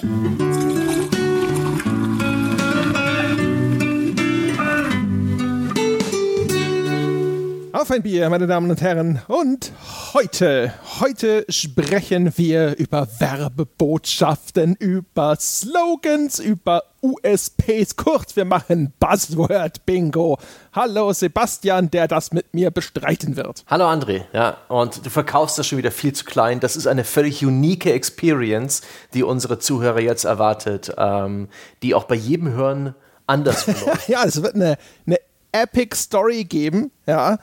Mm-hmm. Auf ein Bier, meine Damen und Herren. Und heute, heute sprechen wir über Werbebotschaften, über Slogans, über USPs. Kurz, wir machen Buzzword Bingo. Hallo Sebastian, der das mit mir bestreiten wird. Hallo André, ja, und du verkaufst das schon wieder viel zu klein. Das ist eine völlig unique Experience, die unsere Zuhörer jetzt erwartet, ähm, die auch bei jedem Hören anders verläuft. ja, es wird eine, eine Epic Story geben, ja.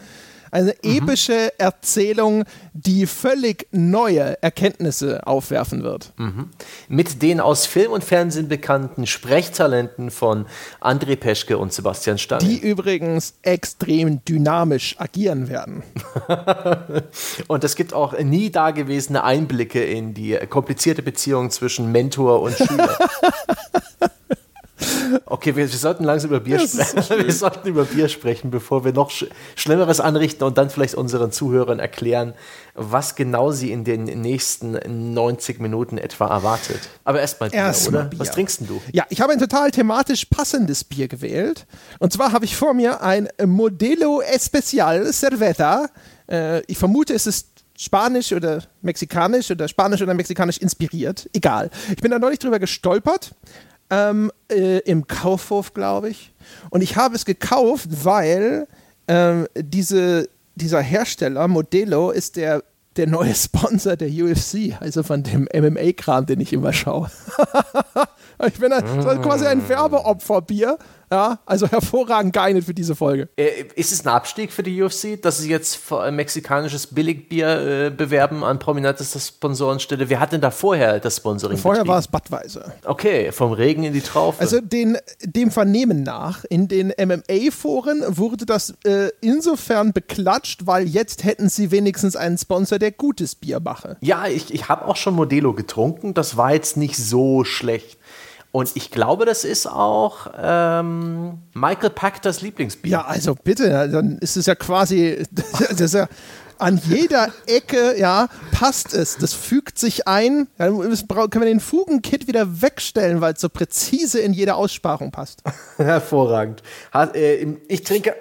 Eine mhm. epische Erzählung, die völlig neue Erkenntnisse aufwerfen wird. Mhm. Mit den aus Film und Fernsehen bekannten Sprechtalenten von André Peschke und Sebastian Stange. Die übrigens extrem dynamisch agieren werden. und es gibt auch nie dagewesene Einblicke in die komplizierte Beziehung zwischen Mentor und Schüler. Okay, wir, wir, sollten langsam über Bier sprechen. Wir sollten über Bier sprechen, bevor wir noch sch Schlimmeres anrichten und dann vielleicht unseren Zuhörern erklären, was genau sie in den nächsten 90 Minuten etwa erwartet. Aber erstmal Bier, erst oder? Bier. Was trinkst du? Ja, ich habe ein total thematisch passendes Bier gewählt. Und zwar habe ich vor mir ein Modelo Especial Cerveza. Äh, ich vermute, es ist Spanisch oder Mexikanisch oder Spanisch oder Mexikanisch inspiriert. Egal. Ich bin da neulich drüber gestolpert ähm, äh, im Kaufhof, glaube ich. Und ich habe es gekauft, weil ähm, diese, dieser Hersteller, Modelo, ist der, der neue Sponsor der UFC, also von dem MMA-Kram, den ich immer schaue. ich bin ein, quasi ein Werbeopferbier ja, also hervorragend geeignet für diese Folge. Äh, ist es ein Abstieg für die UFC, dass sie jetzt ein mexikanisches Billigbier äh, bewerben an prominentester Sponsorenstelle? Wer hat denn da vorher das Sponsoring? Vorher betrieben? war es Budweiser. Okay, vom Regen in die Traufe. Also den, dem Vernehmen nach, in den MMA-Foren wurde das äh, insofern beklatscht, weil jetzt hätten sie wenigstens einen Sponsor, der gutes Bier mache. Ja, ich, ich habe auch schon Modelo getrunken. Das war jetzt nicht so schlecht. Und ich glaube, das ist auch ähm, Michael Pachters Lieblingsbier. Ja, also bitte, dann ist es ja quasi, das ist ja an jeder Ecke, ja, passt es. Das fügt sich ein. Dann können wir den Fugenkit wieder wegstellen, weil es so präzise in jede Aussparung passt. Hervorragend. Äh, ich trinke,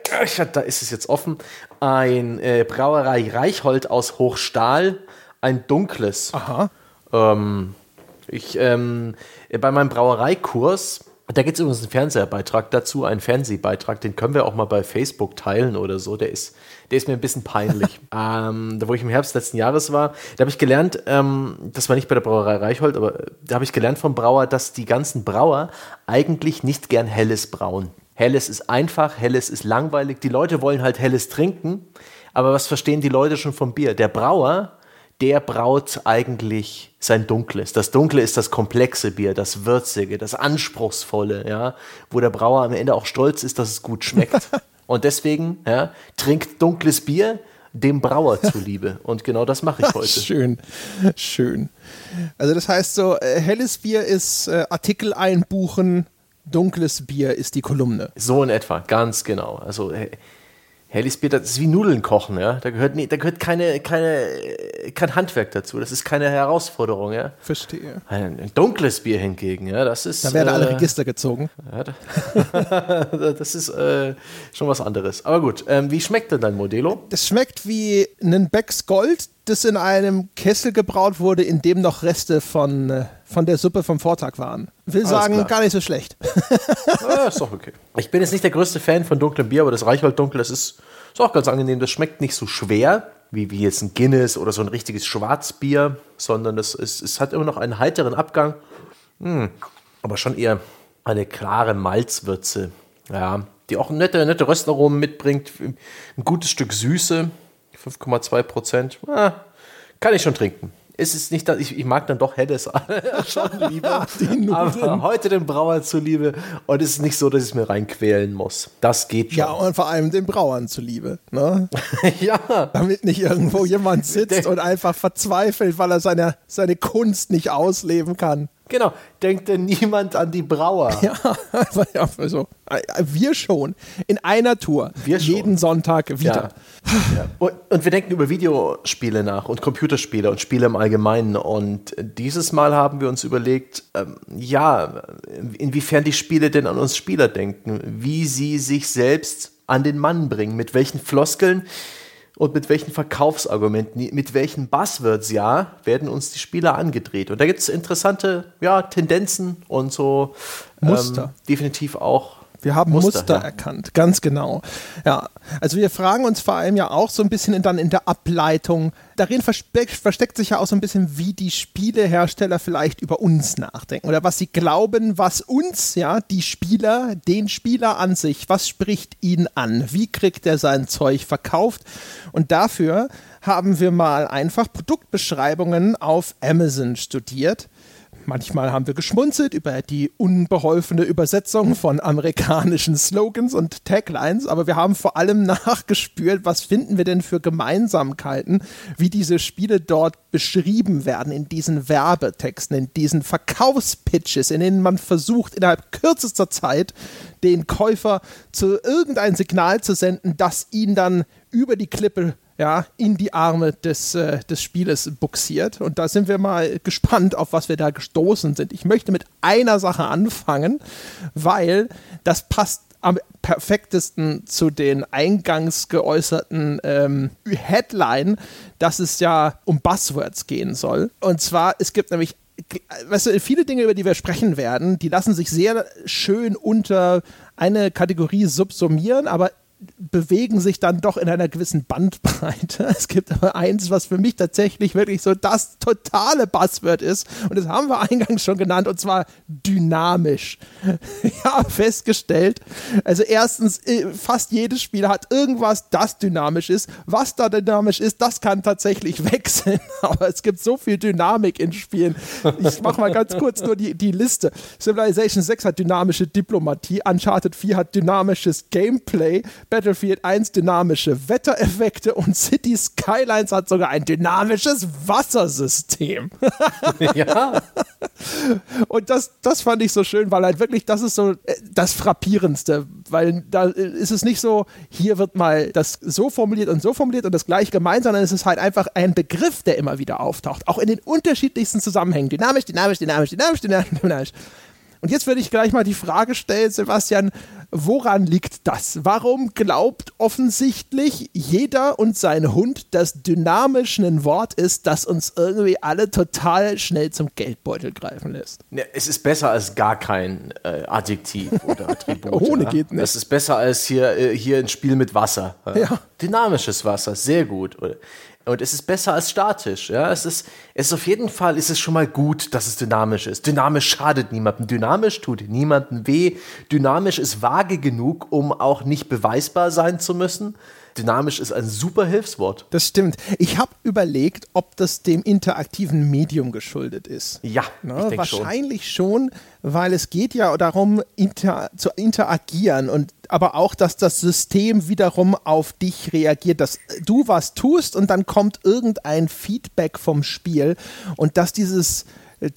da ist es jetzt offen, ein äh, Brauerei Reichhold aus Hochstahl, ein dunkles. Aha. Ähm, ich, ähm, bei meinem Brauereikurs, da gibt es übrigens einen Fernsehbeitrag dazu, einen Fernsehbeitrag, den können wir auch mal bei Facebook teilen oder so. Der ist, der ist mir ein bisschen peinlich. ähm, da wo ich im Herbst letzten Jahres war, da habe ich gelernt, ähm, das war nicht bei der Brauerei Reichhold, aber da habe ich gelernt vom Brauer, dass die ganzen Brauer eigentlich nicht gern Helles brauen. Helles ist einfach, Helles ist langweilig. Die Leute wollen halt Helles trinken, aber was verstehen die Leute schon vom Bier? Der Brauer der braut eigentlich sein Dunkles. Das Dunkle ist das komplexe Bier, das Würzige, das Anspruchsvolle, ja, wo der Brauer am Ende auch stolz ist, dass es gut schmeckt. Und deswegen ja, trinkt dunkles Bier dem Brauer zuliebe. Und genau das mache ich heute. Schön, schön. Also das heißt so, äh, helles Bier ist äh, Artikel einbuchen, dunkles Bier ist die Kolumne. So in etwa, ganz genau. Also äh, Helles Bier, das ist wie Nudeln kochen, ja. Da gehört, nee, da gehört keine, keine, kein Handwerk dazu. Das ist keine Herausforderung, ja. Verstehe. Ein, ein dunkles Bier hingegen, ja, das ist. Da werden äh, alle Register gezogen. Ja, das ist äh, schon was anderes. Aber gut, ähm, wie schmeckt denn dein Modelo? Das schmeckt wie ein Becks Gold, das in einem Kessel gebraut wurde, in dem noch Reste von, äh, von der Suppe vom Vortag waren. Will Alles sagen, klar. gar nicht so schlecht. ja, ist doch okay. Ich bin jetzt nicht der größte Fan von dunklem Bier, aber das Reichhold Dunkel, das ist, ist auch ganz angenehm. Das schmeckt nicht so schwer, wie, wie jetzt ein Guinness oder so ein richtiges Schwarzbier, sondern es, ist, es hat immer noch einen heiteren Abgang. Hm, aber schon eher eine klare Malzwürze. Ja, die auch nette, nette Röstaromen mitbringt. Ein gutes Stück Süße. 5,2 Prozent. Ah, kann ich schon trinken. Es ist nicht, ich, ich mag dann doch Heddes schon lieber. aber heute den Brauer zuliebe. Und es ist nicht so, dass ich es mir reinquälen muss. Das geht schon. Ja, und vor allem den Brauern zuliebe. Ne? ja. Damit nicht irgendwo jemand sitzt und einfach verzweifelt, weil er seine, seine Kunst nicht ausleben kann. Genau, denkt denn niemand an die Brauer? Ja, also wir schon. In einer Tour. Wir schon. Jeden Sonntag wieder. Ja. Ja. Und, wir denken über Videospiele nach und Computerspiele und Spiele im Allgemeinen. Und dieses Mal haben wir uns überlegt, ähm, ja, inwiefern die Spiele denn an uns Spieler denken, wie sie sich selbst an den Mann bringen, mit welchen Floskeln und mit welchen Verkaufsargumenten, mit welchen Buzzwords ja werden uns die Spieler angedreht. Und da gibt es interessante ja, Tendenzen und so Muster. Ähm, definitiv auch wir haben Muster, Muster ja. erkannt, ganz genau. Ja, also wir fragen uns vor allem ja auch so ein bisschen dann in der Ableitung, darin versteckt, versteckt sich ja auch so ein bisschen, wie die Spielehersteller vielleicht über uns nachdenken oder was sie glauben, was uns, ja, die Spieler, den Spieler an sich, was spricht ihn an? Wie kriegt er sein Zeug verkauft? Und dafür haben wir mal einfach Produktbeschreibungen auf Amazon studiert Manchmal haben wir geschmunzelt über die unbeholfene Übersetzung von amerikanischen Slogans und Taglines, aber wir haben vor allem nachgespürt, was finden wir denn für Gemeinsamkeiten, wie diese Spiele dort beschrieben werden in diesen Werbetexten, in diesen Verkaufspitches, in denen man versucht, innerhalb kürzester Zeit den Käufer zu irgendein Signal zu senden, das ihn dann über die Klippe ja, in die Arme des, äh, des Spieles buxiert. Und da sind wir mal gespannt, auf was wir da gestoßen sind. Ich möchte mit einer Sache anfangen, weil das passt am perfektesten zu den eingangs geäußerten ähm, Headline, dass es ja um Buzzwords gehen soll. Und zwar, es gibt nämlich weißt du, viele Dinge, über die wir sprechen werden, die lassen sich sehr schön unter eine Kategorie subsumieren, aber bewegen sich dann doch in einer gewissen Bandbreite. Es gibt aber eins, was für mich tatsächlich wirklich so das totale Buzzword ist. Und das haben wir eingangs schon genannt, und zwar dynamisch. Ja, festgestellt. Also erstens, äh, fast jedes Spiel hat irgendwas, das dynamisch ist. Was da dynamisch ist, das kann tatsächlich wechseln. Aber es gibt so viel Dynamik in Spielen. Ich mache mal ganz kurz nur die, die Liste. Civilization 6 hat dynamische Diplomatie, Uncharted 4 hat dynamisches Gameplay, Battlefield 1 dynamische Wettereffekte und City Skylines hat sogar ein dynamisches Wassersystem. ja. Und das, das fand ich so schön, weil halt wirklich, das ist so äh, das Frappierendste, weil da ist es nicht so, hier wird mal das so formuliert und so formuliert und das gleich gemeint, sondern es ist halt einfach ein Begriff, der immer wieder auftaucht, auch in den unterschiedlichsten Zusammenhängen. Dynamisch, dynamisch, dynamisch, dynamisch, dynamisch, dynamisch. Und jetzt würde ich gleich mal die Frage stellen, Sebastian, woran liegt das? Warum glaubt offensichtlich jeder und sein Hund, dass dynamisch ein Wort ist, das uns irgendwie alle total schnell zum Geldbeutel greifen lässt? Ja, es ist besser als gar kein äh, Adjektiv oder Attribut. Ohne ja? geht nicht. Es ist besser als hier, äh, hier ein Spiel mit Wasser. Ja. Dynamisches Wasser, sehr gut. Und es ist besser als statisch. Ja? Es, ist, es ist auf jeden Fall ist es schon mal gut, dass es dynamisch ist. Dynamisch schadet niemandem. Dynamisch tut niemandem weh. Dynamisch ist vage genug, um auch nicht beweisbar sein zu müssen. Dynamisch ist ein super Hilfswort. Das stimmt. Ich habe überlegt, ob das dem interaktiven Medium geschuldet ist. Ja, Na, ich wahrscheinlich schon. schon, weil es geht ja darum, inter zu interagieren und aber auch, dass das System wiederum auf dich reagiert, dass du was tust und dann kommt irgendein Feedback vom Spiel und dass dieses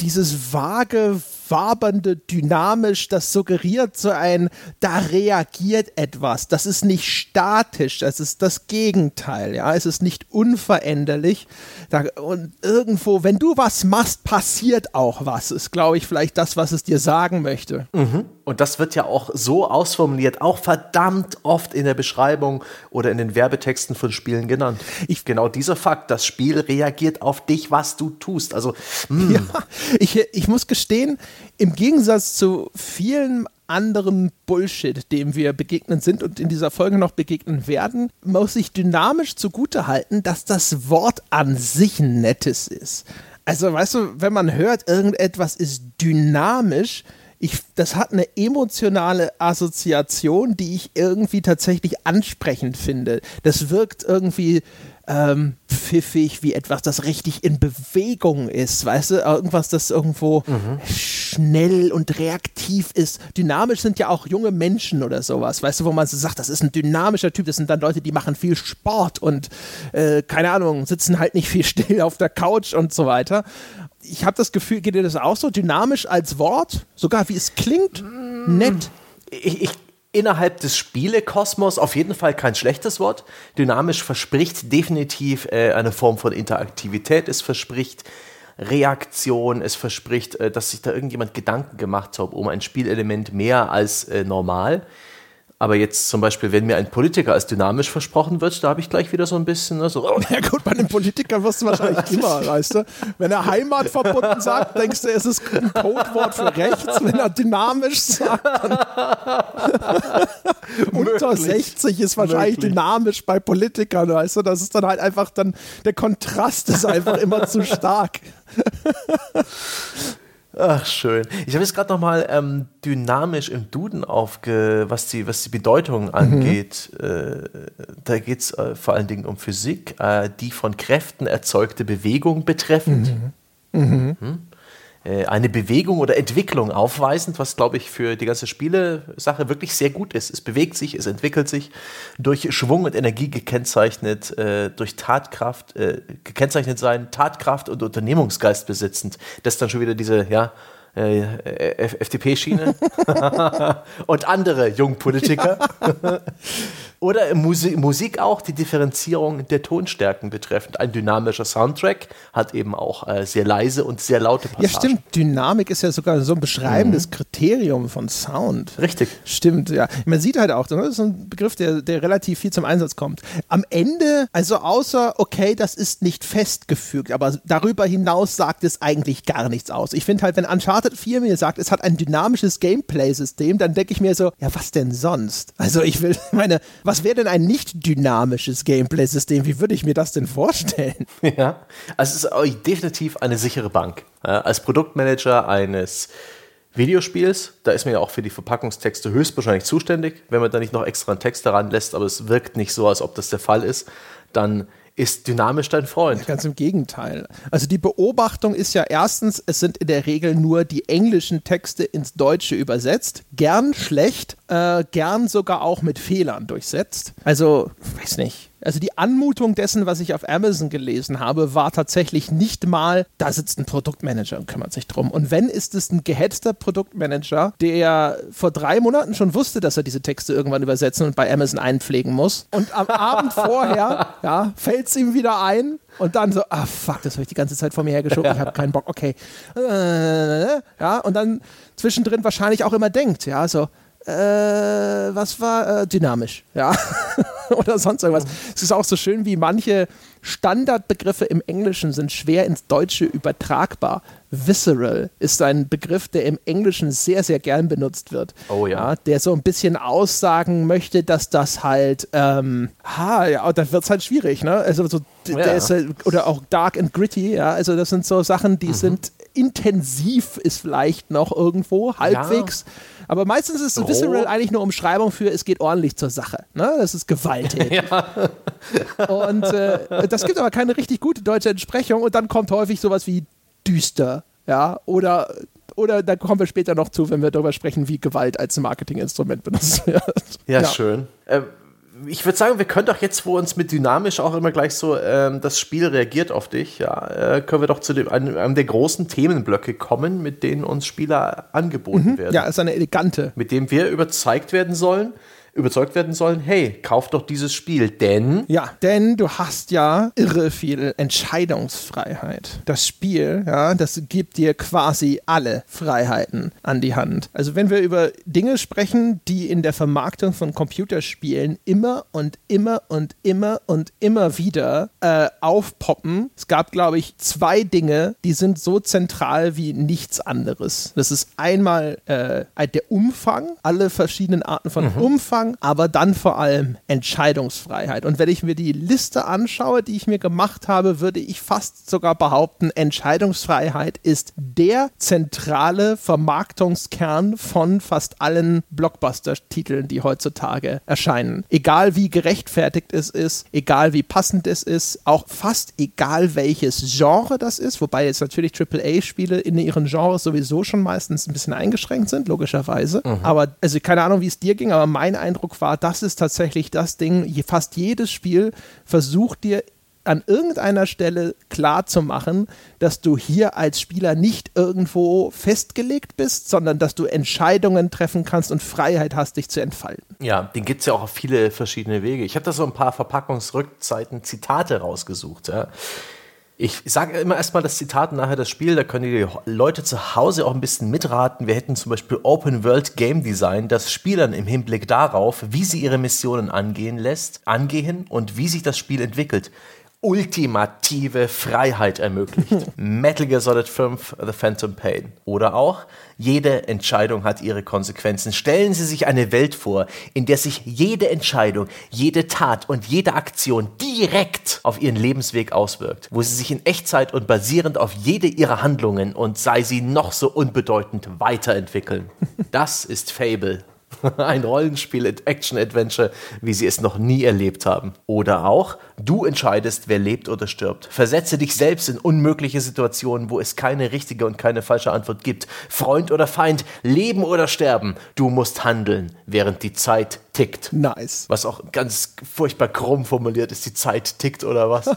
dieses vage, wabernde, dynamisch, das suggeriert so ein, da reagiert etwas. Das ist nicht statisch, das ist das Gegenteil. Ja, es ist nicht unveränderlich. Da, und irgendwo, wenn du was machst, passiert auch was. Ist, glaube ich, vielleicht das, was es dir sagen möchte. Mhm. Und das wird ja auch so ausformuliert, auch verdammt oft in der Beschreibung oder in den Werbetexten von Spielen genannt. Ich, genau dieser Fakt, das Spiel reagiert auf dich, was du tust. Also, mh. ja, ich, ich muss gestehen, im Gegensatz zu vielen anderen Bullshit, dem wir begegnen sind und in dieser Folge noch begegnen werden, muss ich dynamisch zugute halten, dass das Wort an sich ein nettes ist. Also, weißt du, wenn man hört, irgendetwas ist dynamisch, ich, das hat eine emotionale Assoziation, die ich irgendwie tatsächlich ansprechend finde. Das wirkt irgendwie ähm, pfiffig, wie etwas, das richtig in Bewegung ist, weißt du, irgendwas, das irgendwo mhm. schnell und reaktiv ist. Dynamisch sind ja auch junge Menschen oder sowas, weißt du, wo man so sagt, das ist ein dynamischer Typ, das sind dann Leute, die machen viel Sport und äh, keine Ahnung, sitzen halt nicht viel still auf der Couch und so weiter. ich habe das Gefühl, geht dir das auch so? Dynamisch als Wort, sogar wie es klingt, nett. Ich, ich, innerhalb des Spielekosmos auf jeden Fall kein schlechtes Wort. Dynamisch verspricht definitiv äh, eine Form von Interaktivität. Es verspricht Reaktion. Es verspricht, äh, dass sich da irgendjemand Gedanken gemacht hat um ein Spielelement mehr als äh, normal. Aber jetzt zum Beispiel, wenn mir ein Politiker als dynamisch versprochen wird, da habe ich gleich wieder so ein bisschen. Ne, so, oh. Ja gut, bei einem Politiker wirst du wahrscheinlich immer, weißt du. Wenn er Heimat verbunden sagt, denkst du, es ist ein Codewort für rechts. Wenn er dynamisch sagt, dann unter 60 ist wahrscheinlich Möglich. dynamisch bei Politikern, weißt du. Das ist dann halt einfach dann, der Kontrast ist einfach immer zu stark. Ach, schön. Ich habe jetzt gerade nochmal ähm, dynamisch im Duden aufge, was die, was die Bedeutung mhm. angeht. Mhm. Äh, da geht es äh, vor allen Dingen um Physik, äh, die von Kräften erzeugte Bewegung betreffend. Mhm. Mhm. Hm? Äh, eine Bewegung oder Entwicklung aufweisend, was, glaube ich, für die ganze Spielesache wirklich sehr gut ist. Es bewegt sich, es entwickelt sich, durch Schwung und Energie gekennzeichnet, äh, durch Tatkraft, äh, gekennzeichnet sein, Tatkraft und Unternehmungsgeist besitzend. Das ist dann schon wieder diese, ja, äh, FDP-Schiene und andere Jungpolitiker. Oder Musik, Musik auch, die Differenzierung der Tonstärken betreffend. Ein dynamischer Soundtrack hat eben auch äh, sehr leise und sehr laute Passagen. Ja, stimmt. Dynamik ist ja sogar so ein beschreibendes mhm. Kriterium von Sound. Richtig. Stimmt, ja. Man sieht halt auch, ne, das ist ein Begriff, der, der relativ viel zum Einsatz kommt. Am Ende, also außer, okay, das ist nicht festgefügt, aber darüber hinaus sagt es eigentlich gar nichts aus. Ich finde halt, wenn Uncharted 4 mir sagt, es hat ein dynamisches Gameplay-System, dann denke ich mir so, ja, was denn sonst? Also ich will, meine, was wäre denn ein nicht dynamisches Gameplay-System? Wie würde ich mir das denn vorstellen? Ja, also es ist definitiv eine sichere Bank. als Produktmanager eines Videospiels, da ist man ja auch für die Verpackungstexte höchstwahrscheinlich zuständig. Wenn man da nicht noch extra einen Text daran lässt, aber es wirkt nicht so, als ob das der Fall ist, dann ist dynamisch dein Freund. Ja, ganz im Gegenteil. Also die Beobachtung ist ja erstens, es sind in der Regel nur die englischen Texte ins Deutsche übersetzt, gern schlecht, äh, gern sogar auch mit Fehlern durchsetzt. Also, weiß nicht. Also die Anmutung dessen, was ich auf Amazon gelesen habe, war tatsächlich nicht mal, da sitzt ein Produktmanager und kümmert sich drum. Und wenn, ist es ein gehetzter Produktmanager, der vor drei Monaten schon wusste, dass er diese Texte irgendwann übersetzen und bei Amazon einpflegen muss. Und am Abend vorher ja, fällt es ihm wieder ein, und dann so, ah fuck, das habe ich die ganze Zeit vor mir hergeschoben, ich habe keinen Bock, okay. Äh, ja, und dann zwischendrin wahrscheinlich auch immer denkt, ja, so, äh, was war äh, dynamisch, ja, oder sonst irgendwas. Es ist auch so schön, wie manche Standardbegriffe im Englischen sind schwer ins Deutsche übertragbar. Visceral ist ein Begriff, der im Englischen sehr, sehr gern benutzt wird. Oh ja. ja der so ein bisschen aussagen möchte, dass das halt, ähm, ha, ja, da wird es halt schwierig, ne? Also so, ja. ist halt, oder auch dark and gritty, ja, also das sind so Sachen, die mhm. sind intensiv, ist vielleicht noch irgendwo halbwegs. Ja. Aber meistens ist oh. Visceral eigentlich nur Umschreibung für, es geht ordentlich zur Sache. Ne? Das ist gewalttätig. ja. Und äh, das gibt aber keine richtig gute deutsche Entsprechung und dann kommt häufig sowas wie düster. Ja, oder oder da kommen wir später noch zu, wenn wir darüber sprechen, wie Gewalt als Marketinginstrument benutzt wird. Ja, ja. schön. Äh, ich würde sagen, wir können doch jetzt, wo uns mit dynamisch auch immer gleich so ähm, das Spiel reagiert auf dich, ja, äh, können wir doch zu dem, einem, einem, der großen Themenblöcke kommen, mit denen uns Spieler angeboten mhm. werden. Ja, ist eine elegante. Mit dem wir überzeugt werden sollen, überzeugt werden sollen, hey, kauf doch dieses Spiel, denn... Ja, denn du hast ja irre viel Entscheidungsfreiheit. Das Spiel, ja, das gibt dir quasi alle Freiheiten an die Hand. Also wenn wir über Dinge sprechen, die in der Vermarktung von Computerspielen immer und immer und immer und immer wieder äh, aufpoppen, es gab, glaube ich, zwei Dinge, die sind so zentral wie nichts anderes. Das ist einmal äh, der Umfang, alle verschiedenen Arten von mhm. Umfang, Umfang, aber dann vor allem Entscheidungsfreiheit. Und wenn ich mir die Liste anschaue, die ich mir gemacht habe, würde ich fast sogar behaupten, Entscheidungsfreiheit ist der zentrale Vermarktungskern von fast allen Blockbuster-Titeln, die heutzutage erscheinen. Egal wie gerechtfertigt es ist, egal wie passend es ist, auch fast egal welches Genre das ist, wobei jetzt natürlich AAA-Spiele in ihren Genres sowieso schon meistens ein bisschen eingeschränkt sind, logischerweise. Mhm. Aber, also keine Ahnung, wie es dir ging, aber mein Eindruck war, das ist tatsächlich das Ding, fast jedes Spiel versucht dir an irgendeiner Stelle klar zu machen, dass du hier als Spieler nicht irgendwo festgelegt bist, sondern dass du Entscheidungen treffen kannst und Freiheit hast, dich zu entfalten. Ja, den gibt es ja auch auf viele verschiedene Wege. Ich habe da so ein paar Verpackungsrückzeiten Zitate rausgesucht. Ja. Ich sage immer erstmal das Zitat nachher das Spiel, da können die Leute zu Hause auch ein bisschen mitraten. Wir hätten zum Beispiel Open World Game Design, das Spielern im Hinblick darauf, wie sie ihre Missionen angehen lässt, angehen und wie sich das Spiel entwickelt ultimative Freiheit ermöglicht. Metal Gear Solid 5 The Phantom Pain. Oder auch, jede Entscheidung hat ihre Konsequenzen. Stellen Sie sich eine Welt vor, in der sich jede Entscheidung, jede Tat und jede Aktion direkt auf Ihren Lebensweg auswirkt, wo Sie sich in Echtzeit und basierend auf jede Ihrer Handlungen und sei sie noch so unbedeutend weiterentwickeln. Das ist Fable. Ein Rollenspiel, Action-Adventure, wie sie es noch nie erlebt haben. Oder auch, du entscheidest, wer lebt oder stirbt. Versetze dich selbst in unmögliche Situationen, wo es keine richtige und keine falsche Antwort gibt. Freund oder Feind, leben oder sterben. Du musst handeln, während die Zeit tickt. Nice. Was auch ganz furchtbar krumm formuliert ist, die Zeit tickt oder was?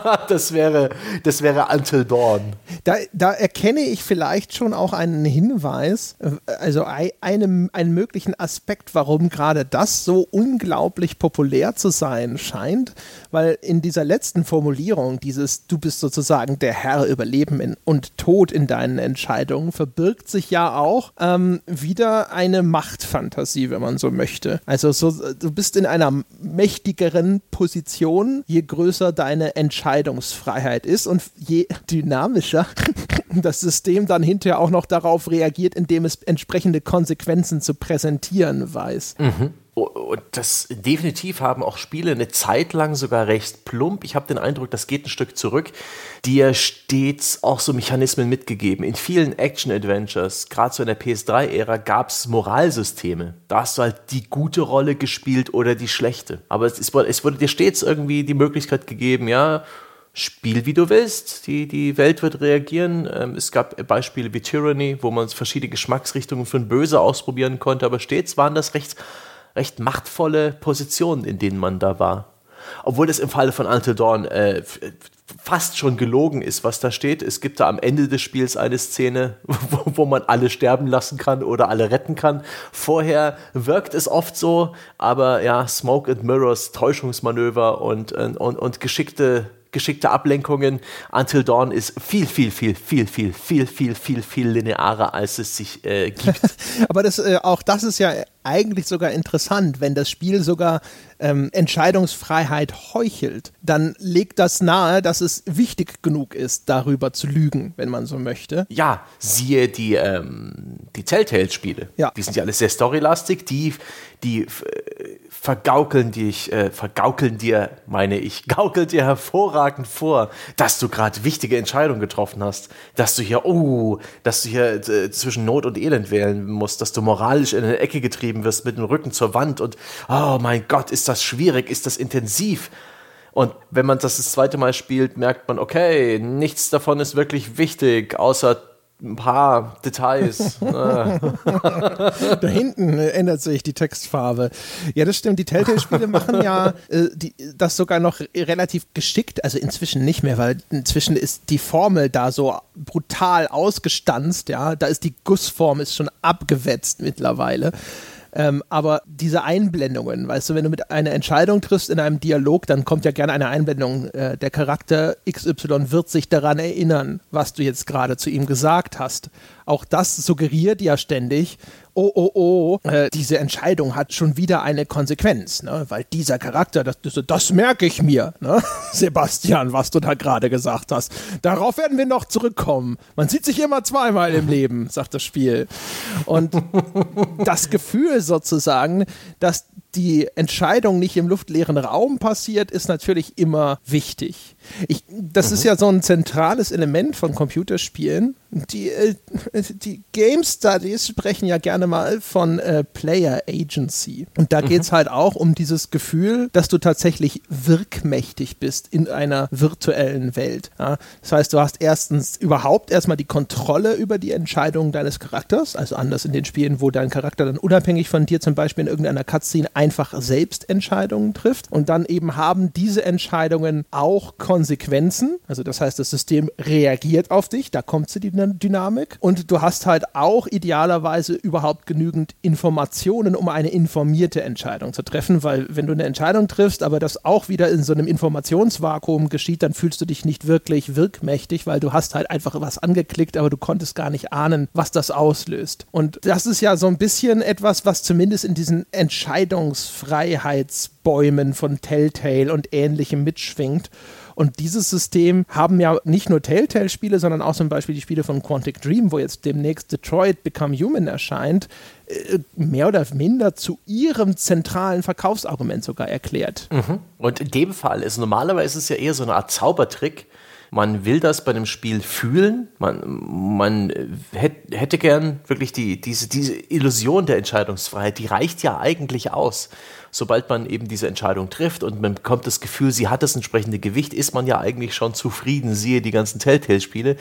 das wäre, das wäre Until Dawn. Da, da erkenne ich vielleicht schon auch einen Hinweis, also einem, einen möglichen Aspekt, warum gerade das so unglaublich populär zu sein scheint, weil in dieser letzten Formulierung, dieses du bist sozusagen der Herr über Leben in, und Tod in deinen Entscheidungen, verbirgt sich ja auch ähm, wieder eine Machtfantasie, wenn man so möchte. Also so, du bist in einer mächtigeren Position, je größer deine Entscheidungsfreiheit ist und je dynamischer das System dann hinterher auch noch darauf reagiert, indem es entsprechende Konsequenzen zu präsentieren weiß. Mhm. Und das definitiv haben auch Spiele eine Zeit lang sogar recht plump. Ich habe den Eindruck, das geht ein Stück zurück. Dir stets auch so Mechanismen mitgegeben. In vielen Action-Adventures, gerade so in der PS3-Ära, gab es Moralsysteme. Da hast du halt die gute Rolle gespielt oder die schlechte. Aber es, ist, es wurde dir stets irgendwie die Möglichkeit gegeben, ja, Spiel, wie du willst. Die, die Welt wird reagieren. Ähm, es gab Beispiele wie Tyranny, wo man verschiedene Geschmacksrichtungen von Böse ausprobieren konnte, aber stets waren das recht recht machtvolle Positionen, in denen man da war. Obwohl das im Falle von Until Dawn äh, fast schon gelogen ist, was da steht. Es gibt da am Ende des Spiels eine Szene, wo, wo, man alle sterben lassen kann oder alle retten kann. Vorher wirkt es oft so, aber ja, Smoke and Mirrors, Täuschungsmanöver und, und, und geschickte geschickte Ablenkungen. Until Dawn ist viel, viel, viel, viel, viel, viel, viel, viel, viel linearer, als es sich äh, gibt. Aber das, äh, auch das ist ja eigentlich sogar interessant, wenn das Spiel sogar ähm, Entscheidungsfreiheit heuchelt, dann legt das nahe, dass es wichtig genug ist, darüber zu lügen, wenn man so möchte. Ja, siehe die, ähm, die Telltale-Spiele. Ja. Die sind ja alle sehr storylastig, die, die vergaukeln dich, äh, vergaukeln dir, meine ich, gaukeln dir hervorragend vor, dass du gerade wichtige Entscheidungen getroffen hast, dass du hier, oh, dass du hier äh, zwischen Not und Elend wählen musst, dass du moralisch in eine Ecke getrieben wirst mit dem Rücken zur Wand und, oh mein Gott, ist das schwierig, ist das intensiv. Und wenn man das das zweite Mal spielt, merkt man, okay, nichts davon ist wirklich wichtig, außer ein paar Details. da hinten ändert sich die Textfarbe. Ja, das stimmt. Die Telltale-Spiele machen ja äh, die, das sogar noch relativ geschickt. Also inzwischen nicht mehr, weil inzwischen ist die Formel da so brutal ausgestanzt. Ja, da ist die Gussform ist schon abgewetzt mittlerweile. Ähm, aber diese Einblendungen, weißt du, wenn du mit einer Entscheidung triffst in einem Dialog, dann kommt ja gerne eine Einblendung. Äh, der Charakter XY wird sich daran erinnern, was du jetzt gerade zu ihm gesagt hast. Auch das suggeriert ja ständig, oh, oh, oh, äh, diese Entscheidung hat schon wieder eine Konsequenz, ne? weil dieser Charakter, das, das, das merke ich mir, ne? Sebastian, was du da gerade gesagt hast. Darauf werden wir noch zurückkommen. Man sieht sich immer zweimal im Leben, sagt das Spiel. Und das Gefühl sozusagen, dass die Entscheidung nicht im luftleeren Raum passiert, ist natürlich immer wichtig. Ich, das mhm. ist ja so ein zentrales Element von Computerspielen. Die, äh, die Game Studies sprechen ja gerne mal von äh, Player Agency. Und da mhm. geht es halt auch um dieses Gefühl, dass du tatsächlich wirkmächtig bist in einer virtuellen Welt. Ja? Das heißt, du hast erstens überhaupt erstmal die Kontrolle über die Entscheidungen deines Charakters, also anders in den Spielen, wo dein Charakter dann unabhängig von dir zum Beispiel in irgendeiner Cutscene einfach selbst Entscheidungen trifft und dann eben haben diese Entscheidungen auch Konsequenzen. Also das heißt, das System reagiert auf dich, da kommt die Dynamik und du hast halt auch idealerweise überhaupt genügend Informationen, um eine informierte Entscheidung zu treffen, weil wenn du eine Entscheidung triffst, aber das auch wieder in so einem Informationsvakuum geschieht, dann fühlst du dich nicht wirklich wirkmächtig, weil du hast halt einfach was angeklickt, aber du konntest gar nicht ahnen, was das auslöst. Und das ist ja so ein bisschen etwas, was zumindest in diesen Entscheidungsfreiheitsbäumen von Telltale und ähnlichem mitschwingt. Und dieses System haben ja nicht nur Telltale-Spiele, sondern auch zum Beispiel die Spiele von Quantic Dream, wo jetzt demnächst Detroit Become Human erscheint, äh, mehr oder minder zu ihrem zentralen Verkaufsargument sogar erklärt. Mhm. Und in dem Fall ist normalerweise ist es ja eher so eine Art Zaubertrick, man will das bei dem Spiel fühlen. Man, man hätte gern wirklich die, diese, diese Illusion der Entscheidungsfreiheit, die reicht ja eigentlich aus. Sobald man eben diese Entscheidung trifft und man bekommt das Gefühl, sie hat das entsprechende Gewicht, ist man ja eigentlich schon zufrieden. Siehe die ganzen Telltale-Spiele.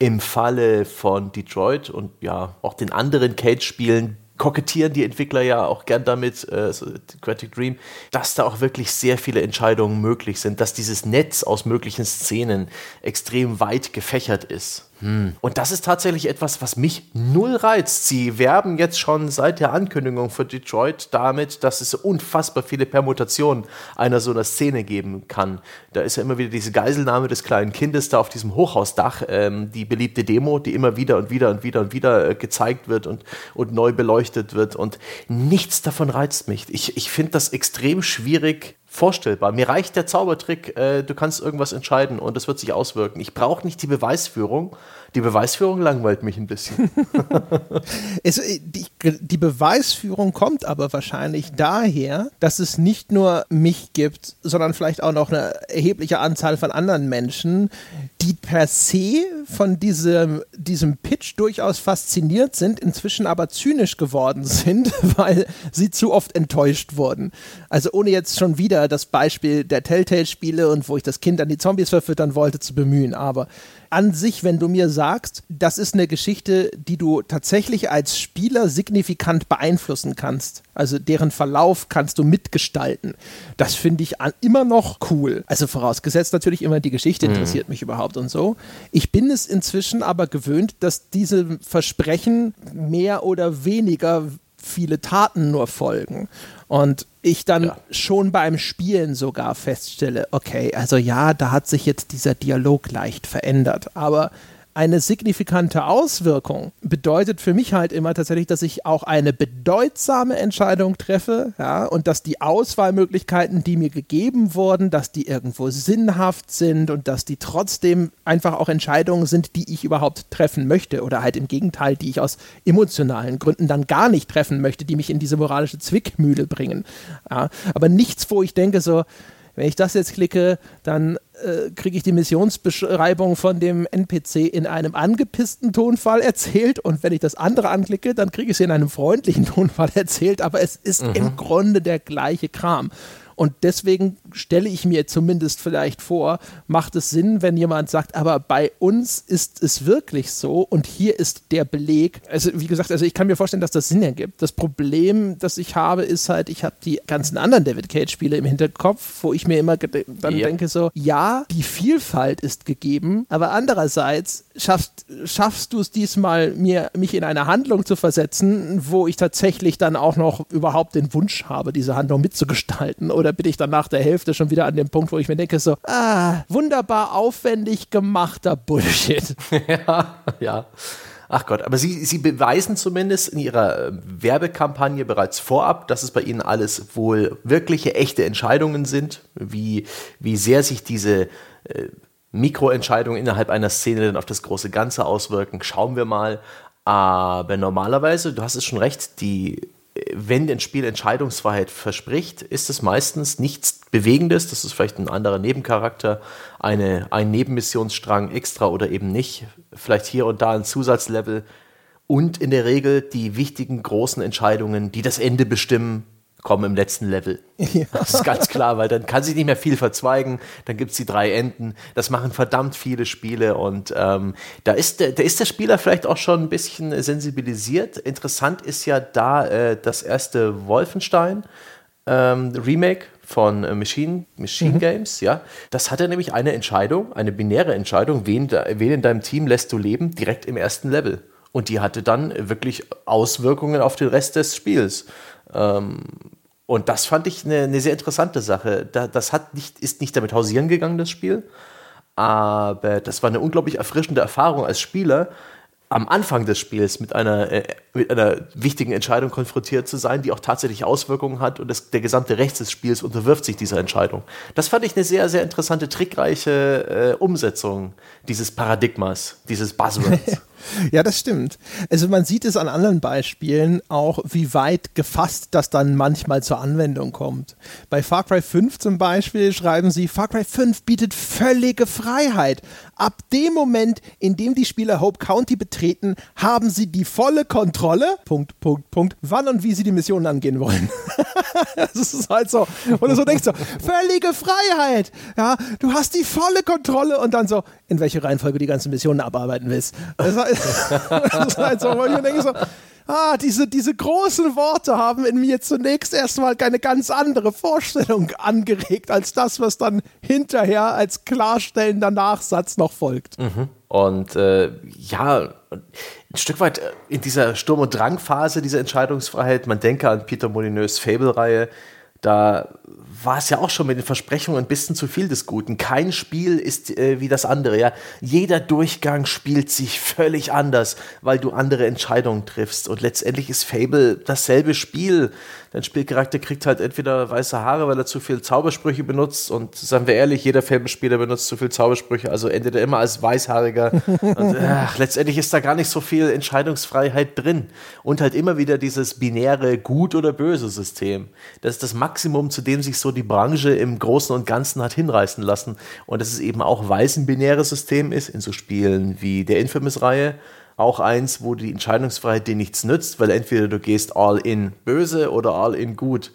Im Falle von Detroit und ja auch den anderen Cage-Spielen kokettieren die Entwickler ja auch gern damit, äh, Quantic Dream, dass da auch wirklich sehr viele Entscheidungen möglich sind, dass dieses Netz aus möglichen Szenen extrem weit gefächert ist. Hm. Und das ist tatsächlich etwas, was mich null reizt. Sie werben jetzt schon seit der Ankündigung für Detroit damit, dass es unfassbar viele Permutationen einer so einer Szene geben kann. Da ist ja immer wieder diese Geiselnahme des kleinen Kindes da auf diesem Hochhausdach, ähm, die beliebte Demo, die immer wieder und wieder und wieder und wieder äh, gezeigt wird und, und neu beleuchtet wird. Und nichts davon reizt mich. Ich, ich finde das extrem schwierig vorstellbar. Mir reicht der Zaubertrick, äh, du kannst irgendwas entscheiden und das wird sich auswirken. Ich brauche nicht die Beweisführung. Die Beweisführung langweilt mich ein bisschen. es, äh, die, die, Beweisführung kommt aber wahrscheinlich daher, dass es nicht nur mich gibt, sondern vielleicht auch noch eine erhebliche Anzahl von anderen Menschen, die per se von diesem, diesem Pitch durchaus fasziniert sind, inzwischen aber zynisch geworden sind, weil sie zu oft enttäuscht wurden. Also ohne jetzt schon wieder das Beispiel der Telltale-Spiele und wo ich das Kind an die Zombies verfüttern wollte zu bemühen, aber an sich, wenn du mir sagst, das ist eine Geschichte, die du tatsächlich als Spieler signifikant beeinflussen kannst, also deren Verlauf kannst du mitgestalten, das finde ich immer noch cool. Also vorausgesetzt natürlich immer, die Geschichte mhm. interessiert mich überhaupt und so. Ich bin es inzwischen aber gewöhnt, dass diese Versprechen mehr oder weniger viele Taten nur folgen. Und ich dann ja. schon beim Spielen sogar feststelle, okay, also ja, da hat sich jetzt dieser Dialog leicht verändert, aber eine signifikante Auswirkung bedeutet für mich halt immer tatsächlich, dass ich auch eine bedeutsame Entscheidung treffe, ja, und dass die Auswahlmöglichkeiten, die mir gegeben wurden, dass die irgendwo sinnhaft sind und dass die trotzdem einfach auch Entscheidungen sind, die ich überhaupt treffen möchte oder halt im Gegenteil, die ich aus emotionalen Gründen dann gar nicht treffen möchte, die mich in diese moralische Zwickmühle bringen. Ja. Aber nichts, wo ich denke so, wenn ich das jetzt klicke, dann äh, kriege ich die Missionsbeschreibung von dem NPC in einem angepissten Tonfall erzählt und wenn ich das andere anklicke, dann kriege ich sie in einem freundlichen Tonfall erzählt, aber es ist mhm. im Grunde der gleiche Kram. Und deswegen stelle ich mir zumindest vielleicht vor, macht es Sinn, wenn jemand sagt, aber bei uns ist es wirklich so und hier ist der Beleg. Also wie gesagt, also ich kann mir vorstellen, dass das Sinn ergibt. Das Problem, das ich habe, ist halt, ich habe die ganzen anderen David Cage-Spiele im Hinterkopf, wo ich mir immer dann yep. denke so, ja, die Vielfalt ist gegeben, aber andererseits schaffst, schaffst du es diesmal, mir, mich in eine Handlung zu versetzen, wo ich tatsächlich dann auch noch überhaupt den Wunsch habe, diese Handlung mitzugestalten oder oder bin ich dann nach der Hälfte schon wieder an dem Punkt, wo ich mir denke, so, ah, wunderbar aufwendig gemachter Bullshit. ja, ja. Ach Gott, aber Sie, Sie beweisen zumindest in Ihrer äh, Werbekampagne bereits vorab, dass es bei Ihnen alles wohl wirkliche, echte Entscheidungen sind, wie, wie sehr sich diese äh, Mikroentscheidungen innerhalb einer Szene dann auf das große Ganze auswirken. Schauen wir mal. Aber normalerweise, du hast es schon recht, die wenn ein Spiel Entscheidungsfreiheit verspricht, ist es meistens nichts Bewegendes. Das ist vielleicht ein anderer Nebencharakter, eine, ein Nebenmissionsstrang extra oder eben nicht. Vielleicht hier und da ein Zusatzlevel. Und in der Regel die wichtigen großen Entscheidungen, die das Ende bestimmen, kommen im letzten Level. Ja. Das ist ganz klar, weil dann kann sich nicht mehr viel verzweigen. Dann gibt es die drei Enden. Das machen verdammt viele Spiele und ähm, da, ist der, da ist der Spieler vielleicht auch schon ein bisschen sensibilisiert. Interessant ist ja da äh, das erste Wolfenstein. ähm, Remake von äh, Machine, Machine Mhm. Games, ja. Das hatte nämlich eine Entscheidung, eine binäre Entscheidung, wen, wen in deinem Team lässt du leben, direkt im ersten Level. Und die hatte dann wirklich Auswirkungen auf den Rest des Spiels. Ähm, und das fand ich eine, eine sehr interessante Sache. Da, das hat nicht, ist nicht damit hausieren gegangen, das Spiel. Aber das war eine unglaublich erfrischende Erfahrung als Spieler, am Anfang des Spiels mit einer, äh, mit einer wichtigen Entscheidung konfrontiert zu sein, die auch tatsächlich Auswirkungen hat und das, der gesamte Rest des Spiels unterwirft sich dieser Entscheidung. Das fand ich eine sehr, sehr interessante, trickreiche äh, Umsetzung dieses Paradigmas, dieses Buzzwords. Ja, das stimmt. Also man sieht es an anderen Beispielen auch, wie weit gefasst das dann manchmal zur Anwendung kommt. Bei Far Cry 5 zum Beispiel schreiben sie, Far Cry 5 bietet völlige Freiheit. Ab dem Moment, in dem die Spieler Hope County betreten, haben sie die volle Kontrolle, Punkt, Punkt, Punkt, wann und wie sie die Missionen angehen wollen. das ist halt so. Und du so denkst so, völlige Freiheit. Ja, du hast die volle Kontrolle und dann so, in welche Reihenfolge die ganzen Missionen abarbeiten willst. Das ist halt, so, wo ich denke so, ah, diese, diese großen Worte haben in mir zunächst erstmal eine ganz andere Vorstellung angeregt, als das, was dann hinterher als klarstellender Nachsatz noch folgt. Und äh, ja, ein Stück weit äh, in dieser Sturm- und Drangphase dieser Entscheidungsfreiheit, man denke an Peter Molyneux Fable-Reihe, da war es ja auch schon mit den Versprechungen ein bisschen zu viel des Guten. Kein Spiel ist äh, wie das andere. Ja? Jeder Durchgang spielt sich völlig anders, weil du andere Entscheidungen triffst. Und letztendlich ist Fable dasselbe Spiel. Dein Spielcharakter kriegt halt entweder weiße Haare, weil er zu viel Zaubersprüche benutzt. Und seien wir ehrlich, jeder Fable-Spieler benutzt zu viel Zaubersprüche, also endet er immer als Weißhaariger. Und ach, letztendlich ist da gar nicht so viel Entscheidungsfreiheit drin. Und halt immer wieder dieses binäre Gut- oder Böse-System. Das ist das Maximum, zu dem sich so die Branche im Großen und Ganzen hat hinreißen lassen. Und dass es eben auch, weil es ein binäres System ist, in so Spielen wie der Infamous-Reihe, auch eins, wo die Entscheidungsfreiheit dir nichts nützt, weil entweder du gehst all in böse oder all in gut.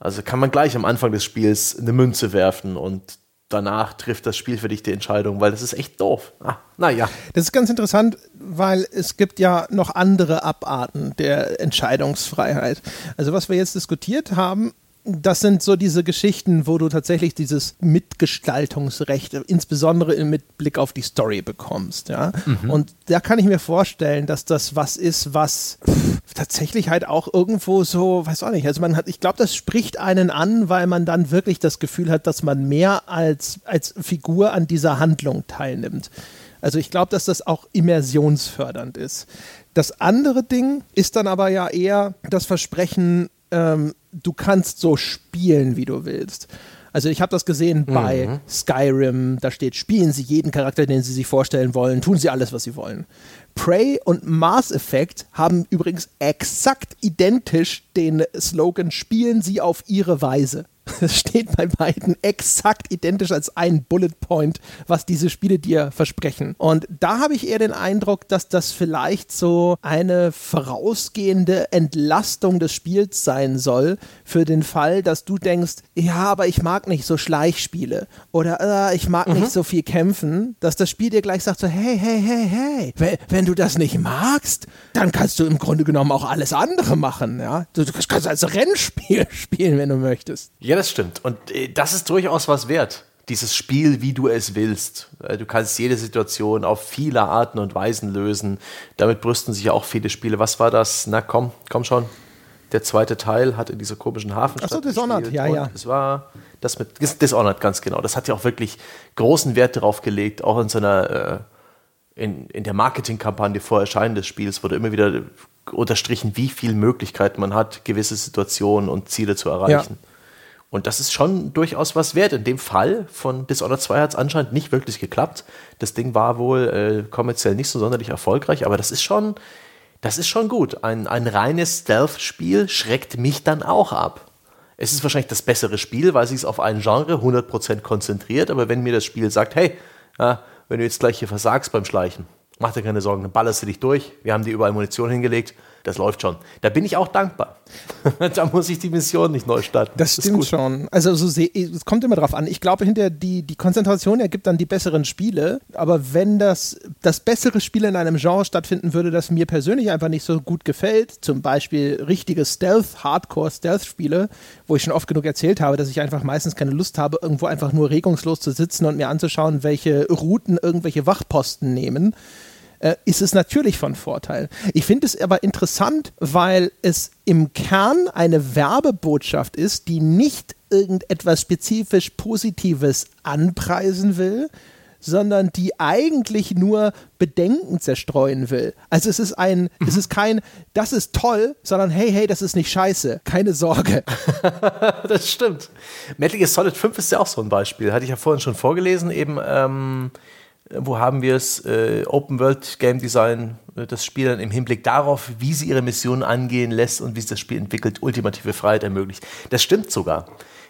Also kann man gleich am Anfang des Spiels eine Münze werfen und danach trifft das Spiel für dich die Entscheidung, weil das ist echt doof. Ah, naja. Das ist ganz interessant, weil es gibt ja noch andere Abarten der Entscheidungsfreiheit. Also was wir jetzt diskutiert haben, das sind so diese Geschichten, wo du tatsächlich dieses Mitgestaltungsrecht, insbesondere mit Blick auf die Story bekommst, ja. Und da kann ich mir vorstellen, dass das was ist, was pff, tatsächlich halt auch irgendwo so, weiß auch nicht, also man hat, ich glaube, das spricht einen an, weil man dann wirklich das Gefühl hat, dass man mehr als, als Figur an dieser Handlung teilnimmt. Also ich glaube, dass das auch immersionsfördernd ist. Das andere Ding ist dann aber ja eher das Versprechen, ähm, du kannst so spielen, wie du willst. Also ich habe das gesehen bei Skyrim, da steht, spielen Sie jeden Charakter, den Sie sich vorstellen wollen, tun Sie alles, was Sie wollen. Prey und Mass Effect haben übrigens exakt identisch den Slogan, spielen Sie auf Ihre Weise. Es steht bei beiden exakt identisch als ein Bullet Point, was diese Spiele dir versprechen. Und da habe ich eher den Eindruck, dass das vielleicht so eine vorausgehende Entlastung des Spiels sein soll, für den Fall, dass du denkst, ja, aber ich mag nicht so Schleichspiele oder äh, ich mag nicht so viel kämpfen, dass das Spiel dir gleich sagt so, hey, hey, hey, hey, wenn, wenn du das nicht magst, dann kannst du im Grunde genommen auch alles andere machen, ja. Du, du kannst also Rennspiel spielen, wenn du möchtest. Ja, das stimmt. Und äh, das ist durchaus was wert. Dieses Spiel, wie du es willst. Äh, Du kannst jede Situation auf viele Arten und Weisen lösen. Damit brüsten sich ja auch viele Spiele. Was war das? Na komm, komm schon. Der zweite Teil hat in dieser komischen Hafenstadt Ach so, Dishonored, ja, ja. Es war das mit Dis- Dishonored, ganz genau. Das hat ja auch wirklich großen Wert darauf gelegt, auch in seiner äh, in, in der Marketingkampagne vor Erscheinen des Spiels wurde immer wieder unterstrichen, wie viele Möglichkeiten man hat, gewisse Situationen und Ziele zu erreichen. Und das ist schon durchaus was wert. In dem Fall von Dishonored 2 hat es anscheinend nicht wirklich geklappt. Das Ding war wohl äh, kommerziell nicht so sonderlich erfolgreich, aber das ist schon, das ist schon gut. Ein, ein reines Stealth-Spiel schreckt mich dann auch ab. Es ist wahrscheinlich das bessere Spiel, weil es sich auf ein Genre 100% konzentriert, aber wenn mir das Spiel sagt, hey, ja, wenn du jetzt gleich hier versagst beim Schleichen Mach dir keine Sorgen, dann ballerst du dich durch. Wir haben dir überall Munition hingelegt das läuft schon. Da bin ich auch dankbar. da muss ich die Mission nicht neu starten. Das, das stimmt schon. Also so es kommt immer drauf an. Ich glaube, hinter die, die Konzentration ergibt dann die besseren Spiele. Aber wenn das, das bessere Spiel in einem Genre stattfinden würde, das mir persönlich einfach nicht so gut gefällt, zum Beispiel richtige Stealth, Hardcore-Stealth-Spiele, wo ich schon oft genug erzählt habe, dass ich einfach meistens keine Lust habe, irgendwo einfach nur regungslos zu sitzen und mir anzuschauen, welche Routen irgendwelche Wachposten nehmen äh, ist es natürlich von Vorteil. Ich finde es aber interessant, weil es im Kern eine Werbebotschaft ist, die nicht irgendetwas spezifisch Positives anpreisen will, sondern die eigentlich nur Bedenken zerstreuen will. Also es ist ein, mhm. es ist kein, das ist toll, sondern hey, hey, das ist nicht scheiße. Keine Sorge. das stimmt. Metal Gear Solid 5 ist ja auch so ein Beispiel. Hatte ich ja vorhin schon vorgelesen, eben ähm, wo haben wir es? Äh, Open World Game Design, äh, das Spiel dann im Hinblick darauf, wie sie ihre Mission angehen lässt und wie sich das Spiel entwickelt, ultimative Freiheit ermöglicht. Das stimmt sogar.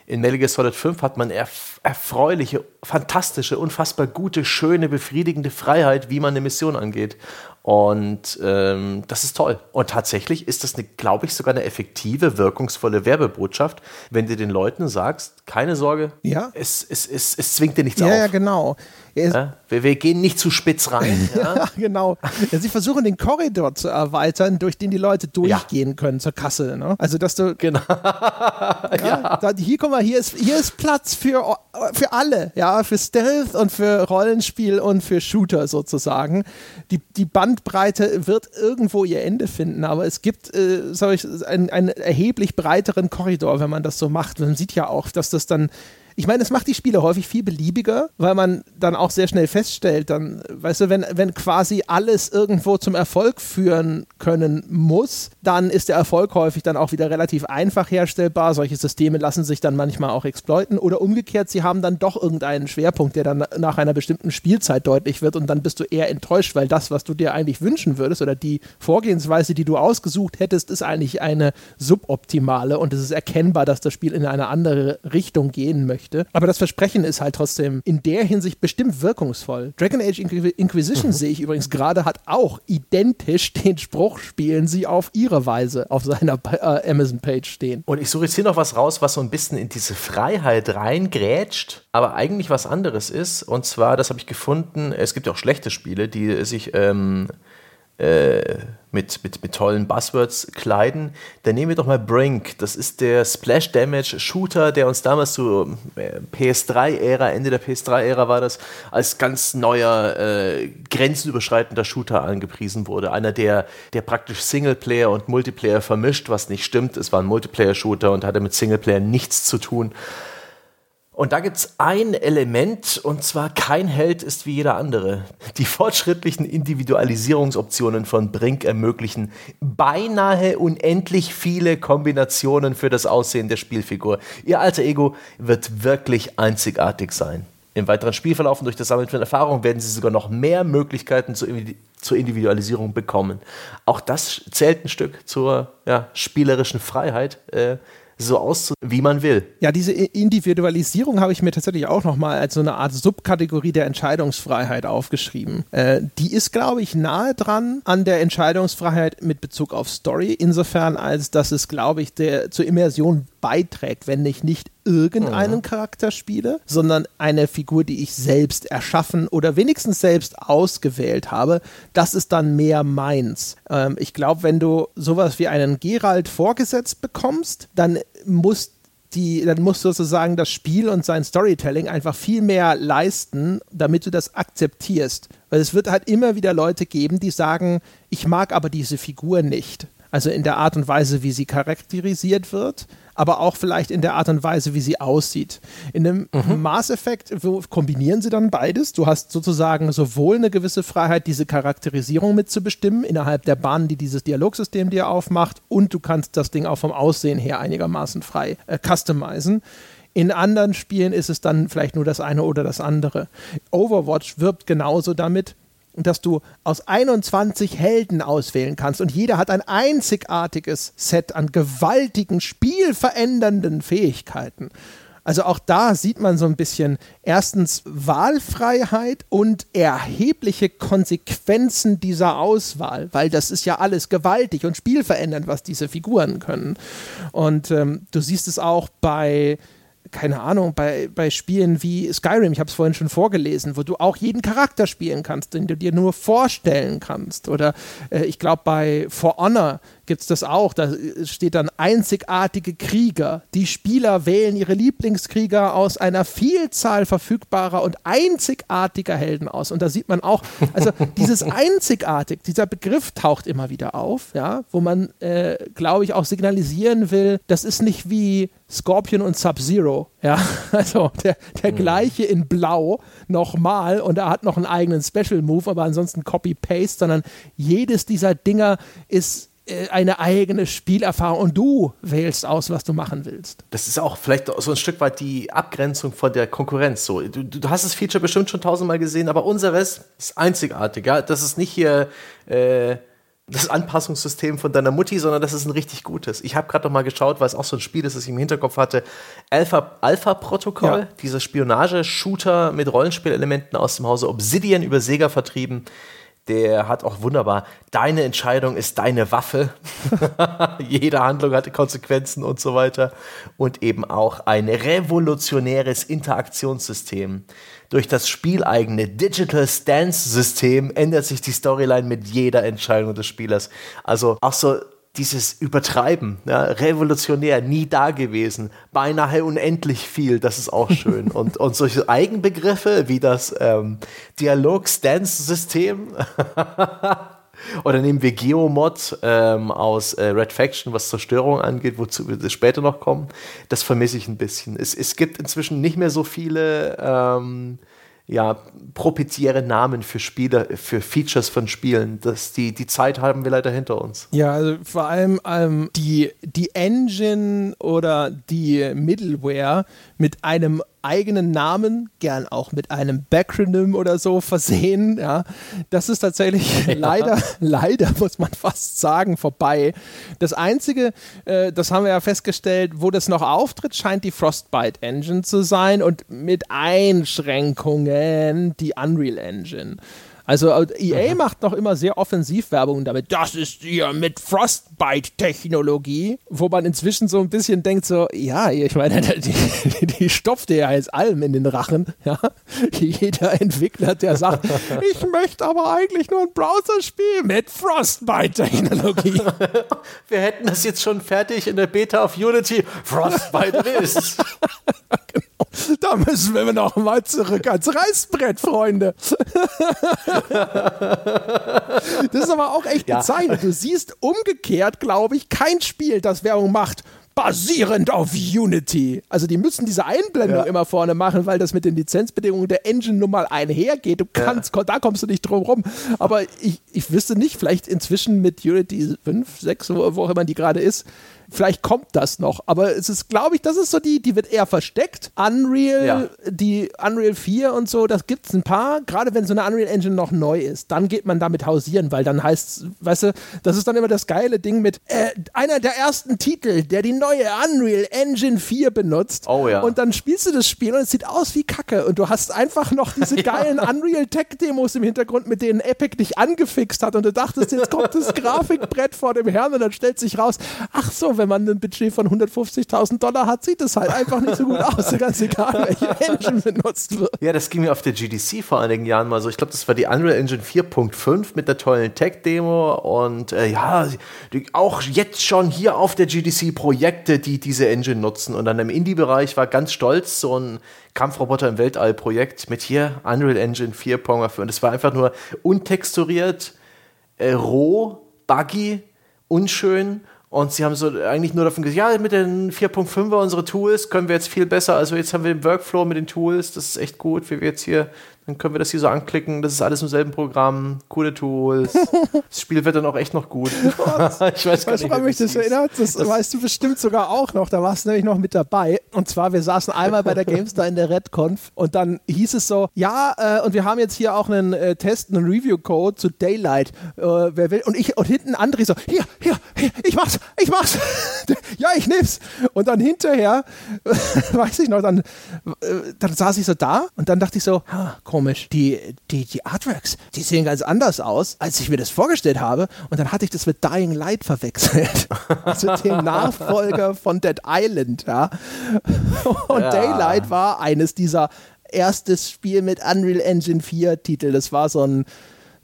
In Metal Gear Solid 5 hat man erf erfreuliche, fantastische, unfassbar gute, schöne, befriedigende Freiheit, wie man eine Mission angeht. Und ähm, das ist toll. Und tatsächlich ist das, glaube ich, sogar eine effektive, wirkungsvolle Werbebotschaft, wenn du den Leuten sagst, keine Sorge, ja. es, es, es, es zwingt dir nichts ja, auf. Ja, genau. Ja, wir, wir, gehen nicht zu spitz rein. Ja, ja genau. Ja, sie versuchen den Korridor zu erweitern, durch den die Leute durchgehen können zur Kasse. Ne? Also, dass du. Genau. ja, da, hier, guck mal, hier ist, hier ist Platz für, für alle. Ja, für Stealth und für Rollenspiel und für Shooter sozusagen. Die, die Bandbreite wird irgendwo ihr Ende finden, aber es gibt, äh, ich, einen, einen erheblich breiteren Korridor, wenn man das so macht. Man sieht ja auch, dass das dann ich meine, es macht die Spiele häufig viel beliebiger, weil man dann auch sehr schnell feststellt, dann, weißt du, wenn, wenn quasi alles irgendwo zum Erfolg führen können muss, dann ist der Erfolg häufig dann auch wieder relativ einfach herstellbar. Solche Systeme lassen sich dann manchmal auch exploiten oder umgekehrt, sie haben dann doch irgendeinen Schwerpunkt, der dann nach einer bestimmten Spielzeit deutlich wird und dann bist du eher enttäuscht, weil das, was du dir eigentlich wünschen würdest oder die Vorgehensweise, die du ausgesucht hättest, ist eigentlich eine suboptimale und es ist erkennbar, dass das Spiel in eine andere Richtung gehen möchte möchte. Aber das Versprechen ist halt trotzdem in der Hinsicht bestimmt wirkungsvoll. Dragon Age Inquisition mhm. sehe ich übrigens gerade, hat auch identisch den Spruch, spielen sie auf ihre Weise auf seiner äh, Amazon-Page stehen. Und ich suche jetzt hier noch was raus, was so ein bisschen in diese Freiheit reingrätscht, aber eigentlich was anderes ist. Und zwar, das habe ich gefunden, es gibt ja auch schlechte Spiele, die sich ähm, äh, mit, mit, mit tollen Buzzwords kleiden, dann nehmen wir doch mal Brink. Das ist der Splash Damage Shooter, der uns damals zu äh, PS3-Ära, Ende der PS3-Ära war das, als ganz neuer, äh, grenzenüberschreitender Shooter angepriesen wurde. Einer, der, der praktisch Singleplayer und Multiplayer vermischt, was nicht stimmt. Es war ein Multiplayer-Shooter und hatte mit Singleplayer nichts zu tun. Und da gibt es ein Element, und zwar kein Held ist wie jeder andere. Die fortschrittlichen Individualisierungsoptionen von Brink ermöglichen beinahe unendlich viele Kombinationen für das Aussehen der Spielfigur. Ihr alter Ego wird wirklich einzigartig sein. Im weiteren Spielverlauf und durch das Sammeln von Erfahrungen werden sie sogar noch mehr Möglichkeiten zur, Individualisierung bekommen. Auch das zählt ein Stück zur ja, spielerischen Freiheit. Äh, so auszusehen, wie man will. Ja, diese Individualisierung habe ich mir tatsächlich auch nochmal als so eine Art Subkategorie der Entscheidungsfreiheit aufgeschrieben. Äh, die ist, glaube ich, nahe dran an der Entscheidungsfreiheit mit Bezug auf Story, insofern als dass es, glaube ich, der, zur Immersion beiträgt, wenn ich nicht irgendeinen mhm. Charakter spiele, sondern eine Figur, die ich selbst erschaffen oder wenigstens selbst ausgewählt habe, das ist dann mehr meins. Ähm, ich glaube, wenn du sowas wie einen Geralt vorgesetzt bekommst, dann muss die, dann muss sozusagen das Spiel und sein Storytelling einfach viel mehr leisten, damit du das akzeptierst. Weil es wird halt immer wieder Leute geben, die sagen, ich mag aber diese Figur nicht. Also in der Art und Weise, wie sie charakterisiert wird, aber auch vielleicht in der Art und Weise, wie sie aussieht. In einem mhm. Mass Effect kombinieren sie dann beides. Du hast sozusagen sowohl eine gewisse Freiheit, diese Charakterisierung mitzubestimmen innerhalb der Bahn, die dieses Dialogsystem dir aufmacht, und du kannst das Ding auch vom Aussehen her einigermaßen frei äh, customizen. In anderen Spielen ist es dann vielleicht nur das eine oder das andere. Overwatch wirbt genauso damit, dass du aus 21 Helden auswählen kannst und jeder hat ein einzigartiges Set an gewaltigen, spielverändernden Fähigkeiten. Also auch da sieht man so ein bisschen erstens Wahlfreiheit und erhebliche Konsequenzen dieser Auswahl, weil das ist ja alles gewaltig und spielverändernd, was diese Figuren können. Und ähm, du siehst es auch bei keine Ahnung, bei, bei Spielen wie Skyrim, ich habe es vorhin schon vorgelesen, wo du auch jeden Charakter spielen kannst, den du dir nur vorstellen kannst. Oder äh, ich glaube, bei For Honor gibt es das auch. Da steht dann einzigartige Krieger. Die Spieler wählen ihre Lieblingskrieger aus einer Vielzahl verfügbarer und einzigartiger Helden aus. Und da sieht man auch, also dieses einzigartig, dieser Begriff taucht immer wieder auf, ja, wo man, äh, glaube ich, auch signalisieren will, das ist nicht wie Scorpion und Sub-Zero, ja, also der, der mhm. gleiche in Blau nochmal und er hat noch einen eigenen Special Move, aber ansonsten Copy-Paste, sondern jedes dieser Dinger ist eine eigene Spielerfahrung und du wählst aus, was du machen willst. Das ist auch vielleicht so ein Stück weit die Abgrenzung von der Konkurrenz. So, du, du hast das Feature bestimmt schon tausendmal gesehen, aber unseres ist einzigartig. Ja? Das ist nicht hier äh, das Anpassungssystem von deiner Mutti, sondern das ist ein richtig gutes. Ich habe gerade noch mal geschaut, weil es auch so ein Spiel ist, das ich im Hinterkopf hatte. Alpha, Alpha Protokoll, ja. dieser Spionage-Shooter mit Rollenspielelementen aus dem Hause Obsidian über Sega vertrieben der hat auch wunderbar, deine Entscheidung ist deine Waffe. Jede Handlung hatte Konsequenzen und so weiter. Und eben auch ein revolutionäres Interaktionssystem. Durch das spieleigene Digital Stance System ändert sich die Storyline mit jeder Entscheidung des Spielers. Also auch so dieses Übertreiben, ja, revolutionär, nie da gewesen, beinahe unendlich viel, das ist auch schön. und, und solche Eigenbegriffe wie das ähm, Dialog-Stance-System oder nehmen wir Geomod ähm, aus äh, Red Faction, was Zerstörung angeht, wozu wir später noch kommen, das vermisse ich ein bisschen. Es, es gibt inzwischen nicht mehr so viele ähm, ja, proprietäre Namen für Spiele, für Features von Spielen. Das, die, die Zeit haben wir leider hinter uns. Ja, also vor allem ähm, die, die Engine oder die Middleware mit einem eigenen Namen, gern auch mit einem Backronym oder so versehen. Ja, das ist tatsächlich ja. leider, leider muss man fast sagen, vorbei. Das Einzige, äh, das haben wir ja festgestellt, wo das noch auftritt, scheint die Frostbite Engine zu sein und mit Einschränkungen die Unreal Engine. Also äh, EA mhm. macht noch immer sehr offensiv Werbung damit. Das ist hier mit Frostbite-Technologie, wo man inzwischen so ein bisschen denkt so, ja, ich meine, die, die stopft ja jetzt allem in den Rachen. Ja? Jeder Entwickler, der sagt, ich möchte aber eigentlich nur ein Browser-Spiel mit Frostbite-Technologie. Wir hätten das jetzt schon fertig in der Beta auf Unity. Frostbite ist. genau. Da müssen wir noch mal zurück ans Reißbrett, Freunde. das ist aber auch echt ja. bezeichnet. Du siehst umgekehrt, glaube ich, kein Spiel, das Werbung macht basierend auf Unity. Also die müssen diese Einblendung ja. immer vorne machen, weil das mit den Lizenzbedingungen der Engine nun mal einhergeht. Du kannst, ja. da kommst du nicht drum rum. Aber ich, ich wüsste nicht, vielleicht inzwischen mit Unity 5, 6, wo, wo auch immer die gerade ist, Vielleicht kommt das noch, aber es ist, glaube ich, das ist so die, die wird eher versteckt. Unreal, ja. die Unreal 4 und so, das gibt es ein paar. Gerade wenn so eine Unreal Engine noch neu ist, dann geht man damit hausieren, weil dann heißt, weißt du, das ist dann immer das geile Ding mit äh, einer der ersten Titel, der die neue Unreal Engine 4 benutzt. Oh ja. Und dann spielst du das Spiel und es sieht aus wie Kacke und du hast einfach noch diese geilen ja. Unreal Tech Demos im Hintergrund, mit denen Epic dich angefixt hat und du dachtest, jetzt kommt das Grafikbrett vor dem Herrn und dann stellt sich raus, ach so, wenn man ein Budget von 150.000 Dollar hat, sieht es halt einfach nicht so gut aus. Ganz egal, welche Engine benutzt wird. Ja, das ging mir auf der GDC vor einigen Jahren mal so. Ich glaube, das war die Unreal Engine 4.5 mit der tollen Tech-Demo und äh, ja, die, auch jetzt schon hier auf der GDC Projekte, die diese Engine nutzen. Und dann im Indie-Bereich war ganz stolz so ein Kampfroboter im Weltall-Projekt mit hier Unreal Engine 4.5 und es war einfach nur untexturiert, äh, roh, buggy, unschön und sie haben so eigentlich nur davon gesagt, ja, mit den 4.5er unsere Tools können wir jetzt viel besser. Also jetzt haben wir den Workflow mit den Tools, das ist echt gut, wie wir jetzt hier Dann können wir das hier so anklicken. Das ist alles im selben Programm. Coole Tools. das Spiel wird dann auch echt noch gut. ich weiß gar nicht, woran mich das erinnert. Das, das, weißt du bestimmt sogar auch noch. Da warst du nämlich noch mit dabei. Und zwar, wir saßen einmal bei der GameStar in der RedConf und dann hieß es so, ja, äh, und wir haben jetzt hier auch einen äh, Test, einen Review-Code zu Daylight. Äh, wer will? Und ich und hinten André so, hier, hier, hier, ich mach's, ich mach's. ja, ich nehm's. Und dann hinterher, weiß ich noch, dann, äh, dann saß ich so da und dann dachte ich so, ha, komisch. Die, die, die Artworks, die sehen ganz anders aus, als ich mir das vorgestellt habe. Und dann hatte ich das mit Dying Light verwechselt. also dem Nachfolger von Dead Island, ja. Und ja. Daylight war eines dieser erstes Spiel mit Unreal Engine 4 Titel. Das war so ein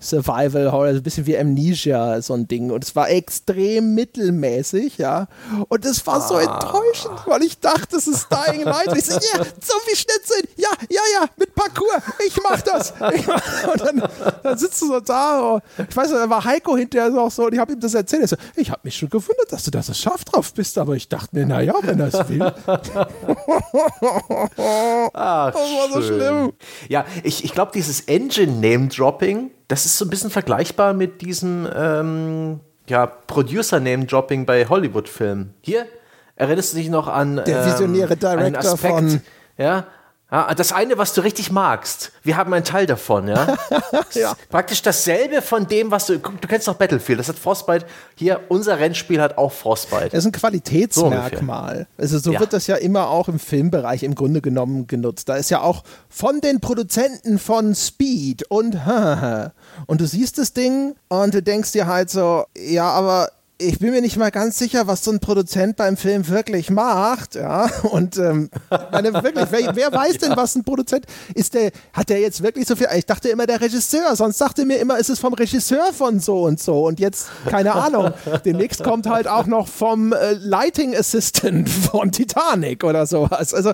Survival Horror, ein bisschen wie Amnesia, so ein Ding. Und es war extrem mittelmäßig, ja. Und es war so ah. enttäuschend, weil ich dachte, es ist Dying Light. Ich so, ja, yeah, Zombie-Schnitzel, ja, ja, ja, mit Parkour, ich mach das. Ich mach, und dann, dann sitzt du so da. Ich weiß nicht, da war Heiko hinterher auch so und ich habe ihm das erzählt. Ich, so, ich habe mich schon gewundert, dass du da so scharf drauf bist, aber ich dachte mir, naja, wenn er es will. Ach, das war so schlimm. Ja, ich, ich glaube, dieses Engine-Name-Dropping, das ist so ein bisschen vergleichbar mit diesem ähm, ja, Producer-Name-Dropping bei Hollywood-Filmen. Hier, erinnerst du dich noch an der visionäre ähm, Director Aspekt, von ja, ja, das eine, was du richtig magst, wir haben einen Teil davon, ja. ja. Praktisch dasselbe von dem, was du. Du kennst doch Battlefield, das hat Frostbite. Hier, unser Rennspiel hat auch Frostbite. Das ist ein Qualitätsmerkmal. So also so ja. wird das ja immer auch im Filmbereich im Grunde genommen genutzt. Da ist ja auch von den Produzenten von Speed und und du siehst das Ding und du denkst dir halt so, ja, aber ich bin mir nicht mal ganz sicher, was so ein Produzent beim Film wirklich macht. Ja, und ähm, meine, wirklich, wer, wer weiß denn, was ein Produzent ist? Der hat der jetzt wirklich so viel? Ich dachte immer der Regisseur, sonst dachte mir immer, ist es vom Regisseur von so und so. Und jetzt keine Ahnung. Demnächst kommt halt auch noch vom äh, Lighting Assistant von Titanic oder sowas. Also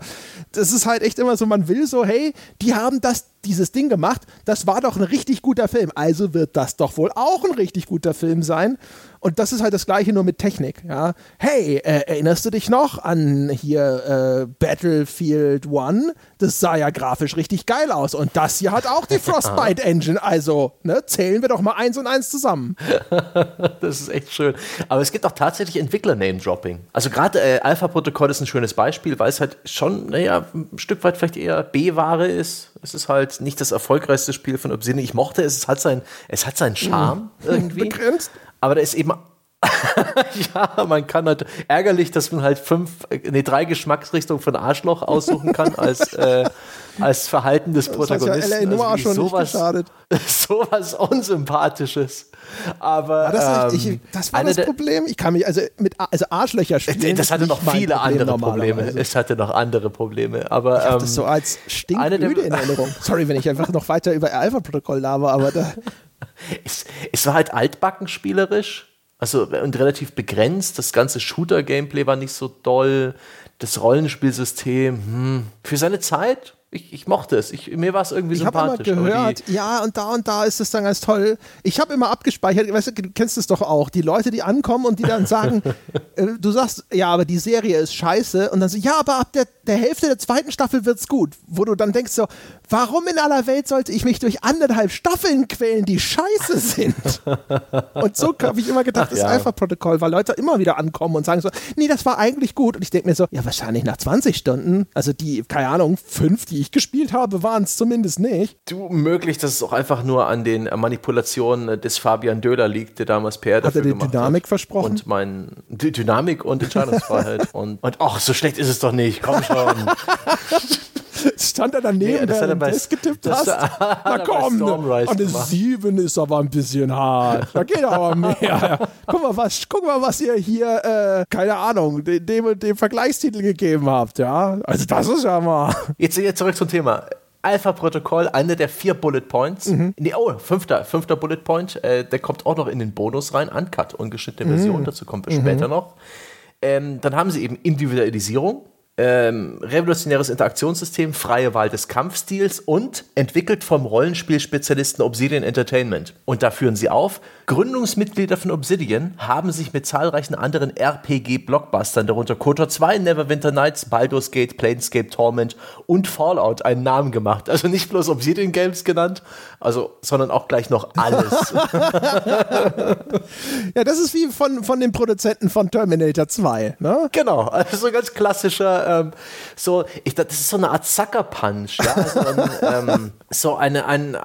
das ist halt echt immer so, man will so, hey, die haben das dieses Ding gemacht, das war doch ein richtig guter Film, also wird das doch wohl auch ein richtig guter Film sein. Und das ist halt das Gleiche nur mit Technik. Ja. Hey, äh, erinnerst du dich noch an hier äh, Battlefield One? Das sah ja grafisch richtig geil aus. Und das hier hat auch die Frostbite Engine. Also ne, zählen wir doch mal eins und eins zusammen. das ist echt schön. Aber es gibt auch tatsächlich Entwickler-Name-Dropping. Also gerade äh, Alpha-Protokoll ist ein schönes Beispiel, weil es halt schon, naja, ein Stück weit vielleicht eher B-Ware ist. Es ist halt nicht das erfolgreichste Spiel von Obsidian. Ich mochte es, es hat, sein, es hat seinen Charme mhm. irgendwie. Begrenzt. Aber da ist eben ja, man kann halt ärgerlich, dass man halt fünf, nee, drei Geschmacksrichtungen von Arschloch aussuchen kann als, äh, als Verhalten des Protagonisten. Das hat ja LA also schon sowas, sowas Unsympathisches. Aber das, ähm, ich, das war das Problem. Ich kann mich also mit also Arschlöcher spielen. Das hatte noch viele Problem andere Probleme. Es hatte noch andere Probleme. Aber ich ähm, das so als stinkmüde in Erinnerung. Sorry, wenn ich einfach noch weiter über Alpha-Protokoll laber, aber da es, es war halt altbacken spielerisch. Also und relativ begrenzt. Das ganze Shooter-Gameplay war nicht so doll. Das Rollenspielsystem, hm, für seine Zeit ich, ich mochte es. Ich, mir war es irgendwie ich sympathisch. Ich habe immer gehört, ja, und da und da ist es dann ganz toll. Ich habe immer abgespeichert, weißt du, du kennst es doch auch, die Leute, die ankommen und die dann sagen, äh, du sagst, ja, aber die Serie ist scheiße und dann so, ja, aber ab der, der Hälfte der zweiten Staffel wird's gut. Wo du dann denkst so, warum in aller Welt sollte ich mich durch anderthalb Staffeln quälen, die scheiße sind? und so habe ich immer gedacht, das ja. Alpha-Protokoll, weil Leute immer wieder ankommen und sagen so, nee, das war eigentlich gut. Und ich denke mir so, ja, wahrscheinlich nach 20 Stunden, also die, keine Ahnung, fünf, die ich gespielt habe, waren es zumindest nicht. Du, möglich, dass es auch einfach nur an den Manipulationen des Fabian Döder liegt, der damals PR dafür hat er die Dynamik hat. versprochen? Und mein, die Dynamik und Entscheidungsfreiheit. und, und ach, so schlecht ist es doch nicht, komm schon. Stand er daneben, nee, der den Test getippt hast? Na komm, eine 7 ist aber ein bisschen hart. Da geht aber mehr. Guck, mal, was, guck mal, was ihr hier, äh, keine Ahnung, dem, dem Vergleichstitel gegeben habt. Ja, Also das ist ja mal... Jetzt, jetzt zurück zum Thema. Alpha-Protokoll, einer der vier Bullet Points. Mhm. Nee, oh, fünfter, fünfter Bullet Point, äh, der kommt auch noch in den Bonus rein, Uncut, ungeschnittene Version, mhm. dazu kommen wir mhm. später noch. Ähm, dann haben sie eben Individualisierung ähm, revolutionäres Interaktionssystem, freie Wahl des Kampfstils und entwickelt vom Rollenspielspezialisten Obsidian Entertainment. Und da führen sie auf, Gründungsmitglieder von Obsidian haben sich mit zahlreichen anderen RPG-Blockbustern, darunter KOTOR 2, Neverwinter Nights, Baldur's Gate, Planescape Torment und Fallout einen Namen gemacht. Also nicht bloß Obsidian Games genannt, also, sondern auch gleich noch alles. ja, das ist wie von, von den Produzenten von Terminator 2, ne? Genau, also so ganz klassischer ähm, so, ich, das ist so eine Art Sucker Punch, ja. So, ein, ähm, so eine, ein,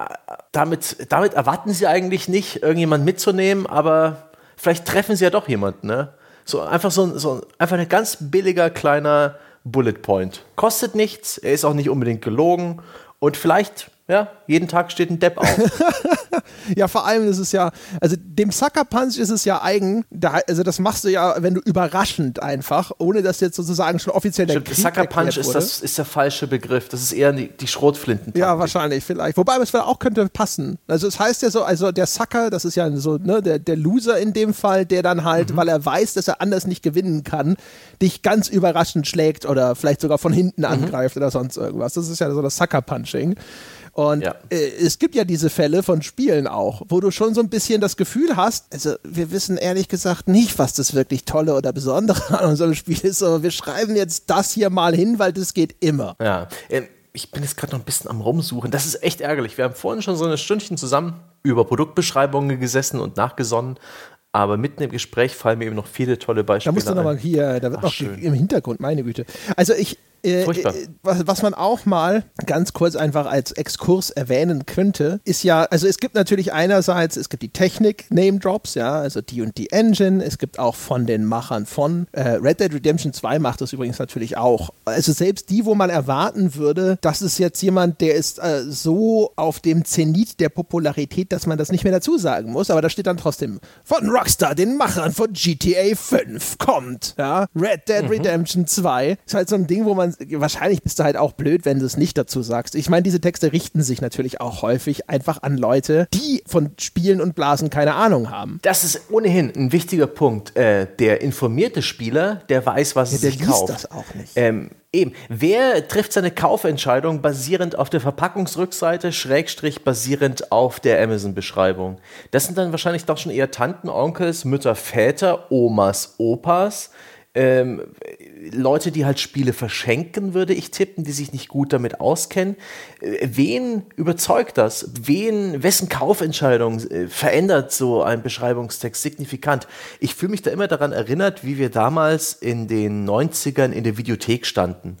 damit, damit erwarten sie eigentlich nicht, irgendjemand mitzunehmen, aber vielleicht treffen sie ja doch jemanden, ne? So einfach so, so einfach ein ganz billiger kleiner Bullet Point. Kostet nichts, er ist auch nicht unbedingt gelogen und vielleicht ja, jeden Tag steht ein Depp auf. ja, vor allem ist es ja, also dem Sucker Punch ist es ja eigen, da, also das machst du ja, wenn du überraschend einfach, ohne dass jetzt sozusagen schon offiziell der Stimmt, Sucker Punch ist, das, ist der falsche Begriff. Das ist eher die, die Schrotflinten. Ja, wahrscheinlich, vielleicht. Wobei es auch könnte passen. Also es heißt ja so, also der Sucker, das ist ja so, ne, der, der Loser in dem Fall, der dann halt, mhm. weil er weiß, dass er anders nicht gewinnen kann, dich ganz überraschend schlägt oder vielleicht sogar von hinten mhm. angreift oder sonst irgendwas. Das ist ja so das Sucker Punching. Und ja. äh, es gibt ja diese Fälle von Spielen auch, wo du schon so ein bisschen das Gefühl hast, also wir wissen ehrlich gesagt nicht, was das wirklich Tolle oder Besondere an unserem Spiel ist, aber wir schreiben jetzt das hier mal hin, weil das geht immer. Ja, ähm, ich bin jetzt gerade noch ein bisschen am Rumsuchen. Das ist echt ärgerlich. Wir haben vorhin schon so eine Stündchen zusammen über Produktbeschreibungen gesessen und nachgesonnen. Aber mitten im Gespräch fallen mir eben noch viele tolle Beispiele. Da musst du nochmal hier, da wird Ach, noch schön. im Hintergrund, meine Güte. Also ich, äh, Furchtbar. Äh, was, was, man auch mal ganz kurz einfach als Exkurs erwähnen könnte, ist ja, also es gibt natürlich einerseits, es gibt die Technik Name Drops, ja, also die und die Engine, es gibt auch von den Machern von äh, Red Dead Redemption 2 macht das übrigens natürlich auch. Also selbst die, wo man erwarten würde, das ist jetzt jemand, der ist äh, so auf dem Zenit der Popularität, dass man das nicht mehr dazu sagen muss, aber da steht dann trotzdem von Rockstar, den Machern von GTA 5 kommt, ja, Red Dead mhm. Redemption 2. Ist halt so ein Ding, wo man wahrscheinlich bist du halt auch blöd, wenn du es nicht dazu sagst. Ich meine, diese Texte richten sich natürlich auch häufig einfach an Leute, die von Spielen und Blasen keine Ahnung haben. Das ist ohnehin ein wichtiger Punkt. Äh, der informierte Spieler, der weiß, was ja, er sich der kauft. das auch nicht. Ähm, Eben. Wer trifft seine Kaufentscheidung basierend auf der Verpackungsrückseite, Schrägstrich basierend auf der Amazon-Beschreibung? Das sind dann wahrscheinlich doch schon eher Tanten, Onkels, Mütter, Väter, Omas, Opas, ähm, Leute, die halt Spiele verschenken, würde ich tippen, die sich nicht gut damit auskennen. Äh, wen überzeugt das? Wen, wessen Kaufentscheidung äh, verändert so ein Beschreibungstext signifikant? Ich fühle mich da immer daran erinnert, wie wir damals in den 90ern in der Videothek standen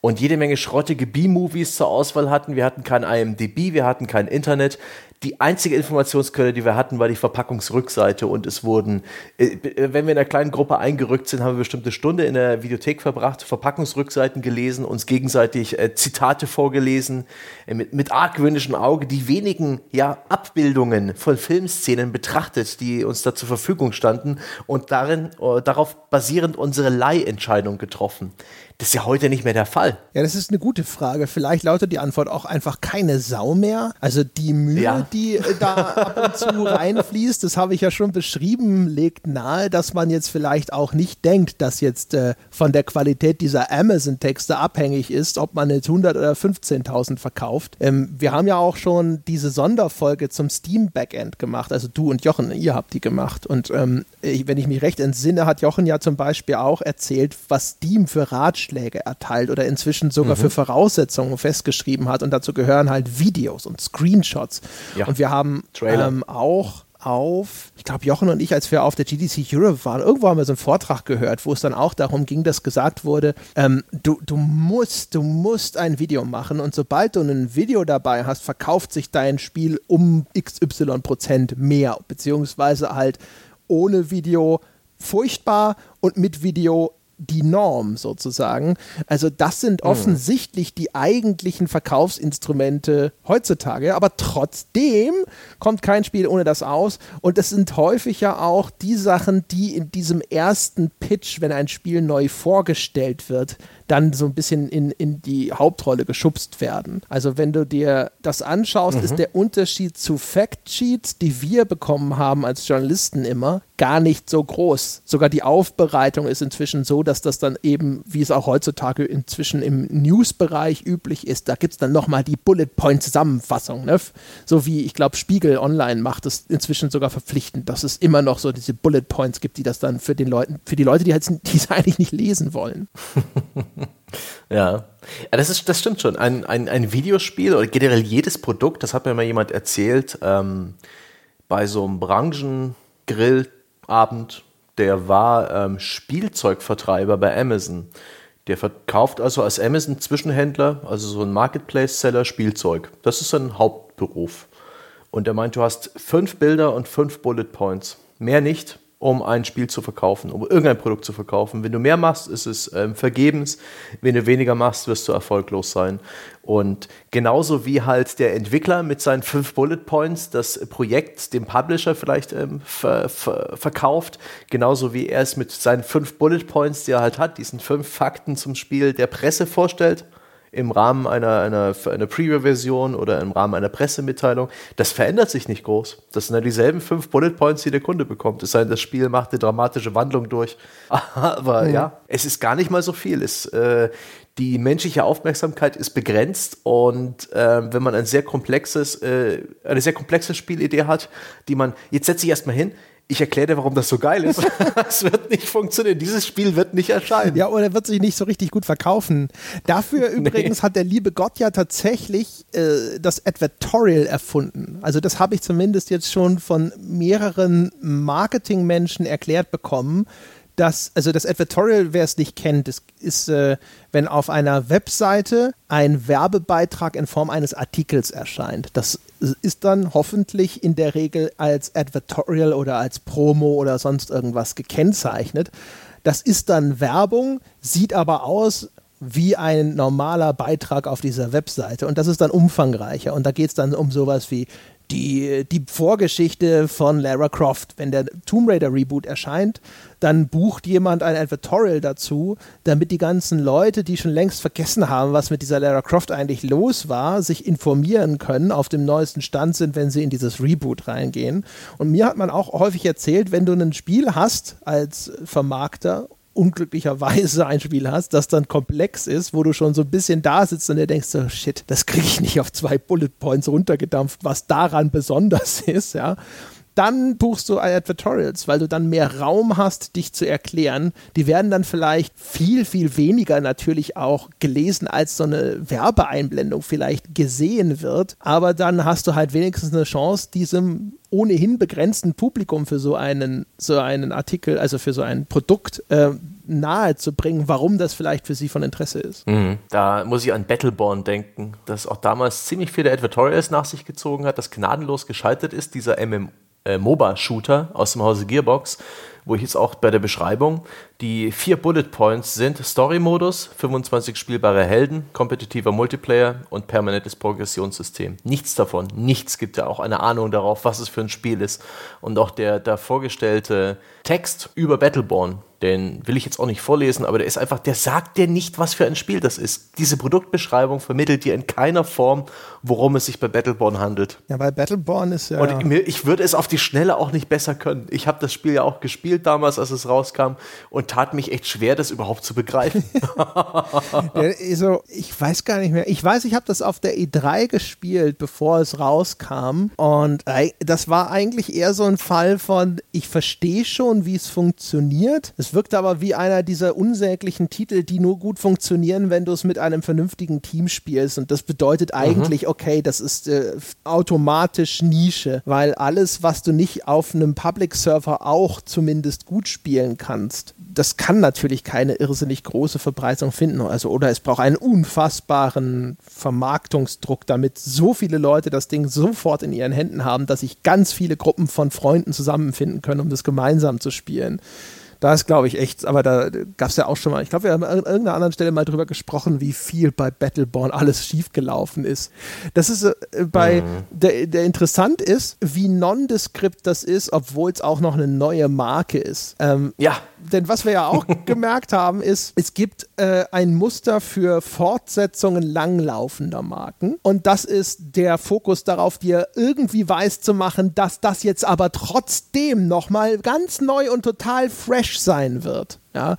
und jede Menge schrottige B-Movies zur Auswahl hatten. Wir hatten kein IMDb, wir hatten kein Internet. Die einzige Informationsquelle, die wir hatten, war die Verpackungsrückseite und es wurden, äh, wenn wir in einer kleinen Gruppe eingerückt sind, haben wir bestimmte Stunde in der Videothek verbracht, Verpackungsrückseiten gelesen, uns gegenseitig äh, Zitate vorgelesen, äh, mit, mit argwöhnischem Auge die wenigen ja, Abbildungen von Filmszenen betrachtet, die uns da zur Verfügung standen und darin, äh, darauf basierend unsere Leihentscheidung getroffen. Das ist ja heute nicht mehr der Fall. Ja, das ist eine gute Frage. Vielleicht lautet die Antwort auch einfach keine Sau mehr. Also die Mühe, ja. die äh, da ab und zu reinfließt, das habe ich ja schon beschrieben, legt nahe, dass man jetzt vielleicht auch nicht denkt, dass jetzt äh, von der Qualität dieser Amazon-Texte abhängig ist, ob man jetzt 100 oder 15.000 verkauft. Ähm, wir haben ja auch schon diese Sonderfolge zum Steam-Backend gemacht. Also du und Jochen, ihr habt die gemacht. Und ähm, wenn ich mich recht entsinne, hat Jochen ja zum Beispiel auch erzählt, was Steam für Ratschläge Ratschläge erteilt oder inzwischen sogar mhm. für Voraussetzungen festgeschrieben hat. Und dazu gehören halt Videos und Screenshots. Ja. Und wir haben ähm, auch auf, ich glaube, Jochen und ich, als wir auf der GDC Europe waren, irgendwo haben wir so einen Vortrag gehört, wo es dann auch darum ging, dass gesagt wurde, ähm, du, du musst, du musst ein Video machen und sobald du ein Video dabei hast, verkauft sich dein Spiel um XY Prozent mehr, beziehungsweise halt ohne Video furchtbar und mit Video die Norm sozusagen. Also das sind mhm. offensichtlich die eigentlichen Verkaufsinstrumente heutzutage, aber trotzdem kommt kein Spiel ohne das aus. Und es sind häufig ja auch die Sachen, die in diesem ersten Pitch, wenn ein Spiel neu vorgestellt wird, dann so ein bisschen in, in die Hauptrolle geschubst werden. Also wenn du dir das anschaust, mhm. ist der Unterschied zu Factsheets, die wir bekommen haben als Journalisten immer, gar nicht so groß. Sogar die Aufbereitung ist inzwischen so, dass das dann eben, wie es auch heutzutage inzwischen im News-Bereich üblich ist, da gibt es dann nochmal die Bullet-Point-Zusammenfassung. Ne? So wie, ich glaube, Spiegel Online macht es inzwischen sogar verpflichtend, dass es immer noch so diese Bullet-Points gibt, die das dann für den Leuten, für die Leute, die halt die eigentlich nicht lesen wollen. ja. ja, das, ist, das stimmt schon. Ein, ein, ein Videospiel oder generell jedes Produkt, das hat mir mal jemand erzählt, ähm, bei so einem Branchengrill Abend, der war ähm, Spielzeugvertreiber bei Amazon. Der verkauft also als Amazon-Zwischenhändler, also so ein Marketplace-Seller Spielzeug. Das ist sein Hauptberuf. Und er meint, du hast fünf Bilder und fünf Bullet Points. Mehr nicht um ein Spiel zu verkaufen, um irgendein Produkt zu verkaufen. Wenn du mehr machst, ist es ähm, vergebens. Wenn du weniger machst, wirst du erfolglos sein. Und genauso wie halt der Entwickler mit seinen fünf Bullet Points das Projekt dem Publisher vielleicht ähm, ver ver verkauft, genauso wie er es mit seinen fünf Bullet Points, die er halt hat, diesen fünf Fakten zum Spiel der Presse vorstellt im Rahmen einer, einer, einer Preview-Version oder im Rahmen einer Pressemitteilung, das verändert sich nicht groß. Das sind ja dieselben fünf Bullet Points, die der Kunde bekommt. Es sei denn, das Spiel macht eine dramatische Wandlung durch. Aber ja, ja es ist gar nicht mal so viel. Es, äh, die menschliche Aufmerksamkeit ist begrenzt und äh, wenn man ein sehr komplexes, äh, eine sehr komplexe Spielidee hat, die man, jetzt setze ich erstmal hin, ich erkläre dir, warum das so geil ist. Es wird nicht funktionieren. Dieses Spiel wird nicht erscheinen. Ja, oder wird sich nicht so richtig gut verkaufen. Dafür übrigens nee. hat der liebe Gott ja tatsächlich äh, das Advertorial erfunden. Also das habe ich zumindest jetzt schon von mehreren Marketingmenschen erklärt bekommen dass, also das Advertorial, wer es nicht kennt, das ist, äh, wenn auf einer Webseite ein Werbebeitrag in Form eines Artikels erscheint. Das ist dann hoffentlich in der Regel als Advertorial oder als Promo oder sonst irgendwas gekennzeichnet. Das ist dann Werbung, sieht aber aus wie ein normaler Beitrag auf dieser Webseite. Und das ist dann umfangreicher. Und da geht es dann um sowas wie die, die Vorgeschichte von Lara Croft. Wenn der Tomb Raider Reboot erscheint, dann bucht jemand ein Advertorial dazu, damit die ganzen Leute, die schon längst vergessen haben, was mit dieser Lara Croft eigentlich los war, sich informieren können, auf dem neuesten Stand sind, wenn sie in dieses Reboot reingehen. Und mir hat man auch häufig erzählt, wenn du ein Spiel hast als Vermarkter unglücklicherweise ein Spiel hast, das dann komplex ist, wo du schon so ein bisschen da sitzt und dir denkst, so, shit, das kriege ich nicht auf zwei Bullet Points runtergedampft, was daran besonders ist, ja dann buchst du Advertorials, weil du dann mehr Raum hast, dich zu erklären. Die werden dann vielleicht viel, viel weniger natürlich auch gelesen, als so eine Werbeeinblendung vielleicht gesehen wird. Aber dann hast du halt wenigstens eine Chance, diesem ohnehin begrenzten Publikum für so einen, so einen Artikel, also für so ein Produkt äh, nahe zu bringen, warum das vielleicht für sie von Interesse ist. Mhm. Da muss ich an Battleborn denken, das auch damals ziemlich viele Advertorials nach sich gezogen hat, das gnadenlos gescheitert ist, dieser MMO äh, MOBA-Shooter aus dem Hause Gearbox, wo ich jetzt auch bei der Beschreibung die vier Bullet Points sind Story-Modus, 25 spielbare Helden, kompetitiver Multiplayer und permanentes Progressionssystem. Nichts davon, nichts gibt ja auch eine Ahnung darauf, was es für ein Spiel ist. Und auch der da vorgestellte Text über Battleborn den will ich jetzt auch nicht vorlesen, aber der ist einfach, der sagt dir nicht, was für ein Spiel das ist. Diese Produktbeschreibung vermittelt dir in keiner Form, worum es sich bei Battleborn handelt. Ja, bei Battleborn ist ja. Und ich würde es auf die Schnelle auch nicht besser können. Ich habe das Spiel ja auch gespielt damals, als es rauskam, und tat mich echt schwer, das überhaupt zu begreifen. also, ich weiß gar nicht mehr. Ich weiß, ich habe das auf der E3 gespielt, bevor es rauskam. Und das war eigentlich eher so ein Fall von, ich verstehe schon, wie es funktioniert. Es wirkt aber wie einer dieser unsäglichen Titel, die nur gut funktionieren, wenn du es mit einem vernünftigen Team spielst. Und das bedeutet mhm. eigentlich, mhm. okay, das ist äh, automatisch Nische, weil alles, was du nicht auf einem Public-Server auch zumindest gut spielen kannst, das kann natürlich keine irrsinnig große Verbreitung finden. Also, oder es braucht einen unfassbaren Vermarktungsdruck, damit so viele Leute das Ding sofort in ihren Händen haben, dass sich ganz viele Gruppen von Freunden zusammenfinden können, um das gemeinsam zu spielen Da ist, glaube ich, echt, aber da gab es ja auch schon mal, ich glaube, wir haben an irgendeiner anderen Stelle mal drüber gesprochen, wie viel bei Battleborn alles schiefgelaufen ist. Das ist äh, bei, mhm. der, der interessant ist, wie nondescript das ist, obwohl es auch noch eine neue Marke ist. Ähm, ja. Denn was wir ja auch gemerkt haben, ist, es gibt äh, ein Muster für Fortsetzungen langlaufender Marken. Und das ist der Fokus darauf, dir irgendwie weiß zu machen, dass das jetzt aber trotzdem nochmal ganz neu und total fresh sein wird. Ja,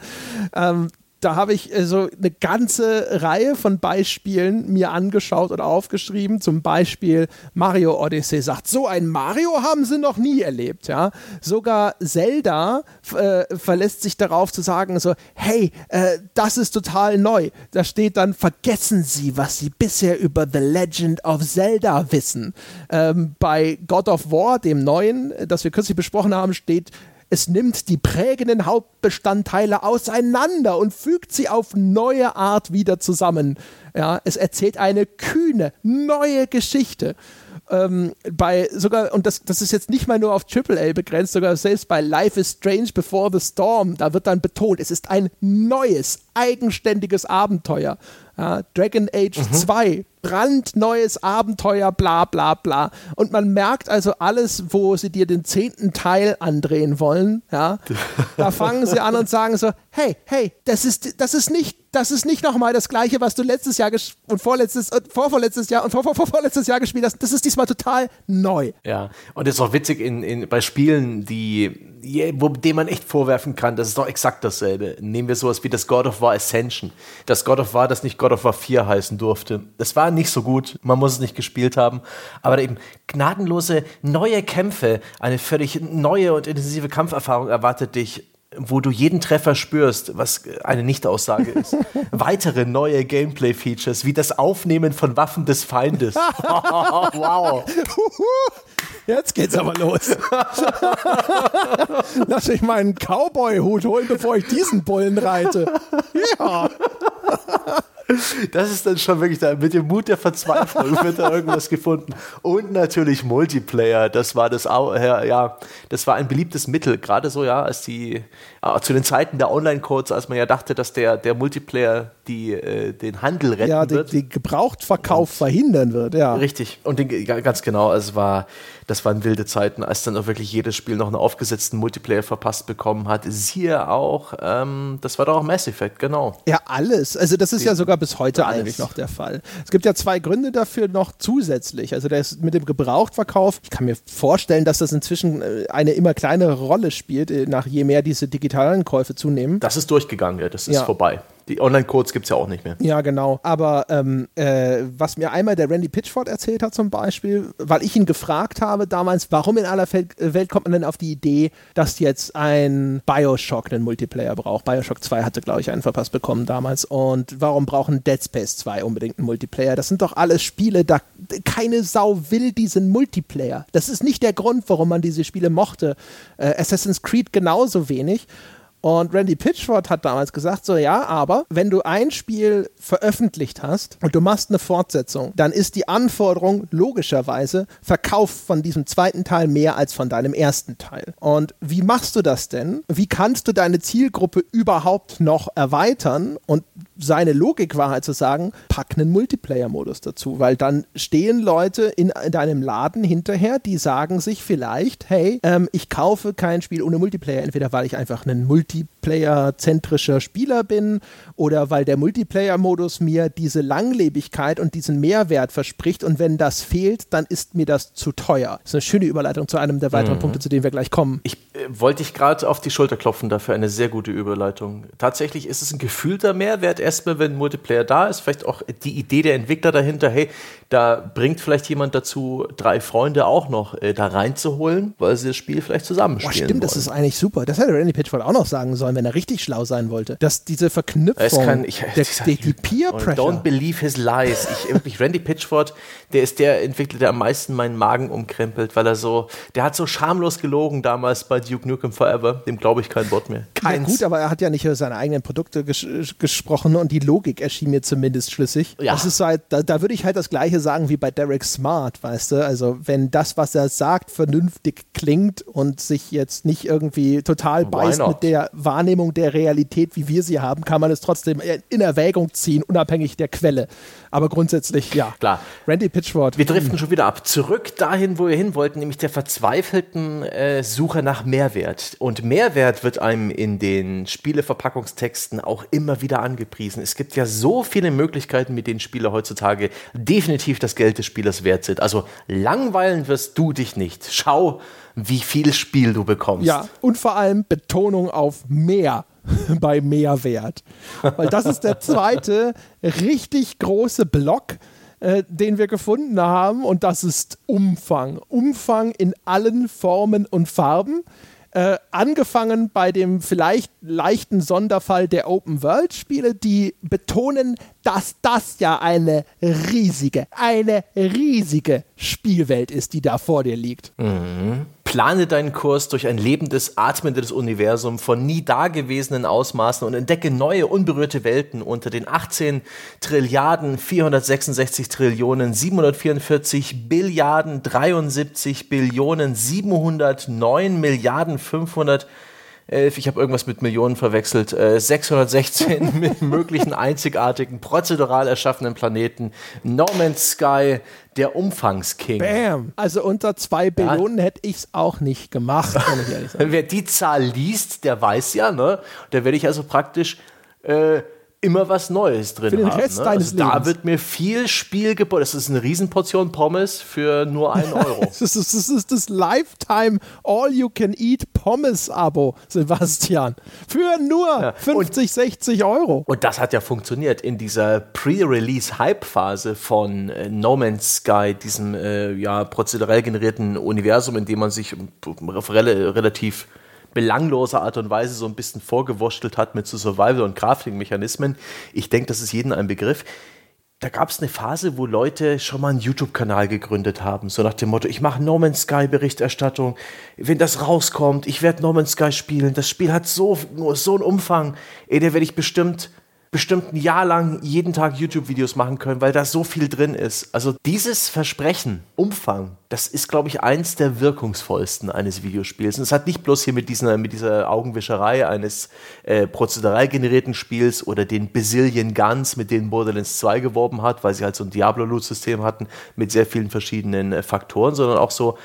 ähm, da habe ich äh, so eine ganze Reihe von Beispielen mir angeschaut und aufgeschrieben. Zum Beispiel Mario Odyssey sagt, so ein Mario haben sie noch nie erlebt. Ja? Sogar Zelda äh, verlässt sich darauf zu sagen, so, hey, äh, das ist total neu. Da steht dann, vergessen Sie, was Sie bisher über The Legend of Zelda wissen. Ähm, bei God of War, dem neuen, das wir kürzlich besprochen haben, steht, es nimmt die prägenden Hauptbestandteile auseinander und fügt sie auf neue Art wieder zusammen. Ja, es erzählt eine kühne, neue Geschichte. Ähm, bei sogar, und das, das ist jetzt nicht mal nur auf AAA begrenzt, sogar selbst bei Life is Strange Before the Storm, da wird dann betont, es ist ein neues, eigenständiges Abenteuer. Ja, Dragon Age mhm. 2 brandneues Abenteuer, bla bla bla. Und man merkt also alles, wo sie dir den zehnten Teil andrehen wollen, ja, da fangen sie an und sagen so, hey, hey, das ist, das ist nicht, das ist nicht nochmal das gleiche, was du letztes Jahr und vorletztes, und vorvorletztes Jahr und vor, vor, Jahr gespielt hast. Das ist diesmal total neu. Ja, und es ist auch witzig in, in, bei Spielen, die, wo, dem man echt vorwerfen kann, das ist doch exakt dasselbe. Nehmen wir sowas wie das God of War Ascension. Das God of War, das nicht God of War 4 heißen durfte. Das war nicht so gut, man muss es nicht gespielt haben, aber eben gnadenlose neue Kämpfe, eine völlig neue und intensive Kampferfahrung erwartet dich wo du jeden Treffer spürst, was eine Nichtaussage ist. Weitere neue Gameplay-Features, wie das Aufnehmen von Waffen des Feindes. wow. Jetzt geht's aber los. Lass mich meinen Cowboy-Hut holen, bevor ich diesen Bullen reite. Ja. Das ist dann schon wirklich da, mit dem Mut der Verzweiflung wird da irgendwas gefunden. Und natürlich Multiplayer, das war das ja, das war ein beliebtes Mittel, gerade so ja, als die äh, zu den Zeiten der Online-Codes, als man ja dachte, dass der, der Multiplayer die, äh, den Handel retten ja, die, wird. den Gebrauchtverkauf und, verhindern wird, ja. Richtig. Und den, ganz genau, es war das waren wilde Zeiten, als dann auch wirklich jedes Spiel noch einen aufgesetzten Multiplayer verpasst bekommen hat. Siehe auch, ähm, das war doch auch Mass Effect, genau. Ja, alles. Also das ist Die, ja sogar bis heute alles. eigentlich noch der Fall. Es gibt ja zwei Gründe dafür noch zusätzlich. Also das mit dem Gebrauchtverkauf, ich kann mir vorstellen, dass das inzwischen äh, eine immer kleinere Rolle spielt, äh, nach je mehr diese digitalen Käufe zunehmen. Das ist durchgegangen, ja, das ist ja. vorbei. Die Online-Codes gibt es ja auch nicht mehr. Ja, genau. Aber ähm, äh, was mir einmal der Randy Pitchford erzählt hat zum Beispiel, weil ich ihn gefragt habe damals, warum in aller Welt kommt man denn auf die Idee, dass jetzt ein Bioshock einen Multiplayer braucht. Bioshock 2 hatte, glaube ich, einen verpasst bekommen damals. Und warum brauchen Dead Space 2 unbedingt einen Multiplayer? Das sind doch alles Spiele, da keine Sau will diesen Multiplayer. Das ist nicht der Grund, warum man diese Spiele mochte. Äh, Assassin's Creed genauso wenig. Und Randy Pitchford hat damals gesagt, so ja, aber wenn du ein Spiel veröffentlicht hast und du machst eine Fortsetzung, dann ist die Anforderung logischerweise Verkauf von diesem zweiten Teil mehr als von deinem ersten Teil. Und wie machst du das denn? Wie kannst du deine Zielgruppe überhaupt noch erweitern? Und seine Logik war halt zu sagen, pack einen Multiplayer-Modus dazu, weil dann stehen Leute in, deinem Laden hinterher, die sagen sich vielleicht, hey, ähm, ich kaufe kein Spiel ohne Multiplayer, entweder weil ich einfach einen type Multiplayer-zentrischer Spieler bin oder weil der Multiplayer-Modus mir diese Langlebigkeit und diesen Mehrwert verspricht und wenn das fehlt, dann ist mir das zu teuer. Das ist eine schöne Überleitung zu einem der weiteren mhm. Punkte, zu denen wir gleich kommen. Ich äh, wollte dich gerade auf die Schulter klopfen dafür, eine sehr gute Überleitung. Tatsächlich ist es ein gefühlter Mehrwert erstmal, wenn Multiplayer da ist, vielleicht auch die Idee der Entwickler dahinter, hey, da bringt vielleicht jemand dazu, drei Freunde auch noch äh, da reinzuholen, weil sie das Spiel vielleicht zusammenspielen Boah, stimmt, wollen. das ist eigentlich super. Das hätte Randy Pitchford auch noch sagen sollen. Sollen, wenn er richtig schlau sein wollte. Dass diese Verknüpfung, kann, ich, der, die, die Peer Pressure. Don't believe his lies. Ich, Randy Pitchford, der ist der Entwickler, der am meisten meinen Magen umkrempelt, weil er so, der hat so schamlos gelogen damals bei Duke Nukem Forever. Dem glaube ich kein Wort mehr. Keins. Ja gut, aber er hat ja nicht über seine eigenen Produkte ges gesprochen und die Logik erschien mir zumindest schlüssig. Ja. Das ist halt, da, da würde ich halt das Gleiche sagen wie bei Derek Smart, weißt du? Also wenn das, was er sagt, vernünftig klingt und sich jetzt nicht irgendwie total beißt mit der Wahrnehmung der Realität, wie wir sie haben, kann man es trotzdem in Erwägung ziehen, unabhängig der Quelle. Aber grundsätzlich, ja. Klar. Randy Pitchford. Wir driften schon wieder ab. Zurück dahin, wo wir hin wollten, nämlich der verzweifelten äh, Suche nach Mehrwert. Und Mehrwert wird einem in den Spieleverpackungstexten auch immer wieder angepriesen. Es gibt ja so viele Möglichkeiten, mit denen Spiele heutzutage definitiv das Geld des Spielers wert sind. Also langweilen wirst du dich nicht. Schau, wie viel Spiel du bekommst. Ja, und vor allem Betonung auf mehr. bei Mehrwert. Weil das ist der zweite richtig große Block, äh, den wir gefunden haben und das ist Umfang. Umfang in allen Formen und Farben. Äh, angefangen bei dem vielleicht leichten Sonderfall der Open-World-Spiele, die betonen, dass das ja eine riesige, eine riesige Spielwelt ist, die da vor dir liegt. Mhm. Plane deinen Kurs durch ein lebendes, atmendes Universum von nie dagewesenen Ausmaßen und entdecke neue, unberührte Welten unter den 18 Trilliarden, 466 Trillionen, 744 Billiarden, 73 Billionen, 709 Milliarden, 500 11, ich habe irgendwas mit Millionen verwechselt, äh, 616 möglichen einzigartigen, prozedural erschaffenen Planeten, No Man's Sky, der Umfangsking. Bam! Also unter zwei Billionen ja. hätte ich es auch nicht gemacht, wenn ich ehrlich Wer die Zahl liest, der weiß ja, ne? Da werde ich also praktisch äh, immer was Neues drin für den haben. Rest ne? also da wird mir viel Spiel geboten. Das ist eine Riesenportion Pommes für nur einen Euro. das, ist, das ist das Lifetime All-You-Can-Eat Pommes-Abo, Sebastian. Für nur ja. 50, und, 60 Euro. Und das hat ja funktioniert in dieser Pre-Release-Hype-Phase von äh, No Man's Sky, diesem äh, ja, prozedurell generierten Universum, in dem man sich relativ belangloser Art und Weise so ein bisschen vorgewurschtelt hat mit so Survival- und Crafting-Mechanismen. Ich denke, das ist jedem ein Begriff. Da gab es eine Phase, wo Leute schon mal einen YouTube-Kanal gegründet haben, so nach dem Motto, ich mache No Man's Sky Berichterstattung, wenn das rauskommt, ich werde No Man's Sky spielen, das Spiel hat so, so einen Umfang, ey, der werde ich bestimmt bestimmt ein Jahr lang jeden Tag YouTube-Videos machen können, weil da so viel drin ist. Also dieses Versprechen, Umfang, das ist, glaube ich, eins der wirkungsvollsten eines Videospiels. Und es hat nicht bloß hier mit dieser, mit dieser Augenwischerei eines äh, prozedural generierten Spiels oder den Bazillion Guns, mit denen Borderlands 2 geworben hat, weil sie halt so ein Diablo-Loot-System hatten mit sehr vielen verschiedenen äh, Faktoren, sondern auch so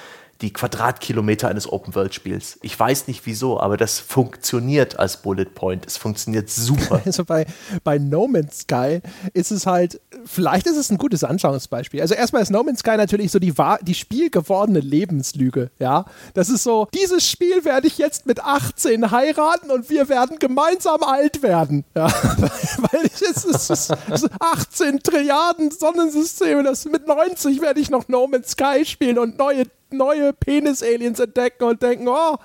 die Quadratkilometer eines Open-World-Spiels. Ich weiß nicht wieso, aber das funktioniert als Bullet Point. Es funktioniert super. Also bei, bei No Man's Sky ist es halt, vielleicht ist es ein gutes Anschauungsbeispiel. Also erstmal ist No Man's Sky natürlich so die, die spielgewordene Lebenslüge. Ja, das ist so, dieses Spiel werde ich jetzt mit 18 heiraten und wir werden gemeinsam alt werden. Ja, weil es ist 18 Trilliarden Sonnensysteme, das mit 90 werde ich noch No Man's Sky spielen und neue neue Penis-Aliens entdecken und denken, oh,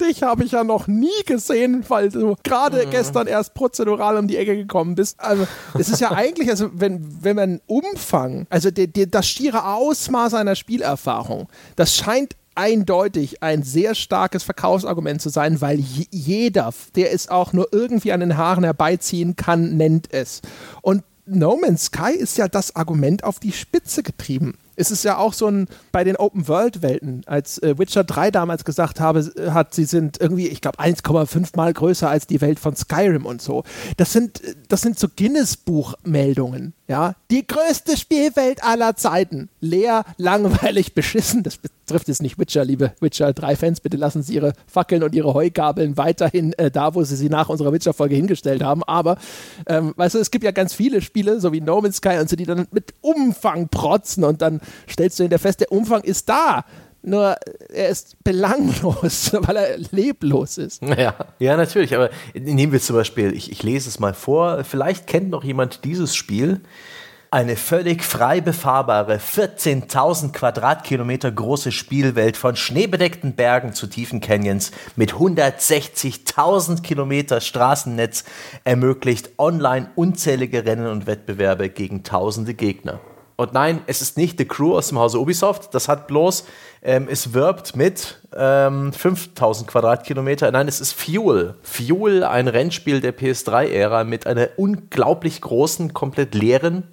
dich habe ich ja noch nie gesehen, weil du gerade mhm. gestern erst prozedural um die Ecke gekommen bist. Also es ist ja eigentlich, also wenn, wenn man Umfang, also die, die, das schiere Ausmaß einer Spielerfahrung, das scheint eindeutig ein sehr starkes Verkaufsargument zu sein, weil jeder, der es auch nur irgendwie an den Haaren herbeiziehen kann, nennt es. Und No Man's Sky ist ja das Argument auf die Spitze getrieben ist es ja auch so ein, bei den Open-World-Welten, als äh, Witcher 3 damals gesagt habe, äh, hat, sie sind irgendwie, ich glaube, 1,5 Mal größer als die Welt von Skyrim und so. Das sind, äh, das sind so Guinness-Buch-Meldungen. Ja, die größte Spielwelt aller Zeiten. Leer, langweilig, beschissen. Das betrifft jetzt nicht Witcher, liebe Witcher 3-Fans. Bitte lassen Sie Ihre Fackeln und Ihre Heugabeln weiterhin äh, da, wo Sie sie nach unserer Witcher-Folge hingestellt haben. Aber, ähm, weißt du, es gibt ja ganz viele Spiele, so wie No Man's Sky und so, die dann mit Umfang protzen und dann stellst du hinterher fest, der Umfang ist da. Nur er ist belanglos, weil er leblos ist. Ja, ja natürlich. Aber nehmen wir zum Beispiel, ich, ich lese es mal vor, vielleicht kennt noch jemand dieses Spiel. Eine völlig frei befahrbare, 14.000 Quadratkilometer große Spielwelt von schneebedeckten Bergen zu tiefen Canyons mit 160.000 Kilometer Straßennetz ermöglicht online unzählige Rennen und Wettbewerbe gegen tausende Gegner. Und nein, es ist nicht The Crew aus dem Hause Ubisoft. Das hat bloß, ähm, es wirbt mit ähm, 5000 Quadratkilometer. Nein, es ist Fuel. Fuel, ein Rennspiel der PS3-Ära mit einer unglaublich großen, komplett leeren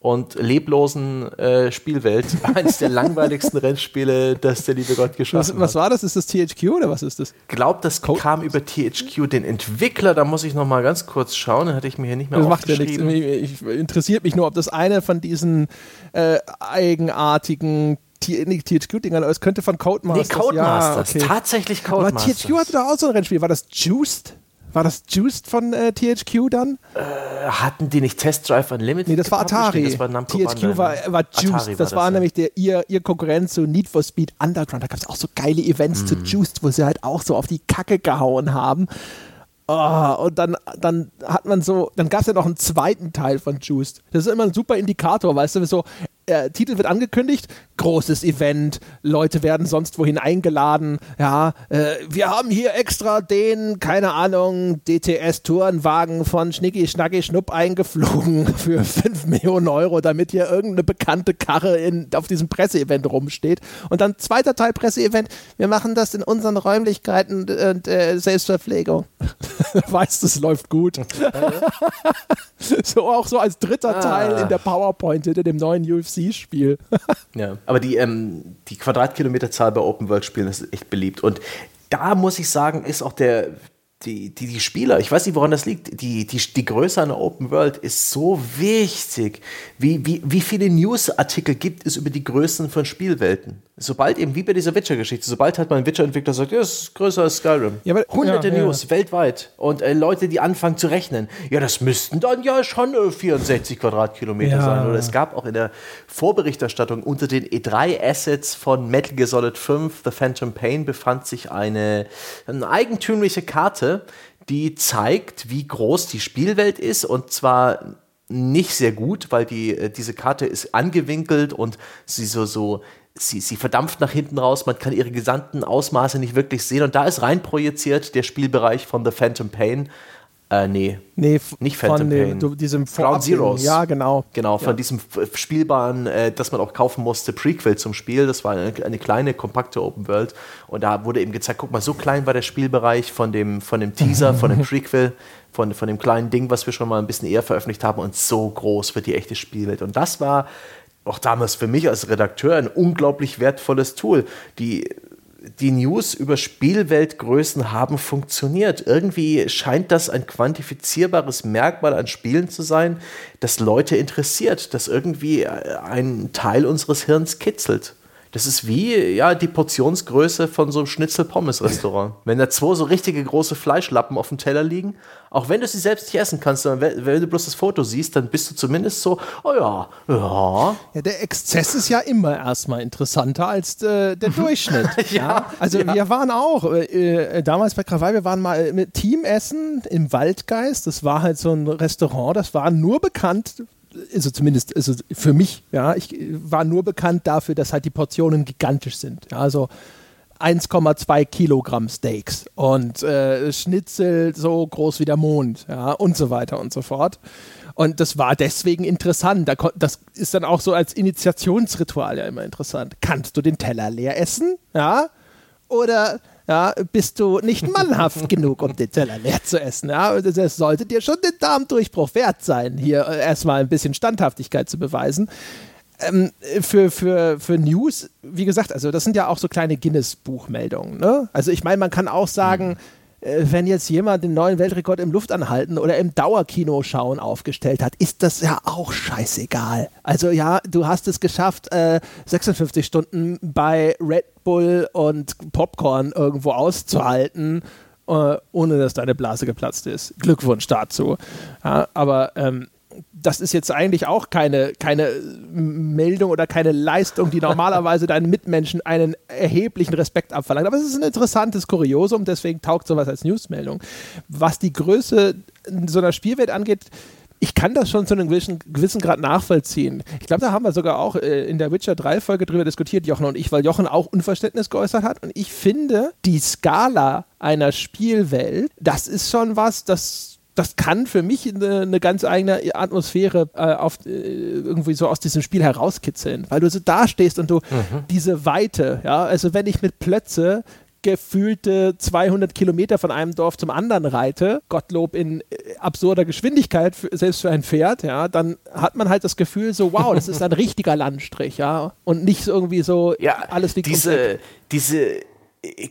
und leblosen äh, Spielwelt. Eines der langweiligsten Rennspiele, das der liebe Gott geschaffen was, was war das? Ist das THQ oder was ist das? Glaubt, das Code? kam über THQ, den Entwickler. Da muss ich noch mal ganz kurz schauen. Den hatte ich mir hier nicht mehr Das macht ja nichts. Ich, interessiert mich nur, ob das eine von diesen äh, eigenartigen THQ-Dingern, es könnte von Codemasters. Nee, Codemasters. Ja, okay. Tatsächlich Codemasters. Aber THQ hatte da auch so ein Rennspiel. War das Juiced? War das Juiced von äh, THQ dann? Äh, hatten die nicht Test Drive Unlimited? Nee, das war Atari. Das war THQ war, war Juiced. War das, das, war ja. nämlich der, ihr, ihr Konkurrent zu Need for Speed Underground. Da gab es auch so geile Events mm. zu Juiced, wo sie halt auch so auf die Kacke gehauen haben. Oh, und dann, dann hat man so, dann gab es ja noch einen zweiten Teil von Juiced. Das ist immer ein super Indikator, weißt du, so, äh, Titel wird angekündigt, großes Event, Leute werden sonst wohin eingeladen, ja, äh, wir haben hier extra den, keine Ahnung, DTS-Tourenwagen von Schnicki Schnacki Schnupp eingeflogen für 5 Millionen Euro, damit hier irgendeine bekannte Karre in, auf diesem Presseevent rumsteht. Und dann zweiter Teil Presseevent, wir machen das in unseren Räumlichkeiten und äh, Selbstverpflegung. weißt, es läuft gut. so auch so als dritter ah. Teil in der PowerPoint hinter dem neuen UFC-Spiel. ja, aber die, ähm, die Quadratkilometerzahl bei Open-World-Spielen ist echt beliebt. Und da muss ich sagen, ist auch der, die, die, die Spieler, ich weiß nicht, woran das liegt, die, die, die Größe einer Open World ist so wichtig. Wie, wie, wie viele Newsartikel gibt es über die Größen von Spielwelten? Sobald eben, wie bei dieser Witcher-Geschichte, sobald halt mal ein Witcher-Entwickler sagt, ja, ist größer als Skyrim. Ja, aber, Hunderte ja, News ja. weltweit. Und äh, Leute, die anfangen zu rechnen. Ja, das müssten dann ja schon äh, 64 Quadratkilometer sein. Oder es gab auch in der Vorberichterstattung unter den E3-Assets von Metal Gear Solid 5, The Phantom Pain, befand sich eine, eine eigentümliche Karte, die zeigt, wie groß die Spielwelt ist. Und zwar nicht sehr gut, weil die, äh, diese Karte ist angewinkelt und sie so, so sie, sie verdampft nach hinten raus, man kann ihre gesamten Ausmaße nicht wirklich sehen und da ist rein projiziert der Spielbereich von The Phantom Pain. Äh, nee, nee nicht Phantom Pain. Dem, diesem Ground Zeroes. Ja, genau. Genau, von ja. diesem spielbaren, äh, das man auch kaufen musste, Prequel zum Spiel. Das war eine, eine, kleine, kompakte Open World. Und da wurde eben gezeigt, guck mal, so klein war der Spielbereich von dem, von dem Teaser, von dem Prequel, von, von dem kleinen Ding, was wir schon mal ein bisschen eher veröffentlicht haben. Und so groß wird die echte Spielwelt. Und das war auch damals für mich als Redakteur ein unglaublich wertvolles Tool. Die, die News über Spielweltgrößen haben funktioniert. Irgendwie scheint das ein quantifizierbares Merkmal an Spielen zu sein, das Leute interessiert, das irgendwie einen Teil unseres Hirns kitzelt. Das ist wie ja, die Portionsgröße von so einem Schnitzel-Pommes-Restaurant. wenn da zwei so richtige große Fleischlappen auf dem Teller liegen, auch wenn du sie selbst nicht essen kannst, wenn du bloß das Foto siehst, dann bist du zumindest so, oh ja, ja. Ja, der Exzess ist ja immer erstmal interessanter als äh, der Durchschnitt. ja, ja, Also ja. wir waren auch, äh, äh, damals bei Krawall, wir waren mal mit Teamessen im Waldgeist. Das war halt so ein Restaurant, das war nur bekannt also zumindest also für mich, ja, ich war nur bekannt dafür, dass halt die Portionen gigantisch sind. Ja, also 1,2 Kilogramm Steaks und äh, Schnitzel so groß wie der Mond, ja, und so weiter und so fort. Und das war deswegen interessant. Das ist dann auch so als Initiationsritual ja immer interessant. Kannst du den Teller leer essen? Ja? Oder ja, bist du nicht mannhaft genug, um den Teller leer zu essen. Ja, das sollte dir schon den Darmdurchbruch wert sein, hier äh, erstmal ein bisschen Standhaftigkeit zu beweisen. Ähm, für, für, für News, wie gesagt, also das sind ja auch so kleine Guinness-Buchmeldungen. Ne? Also ich meine, man kann auch sagen, mhm wenn jetzt jemand den neuen Weltrekord im Luftanhalten oder im Dauerkino schauen aufgestellt hat, ist das ja auch scheißegal. Also ja, du hast es geschafft, äh, 56 Stunden bei Red Bull und Popcorn irgendwo auszuhalten, äh, ohne dass deine Blase geplatzt ist. Glückwunsch dazu. Ja, aber ähm, das ist jetzt eigentlich auch keine, keine Meldung oder keine Leistung, die normalerweise deinen Mitmenschen einen erheblichen Respekt abverlangt. Aber es ist ein interessantes Kuriosum, deswegen taugt sowas als Newsmeldung. Was die Größe so einer Spielwelt angeht, ich kann das schon zu einem gewissen, gewissen Grad nachvollziehen. Ich glaube, da haben wir sogar auch äh, in der Witcher 3 Folge drüber diskutiert, Jochen und ich, weil Jochen auch Unverständnis geäußert hat. Und ich finde, die Skala einer Spielwelt, das ist schon was, das das kann für mich eine, eine ganz eigene Atmosphäre äh, auf, äh, irgendwie so aus diesem Spiel herauskitzeln, weil du so dastehst und du mhm. diese Weite, ja, also wenn ich mit Plötze gefühlte 200 Kilometer von einem Dorf zum anderen reite, Gottlob in äh, absurder Geschwindigkeit, für, selbst für ein Pferd, ja, dann hat man halt das Gefühl so, wow, das ist ein richtiger Landstrich, ja, und nicht so irgendwie so, ja, alles liegt diese, diese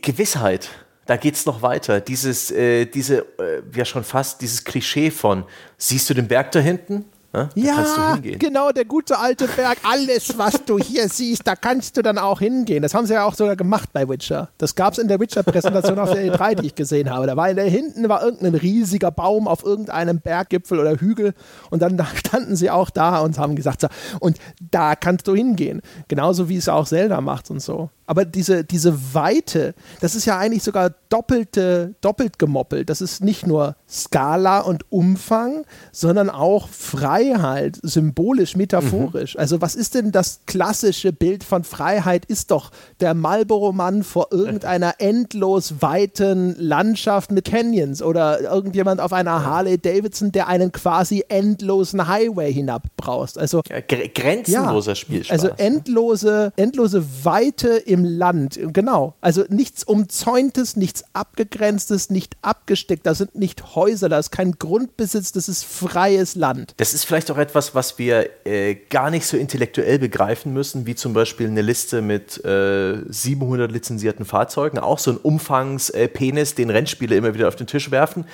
Gewissheit, da geht es noch weiter. Dieses, äh, diese, äh, ja schon fast dieses Klischee von, siehst du den Berg da hinten? Ja, ja genau, der gute alte Berg. Alles, was du hier siehst, da kannst du dann auch hingehen. Das haben sie ja auch sogar gemacht bei Witcher. Das gab es in der Witcher-Präsentation auf der E3, die ich gesehen habe. Da war da hinten war irgendein riesiger Baum auf irgendeinem Berggipfel oder Hügel und dann da standen sie auch da und haben gesagt, so, und da kannst du hingehen. Genauso wie es auch Zelda macht und so. Aber diese, diese Weite, das ist ja eigentlich sogar doppelte, doppelt gemoppelt. Das ist nicht nur Skala und Umfang, sondern auch Freiheit, symbolisch, metaphorisch. Mhm. Also was ist denn das klassische Bild von Freiheit? Ist doch der Marlboro-Mann vor irgendeiner endlos weiten Landschaft mit Canyons oder irgendjemand auf einer Harley Davidson, der einen quasi endlosen Highway hinabbraust. Also ja, grenzenloser ja, Spielspaß. Also endlose, endlose Weite im im Land. Genau. Also nichts Umzäuntes, nichts Abgegrenztes, nicht abgesteckt. Da sind nicht Häuser, da ist kein Grundbesitz, das ist freies Land. Das ist vielleicht auch etwas, was wir äh, gar nicht so intellektuell begreifen müssen, wie zum Beispiel eine Liste mit äh, 700 lizenzierten Fahrzeugen. Auch so ein Umfangspenis, äh, den Rennspiele immer wieder auf den Tisch werfen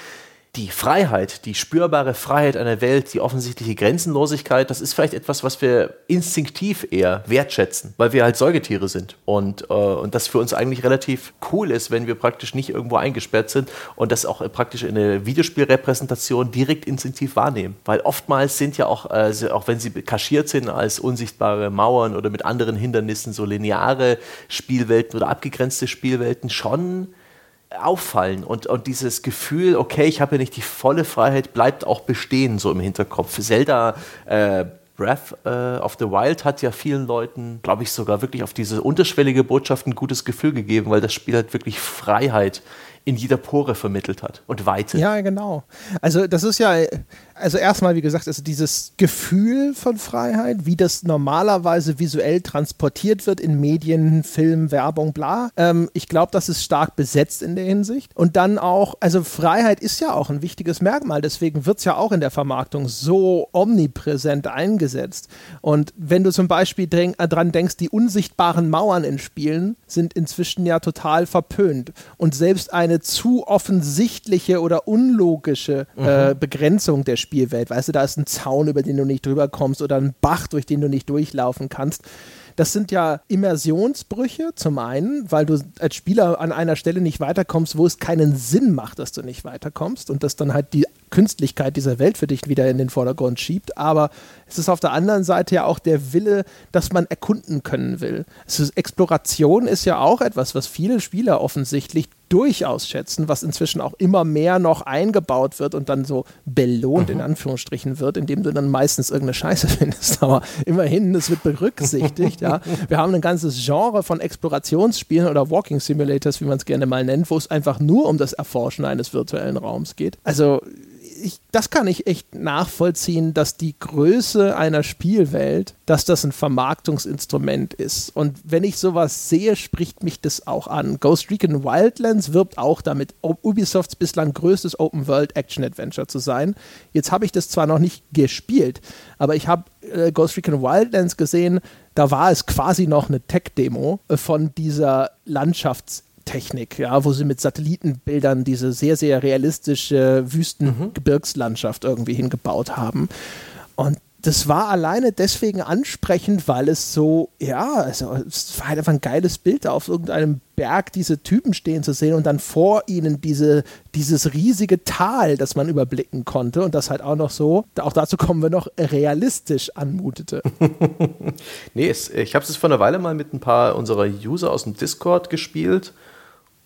die Freiheit, die spürbare Freiheit einer Welt, die offensichtliche Grenzenlosigkeit, das ist vielleicht etwas, was wir instinktiv eher wertschätzen, weil wir halt Säugetiere sind und, äh, und das für uns eigentlich relativ cool ist, wenn wir praktisch nicht irgendwo eingesperrt sind und das auch praktisch in der Videospielrepräsentation direkt instinktiv wahrnehmen. Weil oftmals sind ja auch, äh, auch wenn sie kaschiert sind als unsichtbare Mauern oder mit anderen Hindernissen, so lineare Spielwelten oder abgegrenzte Spielwelten schon auffallen und, und dieses Gefühl, okay, ich habe ja nicht die volle Freiheit, bleibt auch bestehen so im Hinterkopf. Zelda äh, Breath äh, of the Wild hat ja vielen Leuten, glaube ich, sogar wirklich auf diese unterschwellige Botschaft ein gutes Gefühl gegeben, weil das Spiel halt wirklich Freiheit in jeder Pore vermittelt hat und Weite. Ja, genau. Also das ist ja, also erstmal, wie gesagt, also dieses Gefühl von Freiheit, wie das normalerweise visuell transportiert wird in Medien, Film, Werbung, bla. Ähm, ich glaube, das ist stark besetzt in der Hinsicht. Und dann auch, also Freiheit ist ja auch ein wichtiges Merkmal, deswegen wird es ja auch in der Vermarktung so omnipräsent eingesetzt. Und wenn du zum Beispiel äh, dran denkst, die unsichtbaren Mauern in Spielen sind inzwischen ja total verpönt. Und selbst eine eine zu offensichtliche oder unlogische äh, mhm. Begrenzung der Spielwelt. Weißt du, da ist ein Zaun, über den du nicht drüber kommst oder ein Bach, durch den du nicht durchlaufen kannst. Das sind ja Immersionsbrüche zum einen, weil du als Spieler an einer Stelle nicht weiterkommst, wo es keinen Sinn macht, dass du nicht weiterkommst und das dann halt die Künstlichkeit dieser Welt für dich wieder in den Vordergrund schiebt. Aber es ist auf der anderen Seite ja auch der Wille, dass man erkunden können will. Ist, Exploration ist ja auch etwas, was viele Spieler offensichtlich durchaus schätzen, was inzwischen auch immer mehr noch eingebaut wird und dann so belohnt mhm. in Anführungsstrichen wird, indem du dann meistens irgendeine Scheiße findest. Aber immerhin, es wird berücksichtigt. ja. Wir haben ein ganzes Genre von Explorationsspielen oder Walking Simulators, wie man es gerne mal nennt, wo es einfach nur um das Erforschen eines virtuellen Raums geht. Also ich, das kann ich echt nachvollziehen, dass die Größe einer Spielwelt, dass das ein Vermarktungsinstrument ist. Und wenn ich sowas sehe, spricht mich das auch an. Ghost Recon Wildlands wirbt auch damit, Ubisofts bislang größtes Open-World-Action-Adventure zu sein. Jetzt habe ich das zwar noch nicht gespielt, aber ich habe äh, Ghost Recon Wildlands gesehen, da war es quasi noch eine Tech-Demo von dieser Landschafts- Technik, ja, wo sie mit Satellitenbildern diese sehr, sehr realistische Wüstengebirgslandschaft irgendwie hingebaut haben. Und das war alleine deswegen ansprechend, weil es so, ja, also es war einfach ein geiles Bild, auf irgendeinem Berg diese Typen stehen zu sehen und dann vor ihnen diese, dieses riesige Tal, das man überblicken konnte und das halt auch noch so, auch dazu kommen wir noch, realistisch anmutete. nee, es, ich habe es vor einer Weile mal mit ein paar unserer User aus dem Discord gespielt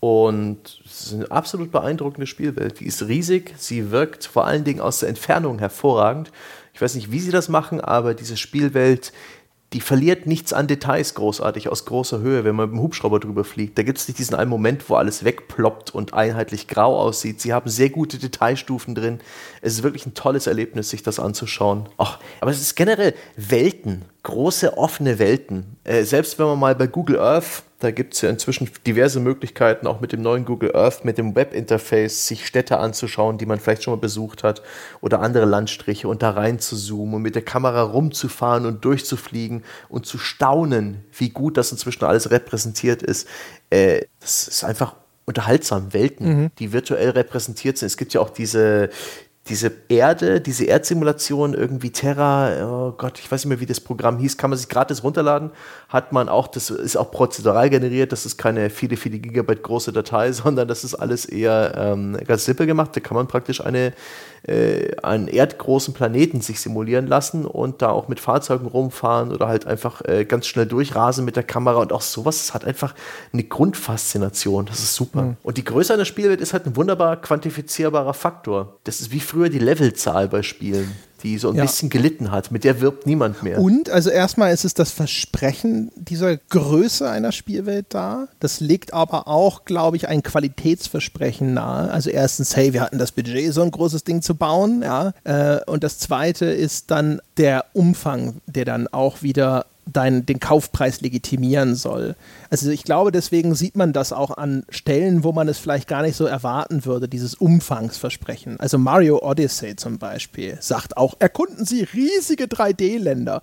Und es ist eine absolut beeindruckende Spielwelt. Die ist riesig, sie wirkt vor allen Dingen aus der Entfernung hervorragend. Ich weiß nicht, wie sie das machen, aber diese Spielwelt, die verliert nichts an Details großartig aus großer Höhe, wenn man mit dem Hubschrauber drüber fliegt. Da gibt es nicht diesen einen Moment, wo alles wegploppt und einheitlich grau aussieht. Sie haben sehr gute Detailstufen drin. Es ist wirklich ein tolles Erlebnis, sich das anzuschauen. Ach, aber es ist generell Welten, große offene Welten. Äh, selbst wenn man mal bei Google Earth da gibt es ja inzwischen diverse Möglichkeiten, auch mit dem neuen Google Earth, mit dem Webinterface, sich Städte anzuschauen, die man vielleicht schon mal besucht hat oder andere Landstriche und da rein zu zoomen und mit der Kamera rumzufahren und durchzufliegen und zu staunen, wie gut das inzwischen alles repräsentiert ist. Äh, das ist einfach unterhaltsam, Welten, mhm. die virtuell repräsentiert sind. Es gibt ja auch diese, diese Erde, diese Erdsimulation, irgendwie Terra, oh Gott, ich weiß nicht mehr, wie das Programm hieß, kann man sich gratis runterladen. Hat man auch, das ist auch prozedural generiert, das ist keine viele, viele Gigabyte große Datei, sondern das ist alles eher ähm, ganz simpel gemacht. Da kann man praktisch eine äh, einen erdgroßen Planeten sich simulieren lassen und da auch mit Fahrzeugen rumfahren oder halt einfach äh, ganz schnell durchrasen mit der Kamera und auch sowas. Das hat einfach eine Grundfaszination. Das ist super. Mhm. Und die Größe einer Spielwelt ist halt ein wunderbar quantifizierbarer Faktor. Das ist wie früher die Levelzahl bei Spielen die so ein ja. bisschen gelitten hat. Mit der wirbt niemand mehr. Und, also erstmal ist es das Versprechen dieser Größe einer Spielwelt da. Das legt aber auch, glaube ich, ein Qualitätsversprechen nahe. Also erstens, hey, wir hatten das Budget, so ein großes Ding zu bauen, ja. Äh, und das zweite ist dann der Umfang, der dann auch wieder dein, den Kaufpreis legitimieren soll. Also ich glaube, deswegen sieht man das auch an Stellen, wo man es vielleicht gar nicht so erwarten würde, dieses Umfangsversprechen. Also Mario Odyssey zum Beispiel sagt auch, erkunden Sie riesige 3D-Länder.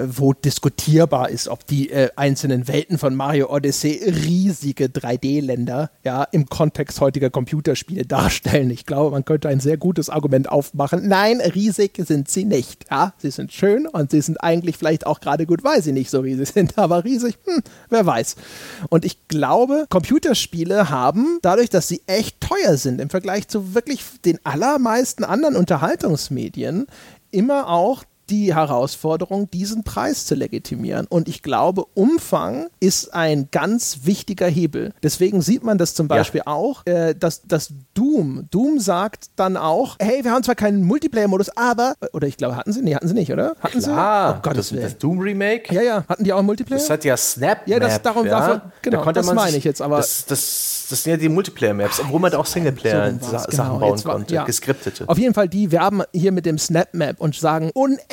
Äh, wo diskutierbar ist, ob die äh, einzelnen Welten von Mario Odyssey riesige 3D-Länder ja, im Kontext heutiger Computerspiele darstellen. Ich glaube, man könnte ein sehr gutes Argument aufmachen. Nein, riesig sind sie nicht. Ja, sie sind schön und sie sind eigentlich vielleicht auch gerade gut, weil sie nicht so riesig sind, aber riesig, hm, wer weiß. Und ich glaube, Computerspiele haben, dadurch, dass sie echt teuer sind im Vergleich zu wirklich den allermeisten anderen Unterhaltungsmedien, immer auch die Herausforderung, diesen Preis zu legitimieren. Und ich glaube, Umfang ist ein ganz wichtiger Hebel. Deswegen sieht man das zum Beispiel ja. auch, äh, dass, dass Doom, Doom sagt dann auch, hey, wir haben zwar keinen Multiplayer-Modus, aber, oder ich glaube, hatten sie? Nee, hatten sie nicht, oder? Hatten Klar, sie? Oh Gott, das, das Doom-Remake? Ja, ja. Hatten die auch Multiplayer? Das hat ja Snap. Ja, das darum ja? dafür, genau, da das meine ich jetzt, aber. Das, das, das sind ja die Multiplayer-Maps, obwohl man da auch Singleplayer-Sachen genau. bauen war, konnte, ja. geskriptete. Auf jeden Fall, die werben hier mit dem Snap-Map und sagen,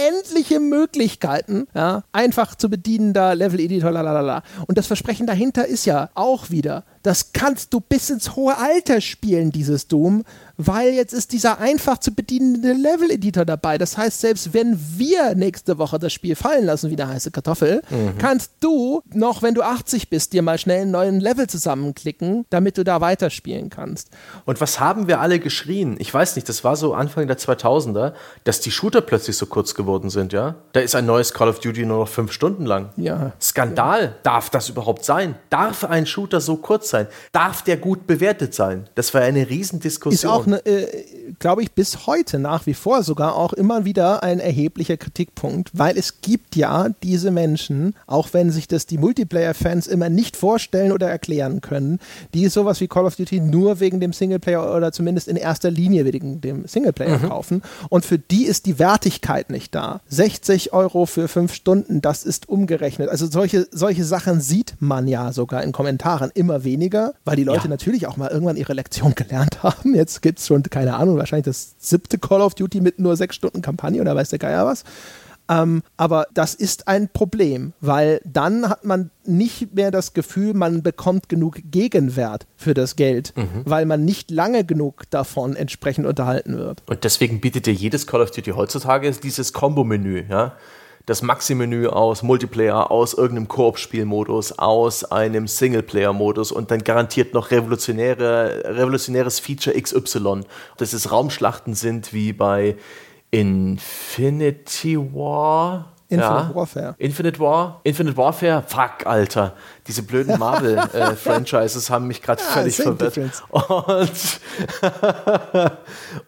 unendliche Möglichkeiten, ja, einfach zu bedienender Level-Editor, lalala. Und das Versprechen dahinter ist ja auch wieder, das kannst du bis ins hohe Alter spielen, dieses Doom, weil jetzt ist dieser einfach zu bedienende Level-Editor dabei. Das heißt, selbst wenn wir nächste Woche das Spiel fallen lassen wie eine heiße Kartoffel, mhm. kannst du noch, wenn du 80 bist, dir mal schnell einen neuen Level zusammenklicken, damit du da weiterspielen kannst. Und was haben wir alle geschrien? Ich weiß nicht, das war so Anfang der 2000er, dass die Shooter plötzlich so kurz geworden sind, ja? Da ist ein neues Call of Duty nur noch fünf Stunden lang. Ja. Skandal. Ja. Darf das überhaupt sein? Darf ein Shooter so kurz sein? Darf der gut bewertet sein? Das war eine Riesendiskussion. Ist auch ne, äh, glaube ich, bis heute nach wie vor sogar auch immer wieder ein erheblicher Kritikpunkt, weil es gibt ja diese Menschen, auch wenn sich das die Multiplayer-Fans immer nicht vorstellen oder erklären können, die sowas wie Call of Duty nur wegen dem Singleplayer oder zumindest in erster Linie wegen dem Singleplayer mhm. kaufen. Und für die ist die Wertigkeit nicht da. 60 Euro für fünf Stunden, das ist umgerechnet. Also solche, solche Sachen sieht man ja sogar in Kommentaren immer weniger, weil die Leute ja. natürlich auch mal irgendwann ihre Lektion gelernt haben. Jetzt gibt es schon, keine Ahnung, wahrscheinlich das siebte Call of Duty mit nur sechs Stunden Kampagne oder weiß der Geier was. Ähm, aber das ist ein Problem, weil dann hat man nicht mehr das Gefühl, man bekommt genug Gegenwert für das Geld, mhm. weil man nicht lange genug davon entsprechend unterhalten wird. Und deswegen bietet dir jedes Call of Duty heutzutage dieses Kombo-Menü, ja das Maxi-Menü aus Multiplayer, aus irgendeinem Koop-Spielmodus, aus einem Singleplayer-Modus und dann garantiert noch revolutionäre, revolutionäres Feature XY. Dass es Raumschlachten sind wie bei Infinity War Infinite ja. Warfare. Infinite War, Infinite Warfare, fuck, Alter. Diese blöden Marvel-Franchises äh, haben mich gerade ja, völlig verwirrt. Difference. Und,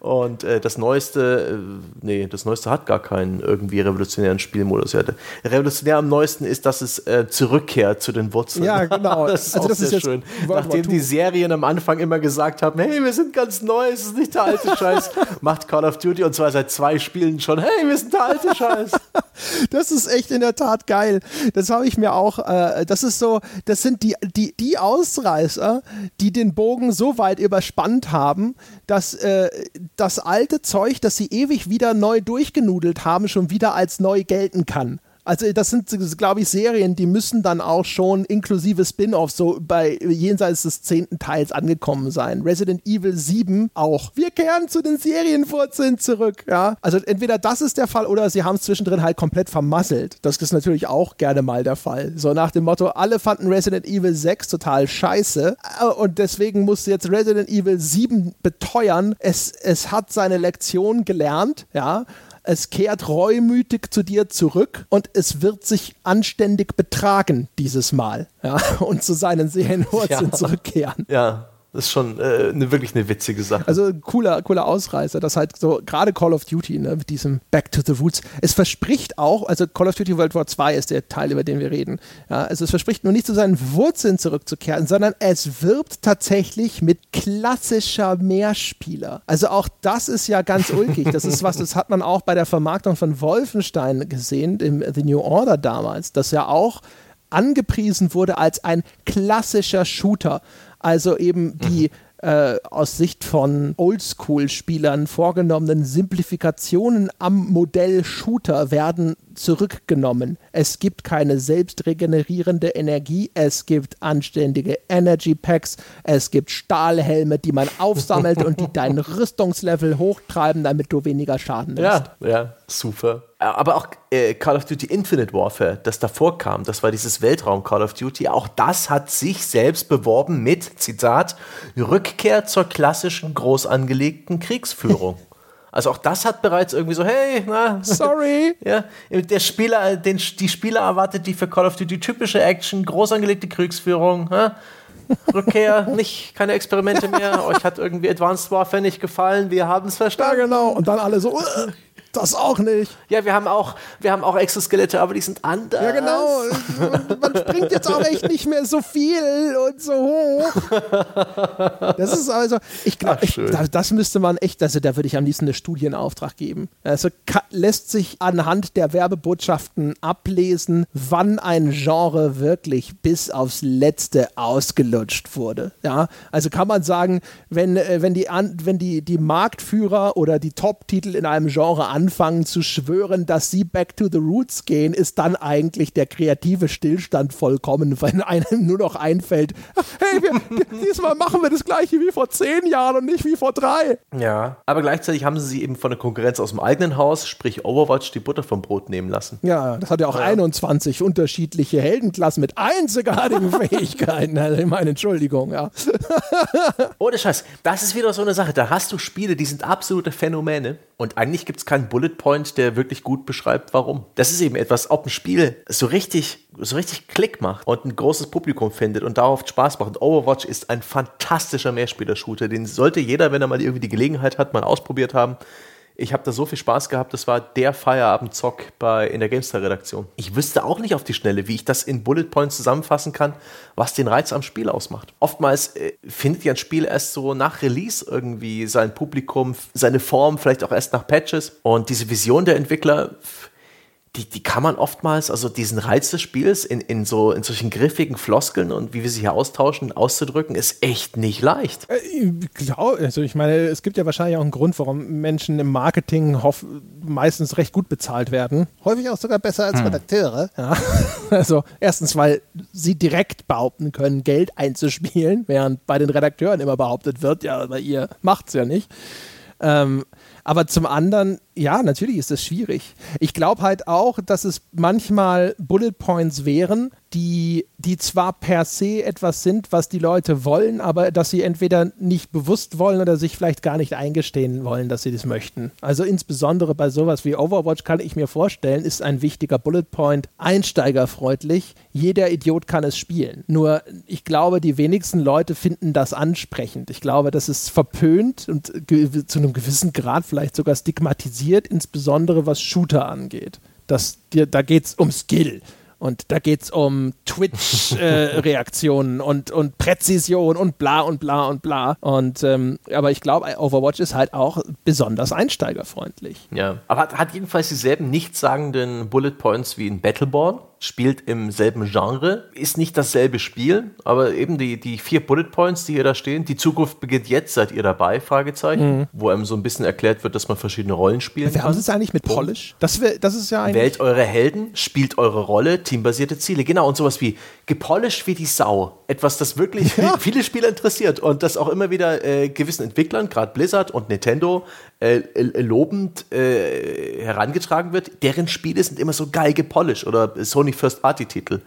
und äh, das neueste, äh, nee, das neueste hat gar keinen irgendwie revolutionären Spielmodus. Ja, revolutionär am neuesten ist, dass es äh, zurückkehrt zu den Wurzeln. Ja, genau. das ist also das sehr ist schön. Nachdem die Serien am Anfang immer gesagt haben, hey, wir sind ganz neu, es ist nicht der alte Scheiß, macht Call of Duty und zwar seit zwei Spielen schon, hey, wir sind der alte Scheiß. das ist echt in der Tat geil. Das habe ich mir auch, äh, das ist so, das sind die, die, die Ausreißer, die den Bogen so weit überspannt haben, dass äh, das alte Zeug, das sie ewig wieder neu durchgenudelt haben, schon wieder als neu gelten kann. Also das sind, glaube ich, Serien, die müssen dann auch schon inklusive Spin-off so bei jenseits des zehnten Teils angekommen sein. Resident Evil 7 auch. Wir kehren zu den Serienwurzeln zurück, ja. Also entweder das ist der Fall oder sie haben es zwischendrin halt komplett vermasselt. Das ist natürlich auch gerne mal der Fall. So nach dem Motto, alle fanden Resident Evil 6 total scheiße äh, und deswegen musste jetzt Resident Evil 7 beteuern, es, es hat seine Lektion gelernt, ja es kehrt reumütig zu dir zurück und es wird sich anständig betragen dieses Mal ja, und zu seinen Seelenwurzeln ja. zurückkehren. Ja. Das ist schon äh, eine, wirklich eine witzige Sache. Also cooler, cooler Ausreißer, das halt so, gerade Call of Duty, ne, mit diesem Back to the Roots, es verspricht auch, also Call of Duty World War 2 ist der Teil, über den wir reden, ja, also es verspricht nur nicht zu seinen Wurzeln zurückzukehren, sondern es wirbt tatsächlich mit klassischer Mehrspieler. Also auch das ist ja ganz ulkig. Das ist was, das hat man auch bei der Vermarktung von Wolfenstein gesehen, im The New Order damals, das ja auch angepriesen wurde als ein klassischer Shooter. Also eben die mhm äh, aus Sicht von Oldschool-Spielern vorgenommenen Simplifikationen am Modell Shooter werden zurückgenommen. Es gibt keine selbstregenerierende Energie, es gibt anständige Energy Packs, es gibt Stahlhelme, die man aufsammelt und die dein Rüstungslevel hochtreiben, damit du weniger Schaden nimmst. Ja, ja, super. Aber auch äh, Call of Duty Infinite Warfare, das davor kam, das war dieses Weltraum Call of Duty, auch das hat sich selbst beworben mit, Zitat, Rückkehr zur klassischen groß angelegten Kriegsführung. Also auch das hat bereits irgendwie so, hey, na, sorry. ja, der Spieler, den, die Spieler erwartet die für Call of Duty typische Action, groß angelegte Kriegsführung, ja? Rückkehr, nicht, keine Experimente mehr. Euch hat irgendwie Advanced Warfare nicht gefallen, wir haben es verstanden. Ja, genau. Und dann alle so, das auch nicht. Ja, wir haben auch, wir haben auch Exoskelette, aber die sind anders. Ja, genau. Man springt jetzt auch echt nicht mehr so viel und so hoch. Das ist also, ich glaube, das müsste man echt, also da würde ich am liebsten eine Studie in Auftrag geben. Also lässt sich anhand der Werbebotschaften ablesen, wann ein Genre wirklich bis aufs Letzte ausgelutscht wurde. Ja, also kann man sagen, wenn, äh, wenn, die, wenn die, die Marktführer oder die Top-Titel in einem Genre an anfangen zu schwören, dass sie back to the roots gehen, ist dann eigentlich der kreative Stillstand vollkommen, wenn einem nur noch einfällt, hey, wir, diesmal machen wir das gleiche wie vor zehn Jahren und nicht wie vor drei. Ja, aber gleichzeitig haben sie sich eben von der Konkurrenz aus dem eigenen Haus, sprich Overwatch, die Butter vom Brot nehmen lassen. Ja, das hat ja auch ja. 21 unterschiedliche Heldenklassen mit einzigartigen Fähigkeiten. Also ich meine, Entschuldigung, ja. Ohne Scheiß, das ist wieder so eine Sache. Da hast du Spiele, die sind absolute Phänomene und eigentlich gibt es keinen Bullet Point, der wirklich gut beschreibt, warum. Das ist eben etwas, ob ein Spiel so richtig, so richtig Klick macht und ein großes Publikum findet und darauf Spaß macht. Und Overwatch ist ein fantastischer Mehrspieler-Shooter. Den sollte jeder, wenn er mal irgendwie die Gelegenheit hat, mal ausprobiert haben. Ich habe da so viel Spaß gehabt, das war der Feierabendzock bei, in der GameStar-Redaktion. Ich wüsste auch nicht auf die Schnelle, wie ich das in Bullet Points zusammenfassen kann, was den Reiz am Spiel ausmacht. Oftmals äh, findet ja ein Spiel erst so nach Release irgendwie sein Publikum, seine Form, vielleicht auch erst nach Patches. Und diese Vision der Entwickler die, die kann man oftmals, also diesen Reiz des Spiels in, in, so, in solchen griffigen Floskeln und wie wir sie hier austauschen, auszudrücken, ist echt nicht leicht. Äh, ich glaube, also ich meine, es gibt ja wahrscheinlich auch einen Grund, warum Menschen im Marketing hoff, meistens recht gut bezahlt werden. Häufig auch sogar besser als hm. Redakteure. Ja. Also erstens, weil sie direkt behaupten können, Geld einzuspielen, während bei den Redakteuren immer behauptet wird, ja, aber ihr macht es ja nicht. Ähm, aber zum anderen, ja, natürlich ist das schwierig. Ich glaube halt auch, dass es manchmal Bullet Points wären, die, die zwar per se etwas sind, was die Leute wollen, aber dass sie entweder nicht bewusst wollen oder sich vielleicht gar nicht eingestehen wollen, dass sie das möchten. Also insbesondere bei sowas wie Overwatch kann ich mir vorstellen, ist ein wichtiger Bullet Point einsteigerfreundlich. Jeder Idiot kann es spielen. Nur ich glaube, die wenigsten Leute finden das ansprechend. Ich glaube, das ist verpönt und zu einem gewissen Grad vielleicht sogar stigmatisiert, insbesondere was Shooter angeht. Das, da geht es um Skill. Und da geht es um Twitch-Reaktionen äh, und, und Präzision und bla und bla und bla. Und ähm, aber ich glaube, Overwatch ist halt auch besonders einsteigerfreundlich. Ja, aber hat, hat jedenfalls dieselben nichtssagenden Bullet Points wie in Battleborn spielt im selben Genre, ist nicht dasselbe Spiel, aber eben die, die vier Bullet Points, die hier da stehen, die Zukunft beginnt jetzt, seid ihr dabei, Fragezeichen, mhm. wo einem so ein bisschen erklärt wird, dass man verschiedene Rollen spielen Wir haben es eigentlich mit Polish. Das, wär, das ist ja eigentlich Wählt eure Helden, spielt eure Rolle, teambasierte Ziele. Genau, und sowas wie gepolished wie die Sau. Etwas, das wirklich ja. viele Spieler interessiert und das auch immer wieder äh, gewissen Entwicklern, gerade Blizzard und Nintendo, äh, äh, lobend äh, herangetragen wird. Deren Spiele sind immer so geil gepolished oder Sony First-Party-Titel.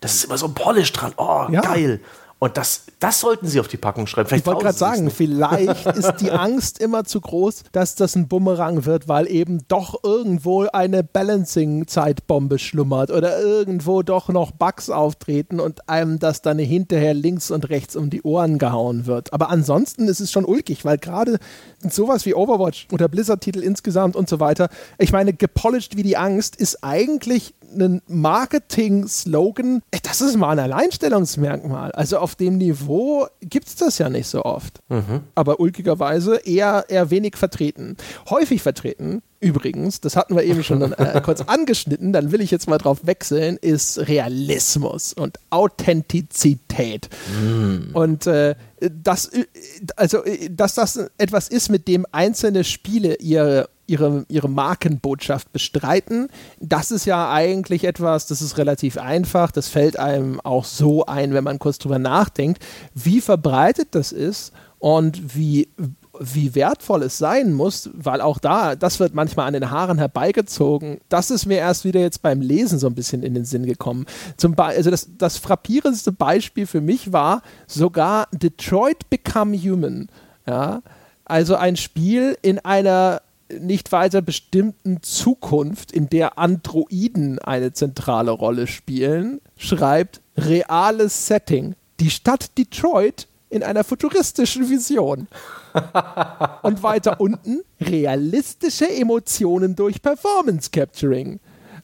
Das ist immer so ein Polish dran. Oh, ja. geil. Und das, das sollten sie auf die Packung schreiben. Vielleicht ich wollte gerade sagen, vielleicht ist die Angst immer zu groß, dass das ein Bumerang wird, weil eben doch irgendwo eine Balancing-Zeitbombe schlummert oder irgendwo doch noch Bugs auftreten und einem das dann hinterher links und rechts um die Ohren gehauen wird. Aber ansonsten ist es schon ulkig, weil gerade sowas wie Overwatch oder Blizzard-Titel insgesamt und so weiter, ich meine, gepolished wie die Angst ist eigentlich ein Marketing-Slogan, das ist mal ein Alleinstellungsmerkmal. Also auf dem Niveau gibt es das ja nicht so oft. Mhm. Aber ulkigerweise eher, eher wenig vertreten. Häufig vertreten, übrigens, das hatten wir eben schon äh, kurz angeschnitten, dann will ich jetzt mal drauf wechseln, ist Realismus und Authentizität. Mm. Und äh, das, also, dass das etwas ist, mit dem einzelne Spiele ihre ihre, ihre Markenbotschaft bestreiten. Das ist ja eigentlich etwas, das ist relativ einfach, das fällt einem auch so ein, wenn man kurz drüber nachdenkt, wie verbreitet das ist und wie, wie wertvoll es sein muss, weil auch da, das wird manchmal an den Haaren herbeigezogen. Das ist mir erst wieder jetzt beim Lesen so ein bisschen in den Sinn gekommen. Zum also das, das frappierendste Beispiel für mich war sogar Detroit Become Human. Ja, also ein Spiel in einer nicht weiter bestimmten Zukunft, in der Androiden eine zentrale Rolle spielen, schreibt reales Setting. Die Stadt Detroit in einer futuristischen Vision. Und weiter unten realistische Emotionen durch Performance Capturing.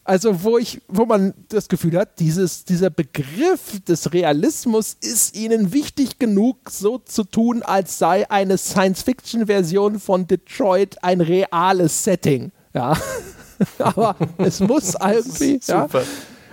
Also, wo ich, wo man das Gefühl hat, dieses, dieser Begriff des Realismus ist ihnen wichtig genug, so zu tun, als sei eine Science-Fiction-Version von Detroit ein reales Setting. Ja. Aber es muss irgendwie. Super. Ja.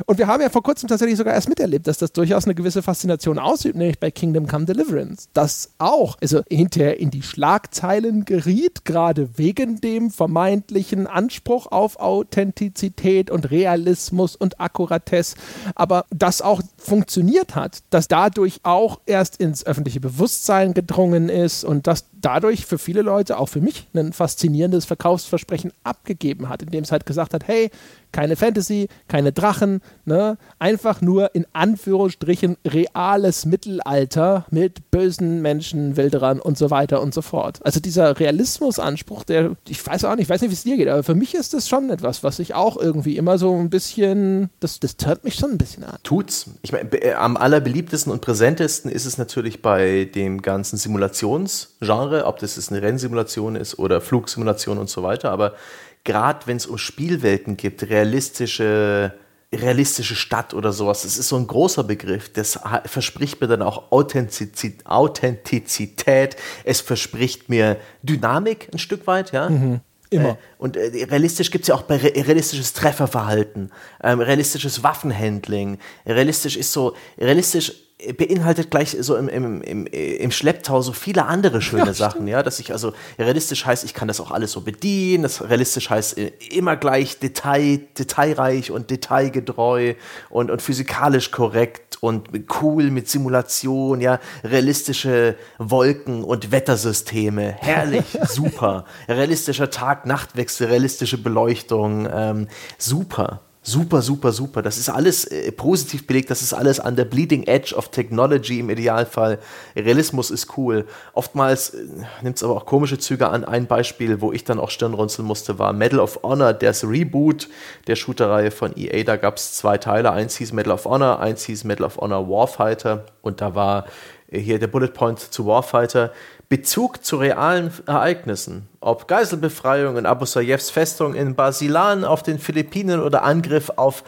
Und wir haben ja vor kurzem tatsächlich sogar erst miterlebt, dass das durchaus eine gewisse Faszination ausübt, nämlich bei Kingdom Come Deliverance. Das auch, also hinterher in die Schlagzeilen geriet, gerade wegen dem vermeintlichen Anspruch auf Authentizität und Realismus und Akkuratesse, aber das auch funktioniert hat, dass dadurch auch erst ins öffentliche Bewusstsein gedrungen ist und dass dadurch für viele Leute, auch für mich, ein faszinierendes Verkaufsversprechen abgegeben hat, indem es halt gesagt hat, hey, keine Fantasy, keine Drachen, ne? einfach nur in Anführungsstrichen reales Mittelalter mit bösen Menschen, Wilderern und so weiter und so fort. Also dieser Realismusanspruch, der, ich weiß auch nicht, ich weiß nicht, wie es dir geht, aber für mich ist das schon etwas, was ich auch irgendwie immer so ein bisschen, das, das tört mich schon ein bisschen an. Tut's. Ich meine, am allerbeliebtesten und präsentesten ist es natürlich bei dem ganzen Simulationsgenre, ob das jetzt eine Rennsimulation ist oder Flugsimulation und so weiter, aber gerade wenn es um Spielwelten gibt, realistische, realistische Stadt oder sowas, das ist so ein großer Begriff. Das verspricht mir dann auch Authentizität, Authentizität. es verspricht mir Dynamik ein Stück weit, ja. Mhm. Immer. Äh, und äh, realistisch gibt es ja auch realistisches Trefferverhalten, ähm, realistisches Waffenhandling. Realistisch ist so, realistisch beinhaltet gleich so im, im, im, im Schlepptau so viele andere schöne ja, Sachen, ja, dass ich also realistisch heißt, ich kann das auch alles so bedienen, das realistisch heißt äh, immer gleich Detail, detailreich und detailgetreu und, und physikalisch korrekt und cool mit Simulation, ja, realistische Wolken und Wettersysteme, herrlich, super, realistischer Tag-Nacht-Wechsel, realistische Beleuchtung, ähm, super. Super, super, super. Das ist alles äh, positiv belegt. Das ist alles an der Bleeding Edge of Technology im Idealfall. Realismus ist cool. Oftmals äh, nimmt es aber auch komische Züge an. Ein Beispiel, wo ich dann auch Stirnrunzeln musste, war Medal of Honor, das Reboot der Shooter-Reihe von EA. Da gab es zwei Teile. Eins hieß Medal of Honor, eins hieß Medal of Honor Warfighter. Und da war äh, hier der Bullet Point zu Warfighter Bezug zu realen Ereignissen, ob Geiselbefreiung in Abu Sayyafs Festung in Basilan auf den Philippinen oder Angriff auf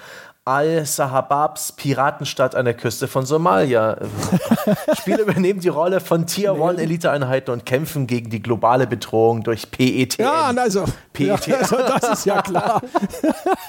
Al-Sahababs Piratenstadt an der Küste von Somalia. Spiele übernehmen die Rolle von Tier 1 Eliteeinheiten und kämpfen gegen die globale Bedrohung durch PET. Ja, also, PET. ja, also das ist ja klar.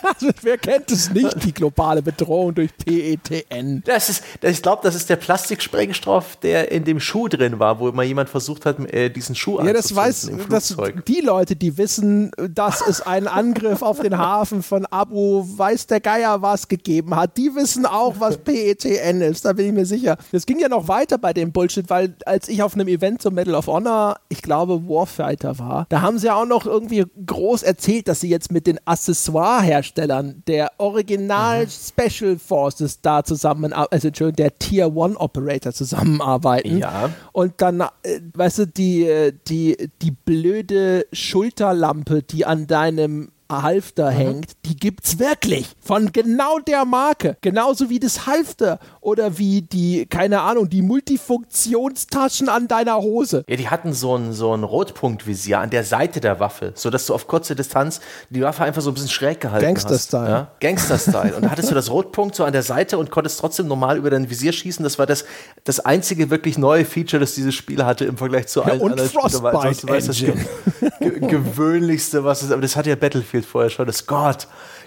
also, wer kennt es nicht, die globale Bedrohung durch PETN? Das ist, ich glaube, das ist der Plastiksprengstoff, der in dem Schuh drin war, wo mal jemand versucht hat, äh, diesen Schuh Ja, das weiß das, die Leute, die wissen, dass es einen Angriff auf den Hafen von Abu, weiß der Geier was, gegeben hat, die wissen auch, was PETN ist, da bin ich mir sicher. Es ging ja noch weiter bei dem Bullshit, weil als ich auf einem Event zum Medal of Honor, ich glaube Warfighter war, da haben sie ja auch noch irgendwie groß erzählt, dass sie jetzt mit den Accessoire-Herstellern der Original mhm. Special Forces da zusammen, also der Tier One Operator zusammenarbeiten. Ja. Und dann, äh, weißt du, die, äh, die, die blöde Schulterlampe, die an deinem Halfter mhm. hängt, die gibt's wirklich von genau der Marke, genauso wie das Halfter oder wie die keine Ahnung, die Multifunktionstaschen an deiner Hose. Ja, die hatten so ein so ein Rotpunktvisier an der Seite der Waffe, so dass du auf kurze Distanz die Waffe einfach so ein bisschen schräg gehalten Gangster hast. Gangster-Style. Ja? Gangster-Style. und da hattest du das Rotpunkt so an der Seite und konntest trotzdem normal über dein Visier schießen. Das war das das einzige wirklich neue Feature, das dieses Spiel hatte im Vergleich zu allen ja, und anderen Frostbite Spielen. Das, das gewöhnlichste, was es, aber das hat ja Battlefield gespielt vorher schon. Das Gott,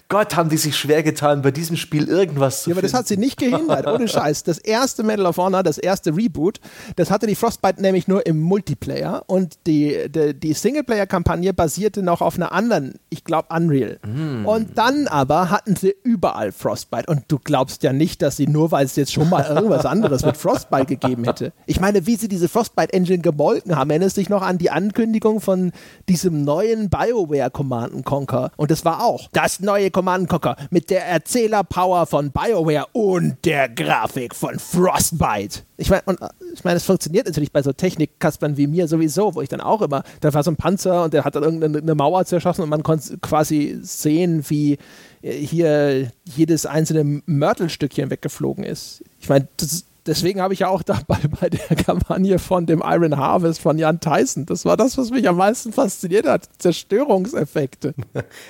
Gott, haben die sich schwer getan, bei diesem Spiel irgendwas zu Ja, aber das hat sie nicht gehindert, ohne Scheiß. Das erste Medal of Honor, das erste Reboot, das hatte die Frostbite nämlich nur im Multiplayer und die, die, die Singleplayer-Kampagne basierte noch auf einer anderen, ich glaube Unreal. Mm. Und dann aber hatten sie überall Frostbite und du glaubst ja nicht, dass sie nur, weil es jetzt schon mal irgendwas anderes mit Frostbite gegeben hätte. Ich meine, wie sie diese Frostbite-Engine gemolken haben, erinnerst du dich noch an die Ankündigung von diesem neuen BioWare Command Conquer und das war auch das neue Command Conquer mit der Erzählerpower von BioWare und der Grafik von Frostbite. Ich meine, ich meine, es funktioniert natürlich bei so Technikkaspern wie mir sowieso, wo ich dann auch immer, da war so ein Panzer und der hat dann irgendeine Mauer zerschossen und man konnte quasi sehen, wie äh, hier jedes einzelne Mörtelstückchen weggeflogen ist. Ich meine, das ist deswegen habe ich ja auch dabei bei der Kampagne von dem Iron Harvest von Jan Tyson. Das war das, was mich am meisten fasziniert hat. Zerstörungseffekte.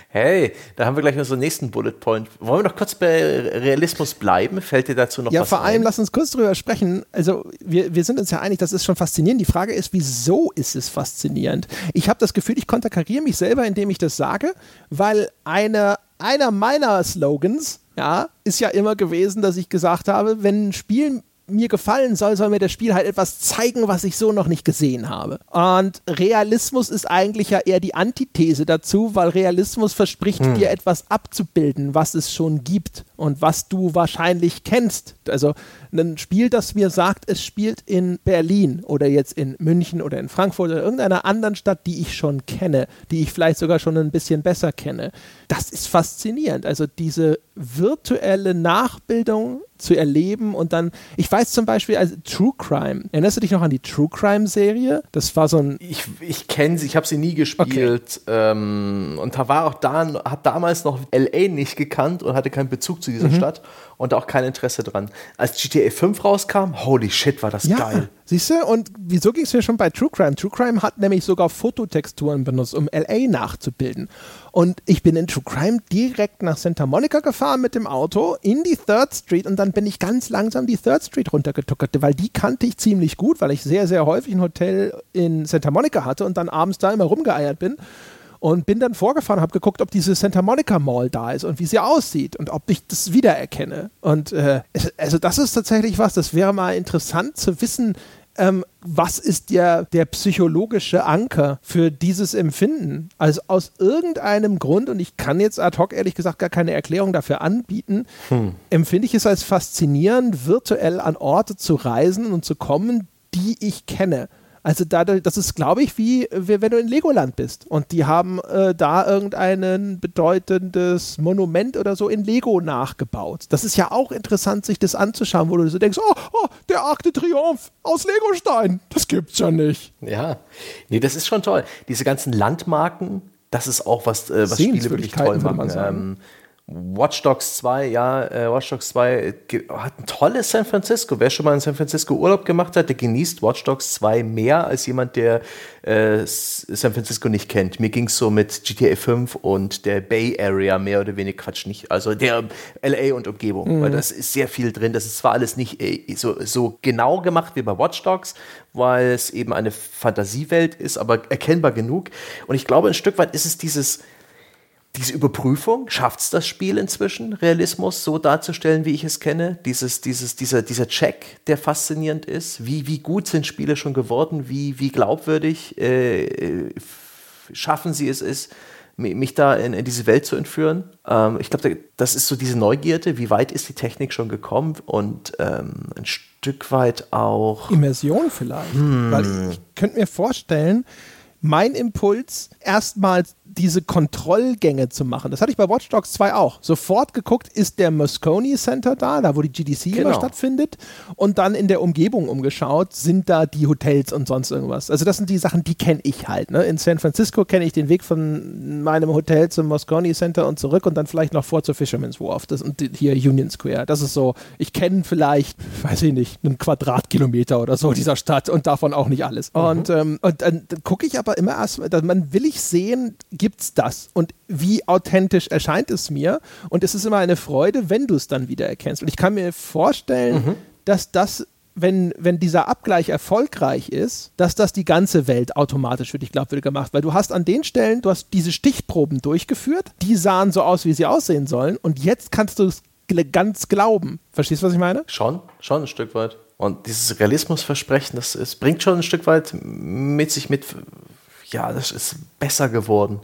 Hey, da haben wir gleich noch so einen nächsten Bullet Point. Wollen wir noch kurz bei Realismus bleiben? Fällt dir dazu noch ja, was ein? Ja, vor allem lass uns kurz drüber sprechen. Also wir, wir sind uns ja einig, das ist schon faszinierend. Die Frage ist, wieso ist es faszinierend? Ich habe das Gefühl, ich konterkariere mich selber, indem ich das sage, weil eine, einer meiner Slogans ja, ist ja immer gewesen, dass ich gesagt habe, wenn ein Spiel mir gefallen soll, soll mir das Spiel halt etwas zeigen, was ich so noch nicht gesehen habe. Und Realismus ist eigentlich ja eher die Antithese dazu, weil Realismus verspricht hm. dir etwas abzubilden, was es schon gibt und was du wahrscheinlich kennst. Also ein Spiel, das mir sagt, es spielt in Berlin oder jetzt in München oder in Frankfurt oder irgendeiner anderen Stadt, die ich schon kenne, die ich vielleicht sogar schon ein bisschen besser kenne. Das ist faszinierend. Also diese virtuelle Nachbildung zu erleben und dann, ich weiß zum Beispiel, also True Crime. Erinnerst du dich noch an die True Crime Serie? Das war so ein. Ich, ich kenne sie, ich habe sie nie gespielt okay. ähm, und da war auch da, habe damals noch LA nicht gekannt und hatte keinen Bezug zu dieser mhm. Stadt und auch kein Interesse dran. Als GTA 5 rauskam, holy shit, war das ja, geil. Siehst du, und wieso ging es mir schon bei True Crime? True Crime hat nämlich sogar Fototexturen benutzt, um LA nachzubilden. Und ich bin in True Crime direkt nach Santa Monica gefahren mit dem Auto in die Third Street und dann bin ich ganz langsam die Third Street runtergetuckert, weil die kannte ich ziemlich gut, weil ich sehr, sehr häufig ein Hotel in Santa Monica hatte und dann abends da immer rumgeeiert bin und bin dann vorgefahren, habe geguckt, ob diese Santa Monica Mall da ist und wie sie aussieht und ob ich das wiedererkenne. Und äh, also das ist tatsächlich was, das wäre mal interessant zu wissen, ähm, was ist der, der psychologische Anker für dieses Empfinden? Also aus irgendeinem Grund, und ich kann jetzt ad hoc ehrlich gesagt gar keine Erklärung dafür anbieten, hm. empfinde ich es als faszinierend, virtuell an Orte zu reisen und zu kommen, die ich kenne. Also dadurch, das ist, glaube ich, wie, wie wenn du in Legoland bist und die haben äh, da irgendein bedeutendes Monument oder so in Lego nachgebaut. Das ist ja auch interessant, sich das anzuschauen, wo du so denkst, oh, oh der Arc de Triomphe aus Legostein, das gibt's ja nicht. Ja, nee, das ist schon toll. Diese ganzen Landmarken, das ist auch was, äh, was Spiele wirklich toll machen. Ähm, Watch Dogs 2, ja, äh, Watch Dogs 2 hat ein tolles San Francisco. Wer schon mal in San Francisco Urlaub gemacht hat, der genießt Watch Dogs 2 mehr als jemand, der äh, San Francisco nicht kennt. Mir ging es so mit GTA 5 und der Bay Area mehr oder weniger Quatsch nicht. Also der LA und Umgebung, mhm. weil das ist sehr viel drin. Das ist zwar alles nicht äh, so, so genau gemacht wie bei Watch Dogs, weil es eben eine Fantasiewelt ist, aber erkennbar genug. Und ich glaube, ein Stück weit ist es dieses diese Überprüfung, schafft es das Spiel inzwischen, Realismus so darzustellen, wie ich es kenne? Dieses, dieses, dieser, dieser Check, der faszinierend ist. Wie, wie gut sind Spiele schon geworden? Wie, wie glaubwürdig äh, schaffen sie es, ist, mich da in, in diese Welt zu entführen? Ähm, ich glaube, das ist so diese Neugierde. Wie weit ist die Technik schon gekommen? Und ähm, ein Stück weit auch. Immersion vielleicht. Hm. Weil ich könnte mir vorstellen, mein Impuls, erstmal diese Kontrollgänge zu machen. Das hatte ich bei Watch Dogs 2 auch. Sofort geguckt, ist der Moscone Center da, da wo die GDC genau. immer stattfindet, und dann in der Umgebung umgeschaut, sind da die Hotels und sonst irgendwas. Also das sind die Sachen, die kenne ich halt. Ne? In San Francisco kenne ich den Weg von meinem Hotel zum Moscone Center und zurück und dann vielleicht noch vor zur Fisherman's Wharf das, und hier Union Square. Das ist so, ich kenne vielleicht, weiß ich nicht, einen Quadratkilometer oder so dieser Stadt und davon auch nicht alles. Mhm. Und, ähm, und dann, dann gucke ich aber immer erst, man will ich sehen, gibt es das und wie authentisch erscheint es mir? Und es ist immer eine Freude, wenn du es dann wieder erkennst. Und ich kann mir vorstellen, mhm. dass das wenn, wenn dieser Abgleich erfolgreich ist, dass das die ganze Welt automatisch für dich glaubwürdiger macht. Weil du hast an den Stellen, du hast diese Stichproben durchgeführt, die sahen so aus, wie sie aussehen sollen. Und jetzt kannst du es ganz glauben. Verstehst du, was ich meine? Schon, schon ein Stück weit. Und dieses Realismusversprechen, das, das bringt schon ein Stück weit mit sich mit, ja, das ist besser geworden.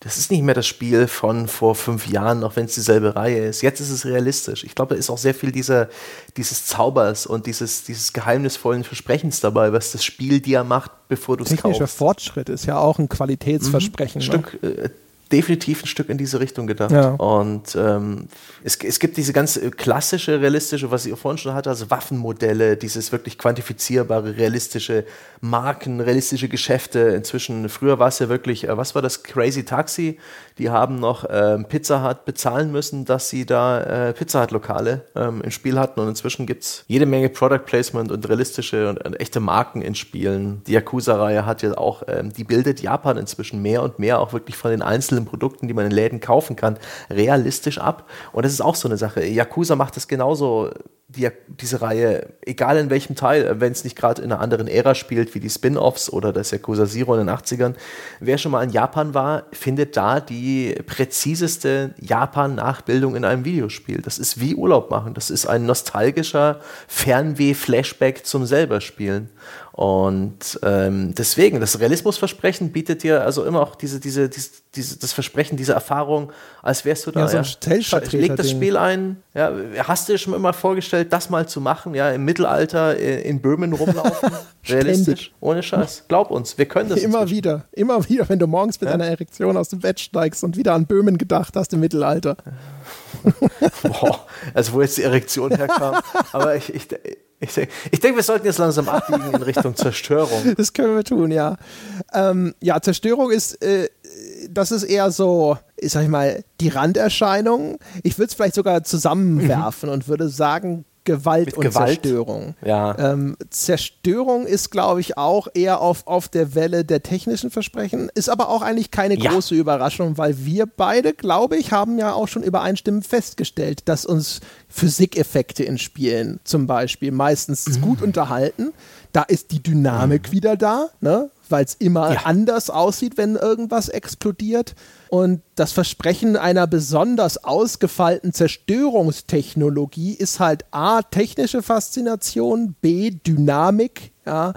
Das ist nicht mehr das Spiel von vor fünf Jahren, auch wenn es dieselbe Reihe ist. Jetzt ist es realistisch. Ich glaube, da ist auch sehr viel dieser, dieses Zaubers und dieses, dieses geheimnisvollen Versprechens dabei, was das Spiel dir macht, bevor du es kaufst. Technischer Fortschritt ist ja auch ein Qualitätsversprechen. Mhm, ein ne? Stück, äh, definitiv ein Stück in diese Richtung gedacht. Ja. Und ähm, es, es gibt diese ganz klassische, realistische, was ich auch vorhin schon hatte, also Waffenmodelle, dieses wirklich quantifizierbare, realistische Marken, realistische Geschäfte. Inzwischen, früher war es ja wirklich, äh, was war das, Crazy Taxi? Die haben noch ähm, Pizza Hut bezahlen müssen, dass sie da äh, Pizza Hut-Lokale ähm, im Spiel hatten. Und inzwischen gibt es jede Menge Product Placement und realistische und, und echte Marken in Spielen. Die Yakuza-Reihe hat ja auch, ähm, die bildet Japan inzwischen mehr und mehr auch wirklich von den einzelnen Produkten, die man in Läden kaufen kann, realistisch ab. Und das ist auch so eine Sache. Yakuza macht das genauso die, diese Reihe, egal in welchem Teil, wenn es nicht gerade in einer anderen Ära spielt, wie die Spin-Offs oder das Yakuza Zero in den 80ern, wer schon mal in Japan war, findet da die präziseste Japan-Nachbildung in einem Videospiel. Das ist wie Urlaub machen. Das ist ein nostalgischer Fernweh-Flashback zum selber spielen. Und ähm, deswegen, das Realismusversprechen bietet dir also immer auch diese, diese, diese, diese das Versprechen, diese Erfahrung, als wärst du da. Ja, so ein ja, leg das Spiel ein. Ja, hast du dir schon immer vorgestellt, das mal zu machen, ja, im Mittelalter in Böhmen rumlaufen? Realistisch. Ohne Scheiß. Glaub uns, wir können das. Immer wieder. Immer wieder, wenn du morgens mit ja? einer Erektion aus dem Bett steigst und wieder an Böhmen gedacht hast im Mittelalter. Boah, also wo jetzt die Erektion herkam. Aber ich, ich, ich denke, denk, wir sollten jetzt langsam abbiegen in Richtung Zerstörung. Das können wir tun, ja. Ähm, ja, Zerstörung ist, äh, das ist eher so, ich sag ich mal, die Randerscheinung. Ich würde es vielleicht sogar zusammenwerfen mhm. und würde sagen, Gewalt Mit und Gewalt? Zerstörung. Ja. Ähm, Zerstörung ist, glaube ich, auch eher auf, auf der Welle der technischen Versprechen, ist aber auch eigentlich keine ja. große Überraschung, weil wir beide, glaube ich, haben ja auch schon übereinstimmend festgestellt, dass uns Physikeffekte in Spielen zum Beispiel meistens mhm. gut unterhalten. Da ist die Dynamik mhm. wieder da, ne? weil es immer ja. anders aussieht, wenn irgendwas explodiert. Und das Versprechen einer besonders ausgefeilten Zerstörungstechnologie ist halt A, technische Faszination, B, Dynamik, ja,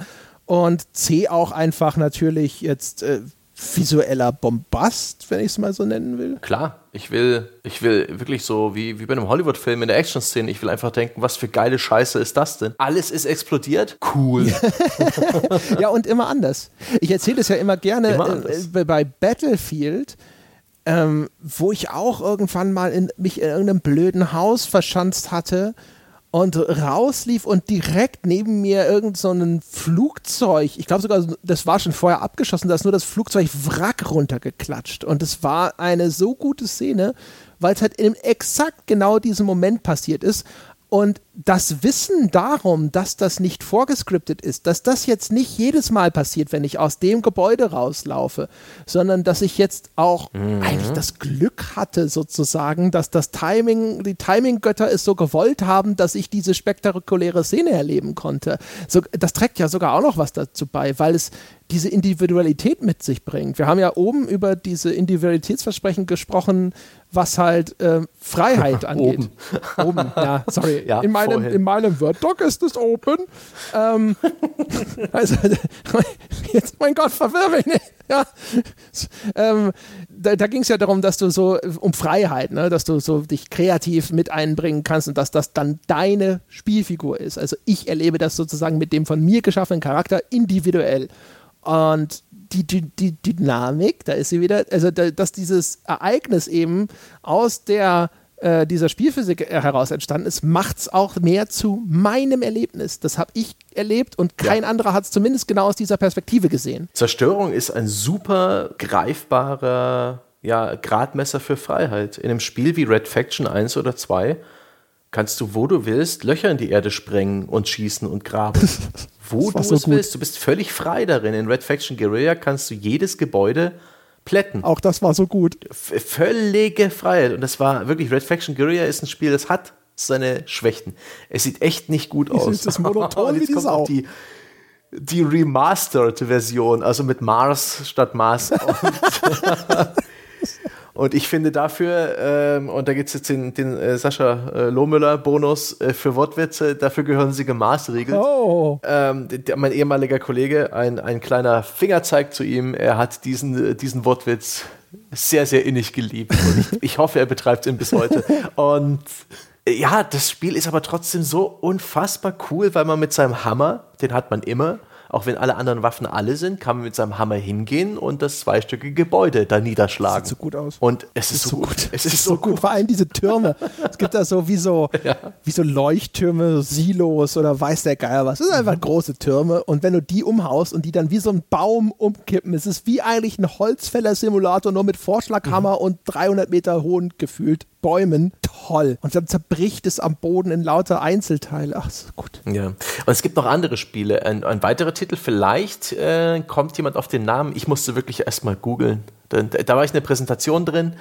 und C auch einfach natürlich jetzt äh, visueller Bombast, wenn ich es mal so nennen will? Klar, ich will, ich will wirklich so wie, wie bei einem Hollywood-Film in der Action-Szene, ich will einfach denken, was für geile Scheiße ist das denn? Alles ist explodiert? Cool. ja, und immer anders. Ich erzähle es ja immer gerne immer äh, bei Battlefield. Ähm, wo ich auch irgendwann mal in, mich in irgendeinem blöden Haus verschanzt hatte und rauslief und direkt neben mir irgend so ein Flugzeug, ich glaube sogar, das war schon vorher abgeschossen, da ist nur das Flugzeug Wrack runtergeklatscht. Und es war eine so gute Szene, weil es halt in exakt genau diesem Moment passiert ist. Und das Wissen darum, dass das nicht vorgescriptet ist, dass das jetzt nicht jedes Mal passiert, wenn ich aus dem Gebäude rauslaufe, sondern dass ich jetzt auch mhm. eigentlich das Glück hatte, sozusagen, dass das Timing, die Timing-Götter es so gewollt haben, dass ich diese spektakuläre Szene erleben konnte. So, das trägt ja sogar auch noch was dazu bei, weil es diese Individualität mit sich bringt. Wir haben ja oben über diese Individualitätsversprechen gesprochen, was halt äh, Freiheit angeht. Oben. oben, ja, sorry. Ja, in, meinem, in meinem Word-Doc ist es open. Ähm, also, jetzt, mein Gott, verwirr mich nicht. Ja. Ähm, da, da ging es ja darum, dass du so um Freiheit, ne? dass du so dich kreativ mit einbringen kannst und dass das dann deine Spielfigur ist. Also ich erlebe das sozusagen mit dem von mir geschaffenen Charakter individuell. Und die, die, die Dynamik, da ist sie wieder, also da, dass dieses Ereignis eben aus der äh, dieser Spielphysik heraus entstanden ist, macht es auch mehr zu meinem Erlebnis. Das habe ich erlebt und kein ja. anderer hat es zumindest genau aus dieser Perspektive gesehen. Zerstörung ist ein super greifbarer ja, Gradmesser für Freiheit. In einem Spiel wie Red Faction 1 oder 2 kannst du, wo du willst, Löcher in die Erde sprengen und schießen und graben. wo du so es gut. willst. Du bist völlig frei darin. In Red Faction Guerilla kannst du jedes Gebäude plätten. Auch das war so gut. V völlige Freiheit. Und das war wirklich, Red Faction Guerilla ist ein Spiel, das hat seine Schwächen. Es sieht echt nicht gut aus. Es ist monoton wie die Sau. Die, die Remastered-Version, also mit Mars statt Mars. Und ich finde dafür, ähm, und da gibt es jetzt den, den äh, Sascha äh, Lohmüller-Bonus äh, für Wortwitze, dafür gehören sie gemaßregelt. Oh. Ähm, der, mein ehemaliger Kollege, ein, ein kleiner Fingerzeig zu ihm, er hat diesen, diesen Wortwitz sehr, sehr innig geliebt. Ich, ich hoffe, er betreibt ihn bis heute. Und ja, das Spiel ist aber trotzdem so unfassbar cool, weil man mit seinem Hammer, den hat man immer, auch wenn alle anderen Waffen alle sind, kann man mit seinem Hammer hingehen und das zweistöckige Gebäude da niederschlagen. Das sieht so gut aus. Und es ist, ist so gut. gut. Es ist so gut. Vor allem diese Türme. es gibt da so wie so, ja. wie so Leuchttürme, Silos oder weiß der Geier was. Das sind einfach große Türme und wenn du die umhaust und die dann wie so ein Baum umkippen, ist es wie eigentlich ein Holzfäller-Simulator, nur mit Vorschlaghammer mhm. und 300 Meter hohen gefühlt Bäumen. Toll. Und dann zerbricht es am Boden in lauter Einzelteile. Ach, so gut. Ja. Und es gibt noch andere Spiele. Ein, ein weiterer Titel, vielleicht äh, kommt jemand auf den Namen. Ich musste wirklich erstmal googeln. Da, da war ich in der Präsentation drin.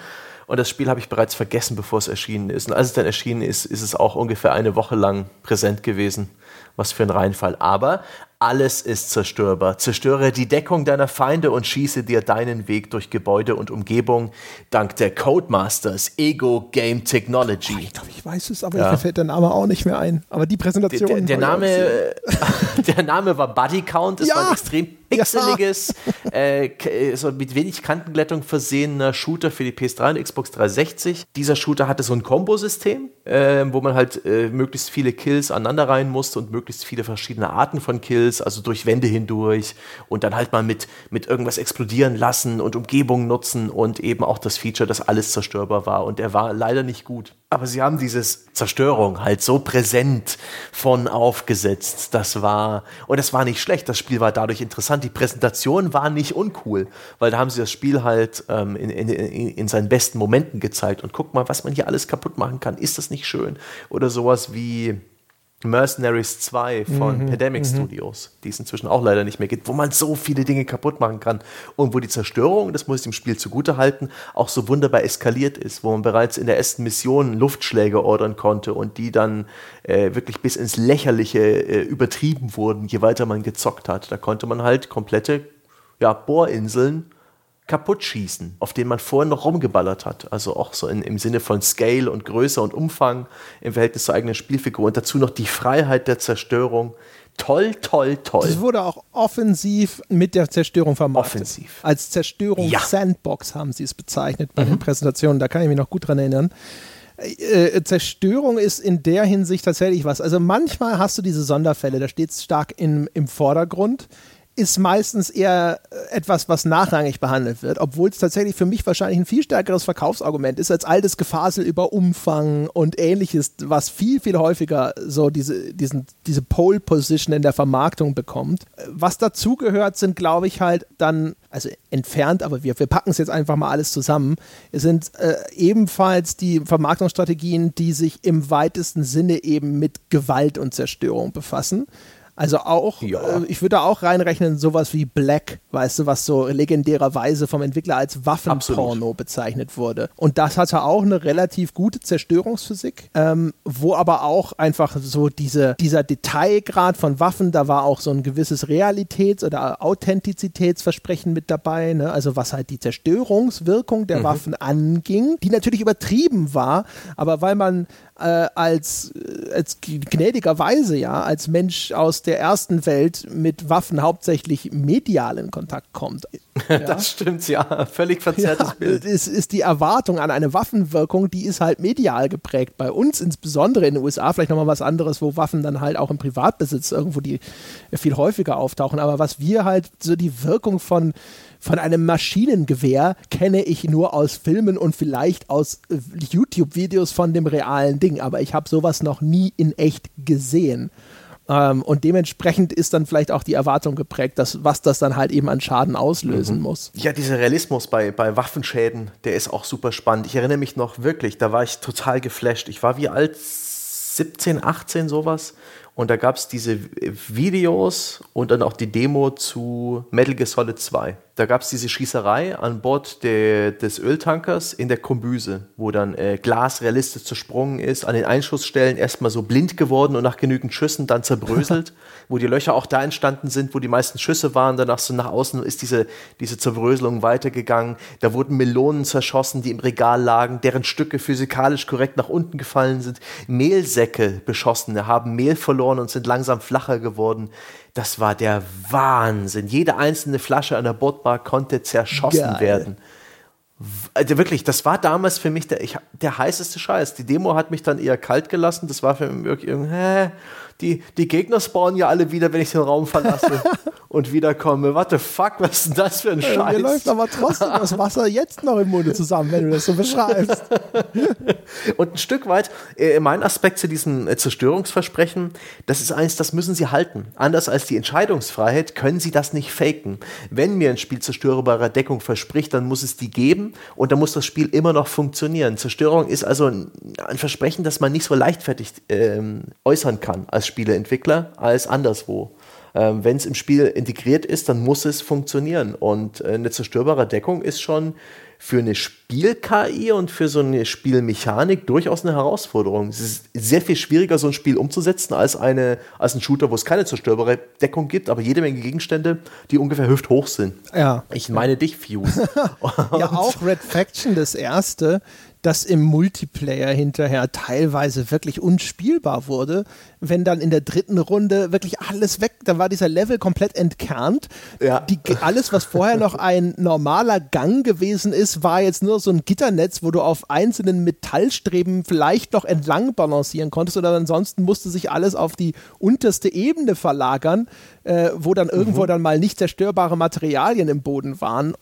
Und das Spiel habe ich bereits vergessen, bevor es erschienen ist. Und als es dann erschienen ist, ist es auch ungefähr eine Woche lang präsent gewesen. Was für ein Reinfall. Aber alles ist zerstörbar. Zerstöre die Deckung deiner Feinde und schieße dir deinen Weg durch Gebäude und Umgebung dank der Codemasters Ego Game Technology. Oh, ich glaube, ich weiß es, aber ja. mir fällt der Name auch nicht mehr ein. Aber die Präsentation. Der, der, der Name, der Name war Buddy Count. Es ja. war ein extrem pixeliges, ja. äh, so mit wenig Kantenglättung versehener Shooter für die PS3 und Xbox 360. Dieser Shooter hatte so ein Kombosystem, äh, wo man halt äh, möglichst viele Kills aneinander rein musste und möglichst viele verschiedene Arten von Kills Levels, also durch Wände hindurch und dann halt mal mit, mit irgendwas explodieren lassen und Umgebungen nutzen und eben auch das Feature, dass alles zerstörbar war. Und er war leider nicht gut. Aber sie haben dieses Zerstörung halt so präsent von aufgesetzt. Das war, und das war nicht schlecht. Das Spiel war dadurch interessant. Die Präsentation war nicht uncool, weil da haben sie das Spiel halt ähm, in, in, in seinen besten Momenten gezeigt. Und guck mal, was man hier alles kaputt machen kann. Ist das nicht schön? Oder sowas wie, Mercenaries 2 von mhm, Pandemic mhm. Studios, die es inzwischen auch leider nicht mehr gibt, wo man so viele Dinge kaputt machen kann und wo die Zerstörung, das muss ich dem Spiel zugute halten, auch so wunderbar eskaliert ist, wo man bereits in der ersten Mission Luftschläge ordern konnte und die dann äh, wirklich bis ins Lächerliche äh, übertrieben wurden, je weiter man gezockt hat. Da konnte man halt komplette ja, Bohrinseln kaputt schießen, auf den man vorher noch rumgeballert hat. Also auch so in, im Sinne von Scale und Größe und Umfang im Verhältnis zur eigenen Spielfigur. Und dazu noch die Freiheit der Zerstörung. Toll, toll, toll. Es wurde auch offensiv mit der Zerstörung vermarktet. Offensiv. Als Zerstörungs-Sandbox haben sie es bezeichnet bei mhm. den Präsentationen. Da kann ich mich noch gut dran erinnern. Äh, Zerstörung ist in der Hinsicht tatsächlich was. Also manchmal hast du diese Sonderfälle, da steht es stark in, im Vordergrund ist meistens eher äh, etwas, was nachrangig behandelt wird, obwohl es tatsächlich für mich wahrscheinlich ein viel stärkeres Verkaufsargument ist als all das Gefasel über Umfang und ähnliches, was viel, viel häufiger so diese, diesen, diese Pole Position in der Vermarktung bekommt. Was dazugehört, sind, glaube ich, halt dann, also entfernt, aber wir, wir packen es jetzt einfach mal alles zusammen, sind äh, ebenfalls die Vermarktungsstrategien, die sich im weitesten Sinne eben mit Gewalt und Zerstörung befassen. Also auch, ja. äh, ich würde da auch reinrechnen, sowas wie Black, weißt du, was so legendärerweise vom Entwickler als Waffenporno Absolut. bezeichnet wurde. Und das hatte auch eine relativ gute Zerstörungsphysik, ähm, wo aber auch einfach so diese, dieser Detailgrad von Waffen, da war auch so ein gewisses Realitäts- oder Authentizitätsversprechen mit dabei, ne? also was halt die Zerstörungswirkung der mhm. Waffen anging, die natürlich übertrieben war, aber weil man äh, als, äh, als gnädigerweise ja, als Mensch aus der ersten Welt mit Waffen hauptsächlich medial in Kontakt kommt. Ja. Das stimmt, ja. Völlig verzerrtes ja, Bild. Es ist die Erwartung an eine Waffenwirkung, die ist halt medial geprägt. Bei uns insbesondere in den USA vielleicht nochmal was anderes, wo Waffen dann halt auch im Privatbesitz irgendwo die viel häufiger auftauchen. Aber was wir halt so die Wirkung von von einem Maschinengewehr kenne ich nur aus Filmen und vielleicht aus äh, YouTube-Videos von dem realen Ding, aber ich habe sowas noch nie in echt gesehen. Ähm, und dementsprechend ist dann vielleicht auch die Erwartung geprägt, dass, was das dann halt eben an Schaden auslösen mhm. muss. Ja, dieser Realismus bei, bei Waffenschäden, der ist auch super spannend. Ich erinnere mich noch wirklich, da war ich total geflasht. Ich war wie alt 17, 18 sowas. Und da gab es diese Videos und dann auch die Demo zu Metal Gear Solid 2 da gab es diese Schießerei an Bord de, des Öltankers in der Kombüse, wo dann äh, Glas realistisch zersprungen ist, an den Einschussstellen erstmal so blind geworden und nach genügend Schüssen dann zerbröselt, wo die Löcher auch da entstanden sind, wo die meisten Schüsse waren, danach so nach außen ist diese, diese Zerbröselung weitergegangen. Da wurden Melonen zerschossen, die im Regal lagen, deren Stücke physikalisch korrekt nach unten gefallen sind. Mehlsäcke beschossene haben Mehl verloren und sind langsam flacher geworden. Das war der Wahnsinn. Jede einzelne Flasche an der Bordbar konnte zerschossen Geil. werden. Also wirklich, das war damals für mich der, ich, der heißeste Scheiß. Die Demo hat mich dann eher kalt gelassen. Das war für mich wirklich, hä, die, die Gegner spawnen ja alle wieder, wenn ich den Raum verlasse und wiederkomme. What the fuck, was ist denn das für ein Scheiß? Mir läuft aber trotzdem das Wasser jetzt noch im Munde zusammen, wenn du das so beschreibst. und ein Stück weit, äh, mein Aspekt zu diesem äh, Zerstörungsversprechen, das ist eins, das müssen sie halten. Anders als die Entscheidungsfreiheit können sie das nicht faken. Wenn mir ein Spiel zerstörbare Deckung verspricht, dann muss es die geben und dann muss das Spiel immer noch funktionieren. Zerstörung ist also ein, ein Versprechen, das man nicht so leichtfertig ähm, äußern kann als Spieleentwickler als anderswo. Ähm, Wenn es im Spiel integriert ist, dann muss es funktionieren. Und äh, eine zerstörbare Deckung ist schon für eine Spiel-KI und für so eine Spielmechanik durchaus eine Herausforderung. Es ist sehr viel schwieriger, so ein Spiel umzusetzen, als, eine, als ein Shooter, wo es keine zerstörbare Deckung gibt, aber jede Menge Gegenstände, die ungefähr hüfthoch sind. Ja. Ich meine dich, Fuse. ja, auch Red Faction, das erste, das im Multiplayer hinterher teilweise wirklich unspielbar wurde, wenn dann in der dritten Runde wirklich alles weg, da war dieser Level komplett entkernt. Ja. Die, alles, was vorher noch ein normaler Gang gewesen ist, war jetzt nur so ein Gitternetz, wo du auf einzelnen Metallstreben vielleicht noch entlang balancieren konntest oder ansonsten musste sich alles auf die unterste Ebene verlagern, äh, wo dann irgendwo mhm. dann mal nicht zerstörbare Materialien im Boden waren.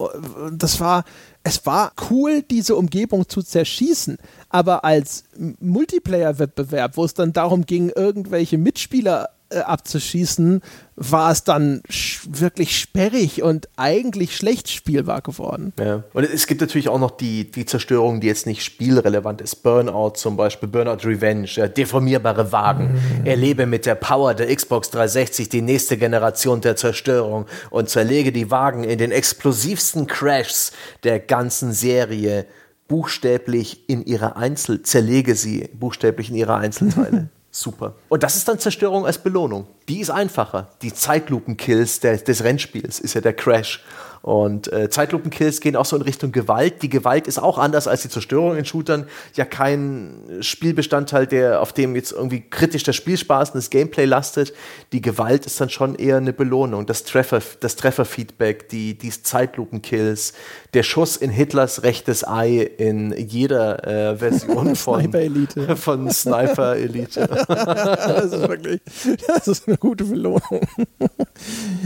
Das war, es war cool, diese Umgebung zu zerschießen, aber als Multiplayer-Wettbewerb, wo es dann darum ging, irgendwelche Mitspieler äh, abzuschießen, war es dann wirklich sperrig und eigentlich schlecht spielbar geworden. Ja. Und es gibt natürlich auch noch die, die Zerstörung, die jetzt nicht spielrelevant ist. Burnout zum Beispiel, Burnout Revenge, ja, deformierbare Wagen. Mhm. Erlebe mit der Power der Xbox 360 die nächste Generation der Zerstörung und zerlege die Wagen in den explosivsten Crashs der ganzen Serie buchstäblich in ihre Einzel, zerlege sie buchstäblich in ihre Einzelteile. Super. Und das ist dann Zerstörung als Belohnung. Die ist einfacher. Die Zeitlupenkills des, des Rennspiels ist ja der Crash. Und äh, Zeitlupenkills gehen auch so in Richtung Gewalt. Die Gewalt ist auch anders als die Zerstörung in Shootern. Ja, kein Spielbestandteil, der auf dem jetzt irgendwie kritisch der Spielspaß und das Gameplay lastet. Die Gewalt ist dann schon eher eine Belohnung. Das Treffer, das Trefferfeedback, die, die Zeitlupenkills, der Schuss in Hitlers rechtes Ei in jeder äh, Version von Sniper Elite. Von Sniper Elite. das ist wirklich, das ist eine gute Belohnung.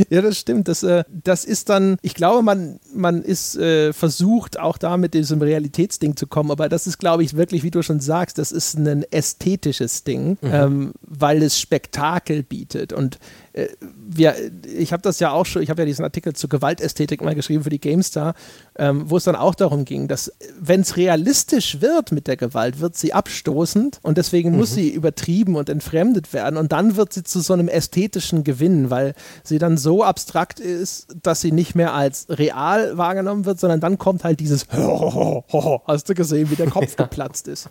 ja, das stimmt. Das, äh, das ist dann, ich glaube, man, man ist äh, versucht, auch da mit diesem Realitätsding zu kommen, aber das ist, glaube ich, wirklich, wie du schon sagst, das ist ein ästhetisches Ding, mhm. ähm, weil es Spektakel bietet. Und wir, ich habe das ja auch schon, ich habe ja diesen Artikel zur Gewaltästhetik mal geschrieben für die GameStar, ähm, wo es dann auch darum ging, dass wenn es realistisch wird mit der Gewalt, wird sie abstoßend und deswegen mhm. muss sie übertrieben und entfremdet werden und dann wird sie zu so einem ästhetischen Gewinn, weil sie dann so abstrakt ist, dass sie nicht mehr als real wahrgenommen wird, sondern dann kommt halt dieses Hast du gesehen, wie der Kopf ja. geplatzt ist?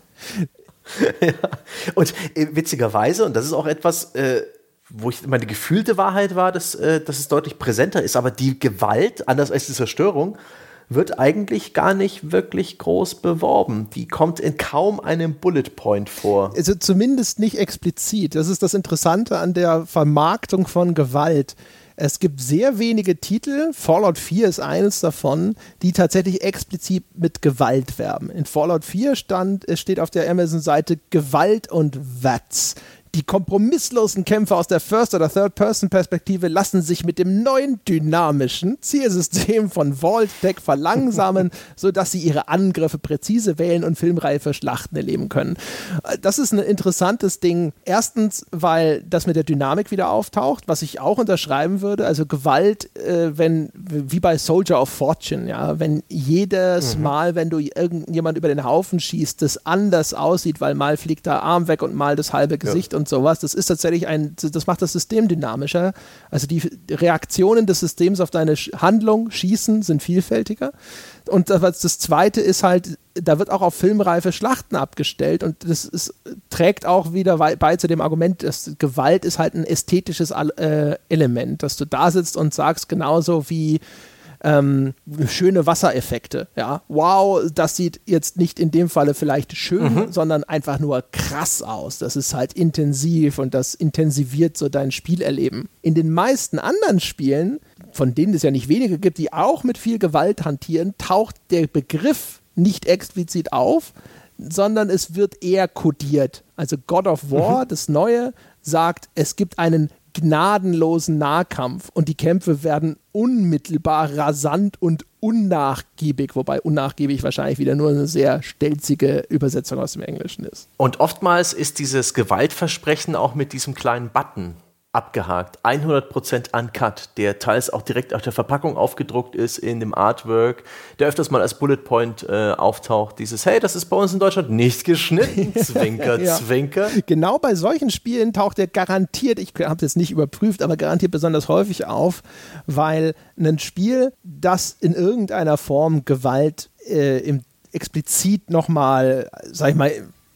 ja. Und äh, witzigerweise, und das ist auch etwas, äh, wo ich meine gefühlte Wahrheit war, dass, äh, dass es deutlich präsenter ist. Aber die Gewalt, anders als die Zerstörung, wird eigentlich gar nicht wirklich groß beworben. Die kommt in kaum einem Bullet Point vor. Also zumindest nicht explizit. Das ist das Interessante an der Vermarktung von Gewalt. Es gibt sehr wenige Titel, Fallout 4 ist eines davon, die tatsächlich explizit mit Gewalt werben. In Fallout 4 stand, steht auf der Amazon-Seite Gewalt und Watts. Die kompromisslosen Kämpfer aus der First- oder Third-Person-Perspektive lassen sich mit dem neuen dynamischen Zielsystem von Vault-Deck verlangsamen, sodass sie ihre Angriffe präzise wählen und filmreife Schlachten erleben können. Das ist ein interessantes Ding. Erstens, weil das mit der Dynamik wieder auftaucht, was ich auch unterschreiben würde. Also Gewalt, äh, wenn, wie bei Soldier of Fortune, ja, wenn jedes mhm. Mal, wenn du irgendjemand über den Haufen schießt, das anders aussieht, weil mal fliegt der Arm weg und mal das halbe Gesicht ja. und und sowas, das ist tatsächlich ein, das macht das System dynamischer. Also die Reaktionen des Systems auf deine Handlung, Schießen, sind vielfältiger. Und das, das Zweite ist halt, da wird auch auf filmreife Schlachten abgestellt und das ist, trägt auch wieder bei zu dem Argument, dass Gewalt ist halt ein ästhetisches äh, Element, dass du da sitzt und sagst, genauso wie ähm, schöne Wassereffekte. Ja, wow, das sieht jetzt nicht in dem Falle vielleicht schön, mhm. sondern einfach nur krass aus. Das ist halt intensiv und das intensiviert so dein Spielerleben. In den meisten anderen Spielen, von denen es ja nicht wenige gibt, die auch mit viel Gewalt hantieren, taucht der Begriff nicht explizit auf, sondern es wird eher kodiert. Also God of War, mhm. das Neue, sagt, es gibt einen gnadenlosen Nahkampf und die Kämpfe werden unmittelbar rasant und unnachgiebig, wobei unnachgiebig wahrscheinlich wieder nur eine sehr stelzige Übersetzung aus dem Englischen ist. Und oftmals ist dieses Gewaltversprechen auch mit diesem kleinen Button abgehakt. 100% uncut, der teils auch direkt auf der Verpackung aufgedruckt ist in dem Artwork, der öfters mal als Bullet Point äh, auftaucht. Dieses, hey, das ist bei uns in Deutschland nicht geschnitten. Zwinker, ja. zwinker. Genau bei solchen Spielen taucht der garantiert, ich habe es jetzt nicht überprüft, aber garantiert besonders häufig auf, weil ein Spiel, das in irgendeiner Form Gewalt äh, im explizit nochmal, sag ich mal,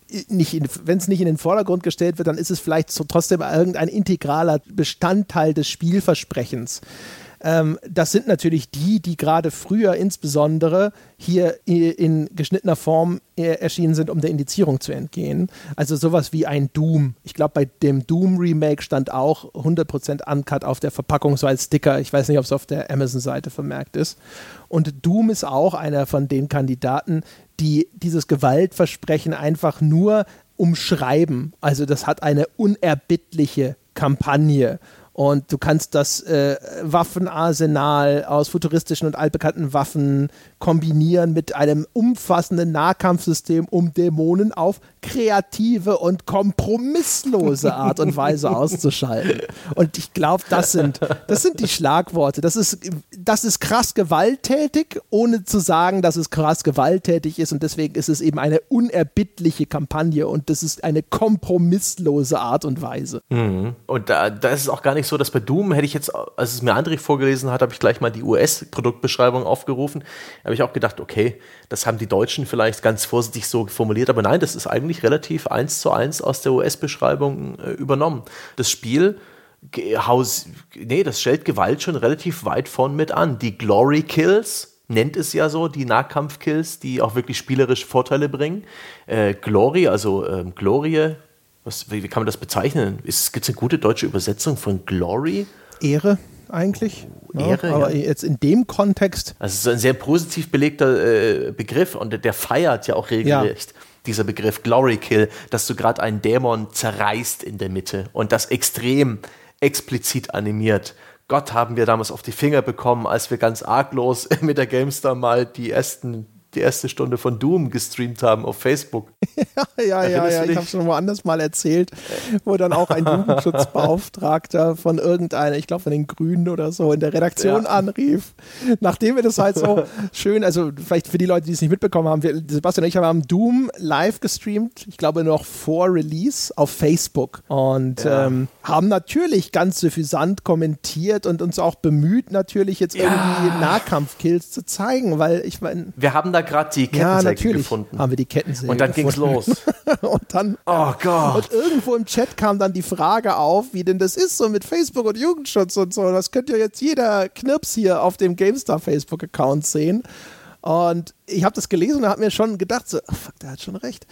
wenn es nicht in den Vordergrund gestellt wird, dann ist es vielleicht so trotzdem irgendein integraler Bestandteil des Spielversprechens. Ähm, das sind natürlich die, die gerade früher insbesondere hier in geschnittener Form erschienen sind, um der Indizierung zu entgehen. Also sowas wie ein Doom. Ich glaube, bei dem Doom-Remake stand auch 100% Uncut auf der Verpackung, so als Sticker. Ich weiß nicht, ob es auf der Amazon-Seite vermerkt ist. Und Doom ist auch einer von den Kandidaten, die dieses Gewaltversprechen einfach nur umschreiben. Also das hat eine unerbittliche Kampagne und du kannst das äh, Waffenarsenal aus futuristischen und altbekannten Waffen kombinieren mit einem umfassenden Nahkampfsystem, um Dämonen auf kreative und kompromisslose Art und Weise auszuschalten. Und ich glaube, das sind, das sind die Schlagworte. Das ist, das ist krass gewalttätig, ohne zu sagen, dass es krass gewalttätig ist. Und deswegen ist es eben eine unerbittliche Kampagne und das ist eine kompromisslose Art und Weise. Mhm. Und da, da ist es auch gar nicht so, dass bei Doom hätte ich jetzt, als es mir André vorgelesen hat, habe ich gleich mal die US-Produktbeschreibung aufgerufen. Da habe ich auch gedacht, okay, das haben die Deutschen vielleicht ganz vorsichtig so formuliert, aber nein, das ist eigentlich relativ eins zu eins aus der US-Beschreibung äh, übernommen. Das Spiel Haus, nee, das stellt Gewalt schon relativ weit vorn mit an. Die Glory Kills nennt es ja so, die Nahkampfkills, die auch wirklich spielerische Vorteile bringen. Äh, Glory, also ähm, Glorie, was, wie, wie, kann man das bezeichnen? Gibt es eine gute deutsche Übersetzung von Glory? Ehre eigentlich. Ehre, ja, aber ja. jetzt in dem Kontext. Also es ist ein sehr positiv belegter äh, Begriff und der feiert ja auch regelrecht. Ja. Dieser Begriff Glory Kill, dass du gerade einen Dämon zerreißt in der Mitte und das extrem explizit animiert. Gott haben wir damals auf die Finger bekommen, als wir ganz arglos mit der GameStar mal die ersten die erste Stunde von Doom gestreamt haben auf Facebook. ja, ja, ja, ja. ich habe schon woanders mal erzählt, wo dann auch ein Jugendschutzbeauftragter von irgendeiner, ich glaube von den Grünen oder so, in der Redaktion ja. anrief. Nachdem wir das halt so schön, also vielleicht für die Leute, die es nicht mitbekommen haben, wir, Sebastian und ich haben Doom live gestreamt, ich glaube noch vor Release auf Facebook und ja. ähm, haben natürlich ganz suffisant kommentiert und uns auch bemüht, natürlich jetzt irgendwie Nahkampfkills zu zeigen, weil ich meine. Wir haben da gerade die Kettensäge ja, gefunden. haben wir die Kettensäge Und dann ging es los. und dann, oh Gott. Und irgendwo im Chat kam dann die Frage auf, wie denn das ist so mit Facebook und Jugendschutz und so. Das könnte ja jetzt jeder Knirps hier auf dem GameStar Facebook-Account sehen. Und ich habe das gelesen und habe mir schon gedacht, so, oh fuck, der hat schon recht.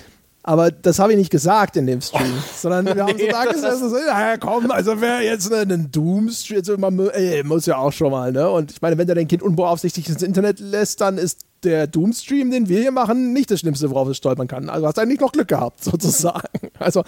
Aber das habe ich nicht gesagt in dem Stream, oh, sondern wir haben nee, so da gesessen, so, ja komm, also wer jetzt einen Doom-Stream, also muss ja auch schon mal, ne? Und ich meine, wenn der dein Kind unbeaufsichtigt ins Internet lässt, dann ist der Doom-Stream, den wir hier machen, nicht das Schlimmste, worauf es stolpern kann. Also hast du eigentlich noch Glück gehabt, sozusagen. Also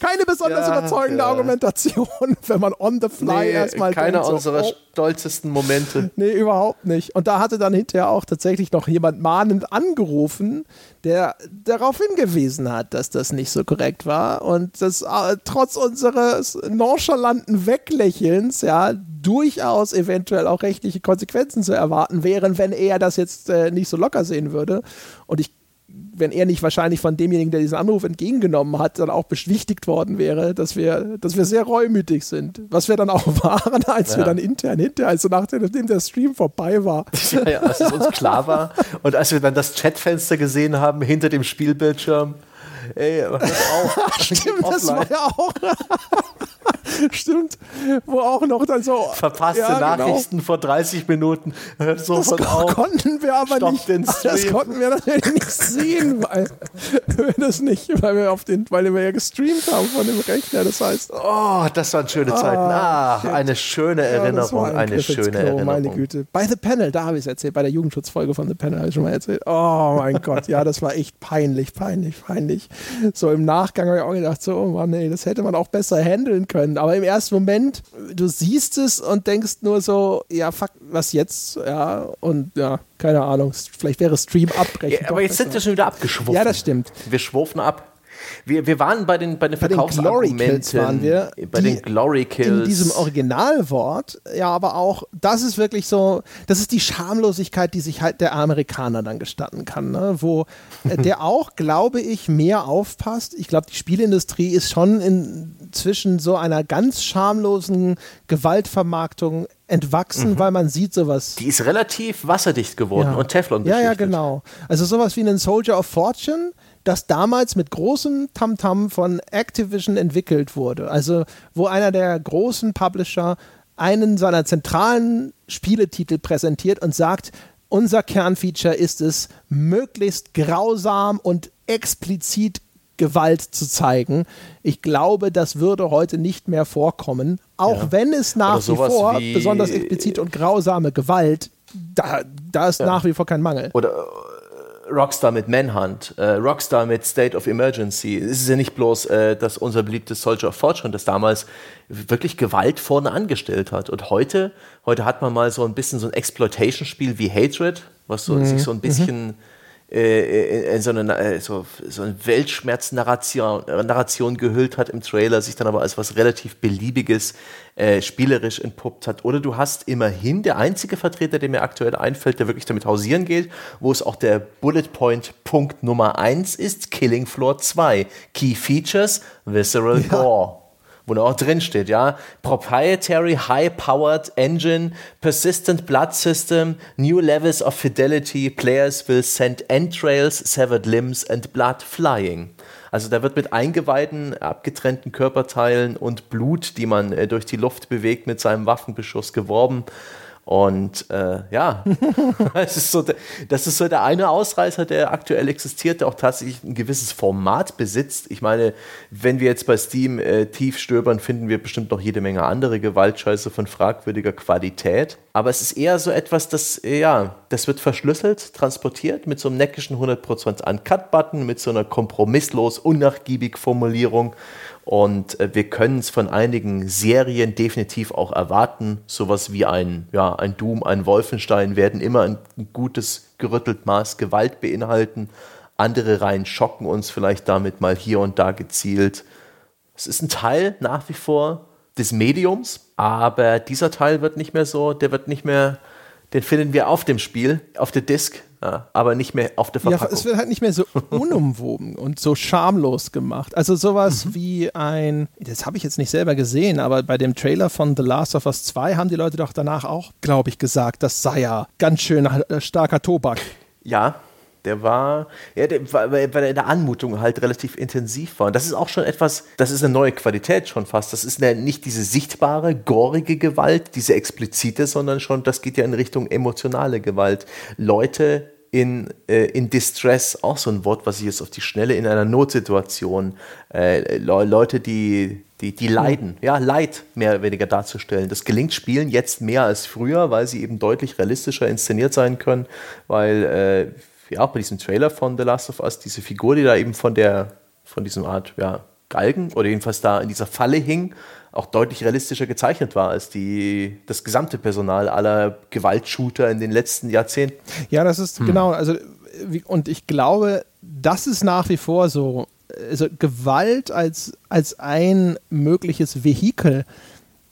keine besonders ja, überzeugende ja. Argumentation, wenn man on the fly nee, erstmal Keiner denkt, unserer oh, stolzesten Momente. Nee, überhaupt nicht. Und da hatte dann hinterher auch tatsächlich noch jemand mahnend angerufen, der darauf hingewiesen hat, dass das nicht so korrekt war und das äh, trotz unseres nonchalanten Weglächelns ja durchaus eventuell auch rechtliche Konsequenzen zu erwarten wären, wenn er das jetzt äh, nicht so locker sehen würde. Und ich wenn er nicht wahrscheinlich von demjenigen, der diesen Anruf entgegengenommen hat, dann auch beschwichtigt worden wäre, dass wir, dass wir sehr reumütig sind. Was wir dann auch waren, als ja. wir dann intern hinterher, also nachdem der Stream vorbei war. Ja, ja, als es uns klar war und als wir dann das Chatfenster gesehen haben hinter dem Spielbildschirm. Ey, hört auf. Stimmt, das war ja auch. Stimmt, wo auch noch dann so. Verpasste ja, genau. Nachrichten genau. vor 30 Minuten. Sofort das konnten wir aber Stopp nicht. Den Stream. Das konnten wir natürlich nicht sehen, weil wir das nicht, weil wir auf den, weil wir ja gestreamt haben von dem Rechner. Das heißt. Oh, das waren schöne Zeiten. Ah, eine schöne Erinnerung. Ja, ein eine schöne Klo, Erinnerung. Meine Güte. Bei The Panel, da habe ich es erzählt, bei der Jugendschutzfolge von The Panel habe ich schon mal erzählt. Oh mein Gott, ja, das war echt peinlich, peinlich, peinlich. So im Nachgang habe ich auch gedacht, so, oh Mann, ey, das hätte man auch besser handeln können. Aber im ersten Moment, du siehst es und denkst nur so, ja, fuck, was jetzt? Ja, und ja, keine Ahnung, vielleicht wäre Stream abbrechen. Ja, aber jetzt besser. sind wir schon wieder abgeschworfen. Ja, das stimmt. Wir schwufen ab. Wir, wir waren bei den, bei den Verkaufsargumenten. Bei den Glory Kills waren wir. Bei den Glory Kills. In diesem Originalwort, ja, aber auch, das ist wirklich so, das ist die Schamlosigkeit, die sich halt der Amerikaner dann gestatten kann, ne? wo äh, der auch, glaube ich, mehr aufpasst. Ich glaube, die Spielindustrie ist schon inzwischen so einer ganz schamlosen Gewaltvermarktung entwachsen, mhm. weil man sieht sowas. Die ist relativ wasserdicht geworden ja. und Teflon Ja, ja, genau. Also sowas wie einen Soldier of Fortune, das damals mit großem Tamtam von Activision entwickelt wurde. Also wo einer der großen Publisher einen seiner zentralen Spieletitel präsentiert und sagt, unser Kernfeature ist es, möglichst grausam und explizit Gewalt zu zeigen. Ich glaube, das würde heute nicht mehr vorkommen, auch ja. wenn es nach wie vor wie besonders explizit und grausame Gewalt, da, da ist ja. nach wie vor kein Mangel. Oder Rockstar mit Manhunt, äh, Rockstar mit State of Emergency. Es ist ja nicht bloß, äh, dass unser beliebtes Soldier of Fortune das damals wirklich Gewalt vorne angestellt hat. Und heute, heute hat man mal so ein bisschen so ein Exploitation-Spiel wie Hatred, was so, mhm. sich so ein bisschen mhm äh, in so eine, äh, so, so eine Weltschmerznarration Narration gehüllt hat im Trailer, sich dann aber als was relativ Beliebiges äh, spielerisch entpuppt hat. Oder du hast immerhin der einzige Vertreter, der mir aktuell einfällt, der wirklich damit hausieren geht, wo es auch der Bullet Point Punkt Nummer 1 ist, Killing Floor 2. Key Features, Visceral ja. Wo noch auch drin steht, ja, Proprietary High-Powered Engine, Persistent Blood System, New Levels of Fidelity, Players will send entrails, severed limbs and blood flying. Also da wird mit Eingeweiden, abgetrennten Körperteilen und Blut, die man äh, durch die Luft bewegt, mit seinem Waffenbeschuss geworben. Und äh, ja, das, ist so, das ist so der eine Ausreißer, der aktuell existiert, der auch tatsächlich ein gewisses Format besitzt. Ich meine, wenn wir jetzt bei Steam äh, tief stöbern, finden wir bestimmt noch jede Menge andere Gewaltscheiße von fragwürdiger Qualität. Aber es ist eher so etwas, das, ja, das wird verschlüsselt, transportiert mit so einem neckischen 100% Uncut-Button, mit so einer kompromisslos unnachgiebig Formulierung und äh, wir können es von einigen Serien definitiv auch erwarten. Sowas wie ein, ja, ein Doom, ein Wolfenstein werden immer ein, ein gutes gerüttelt Maß Gewalt beinhalten. Andere Reihen schocken uns vielleicht damit mal hier und da gezielt. Es ist ein Teil nach wie vor des Mediums, aber dieser Teil wird nicht mehr so, der wird nicht mehr, den finden wir auf dem Spiel, auf der Disk, ja, aber nicht mehr auf der Verpackung. Ja, es wird halt nicht mehr so unumwoben und so schamlos gemacht. Also sowas mhm. wie ein, das habe ich jetzt nicht selber gesehen, aber bei dem Trailer von The Last of Us 2 haben die Leute doch danach auch, glaube ich, gesagt, das sei ja ganz schön starker Tobak. Ja, der war, ja, der, weil, er in der Anmutung halt relativ intensiv war. Und das ist auch schon etwas, das ist eine neue Qualität schon fast. Das ist eine, nicht diese sichtbare, gorige Gewalt, diese explizite, sondern schon, das geht ja in Richtung emotionale Gewalt. Leute in, äh, in Distress, auch so ein Wort, was ich jetzt auf die Schnelle in einer Notsituation, äh, Leute, die, die, die leiden, ja, Leid mehr oder weniger darzustellen. Das gelingt Spielen jetzt mehr als früher, weil sie eben deutlich realistischer inszeniert sein können, weil äh, ja auch bei diesem Trailer von The Last of Us, diese Figur, die da eben von der, von diesem Art, ja, Galgen oder jedenfalls da in dieser Falle hing, auch deutlich realistischer gezeichnet war als die, das gesamte Personal aller Gewaltshooter in den letzten Jahrzehnten. Ja, das ist hm. genau, also und ich glaube, das ist nach wie vor so, also Gewalt als, als ein mögliches Vehikel,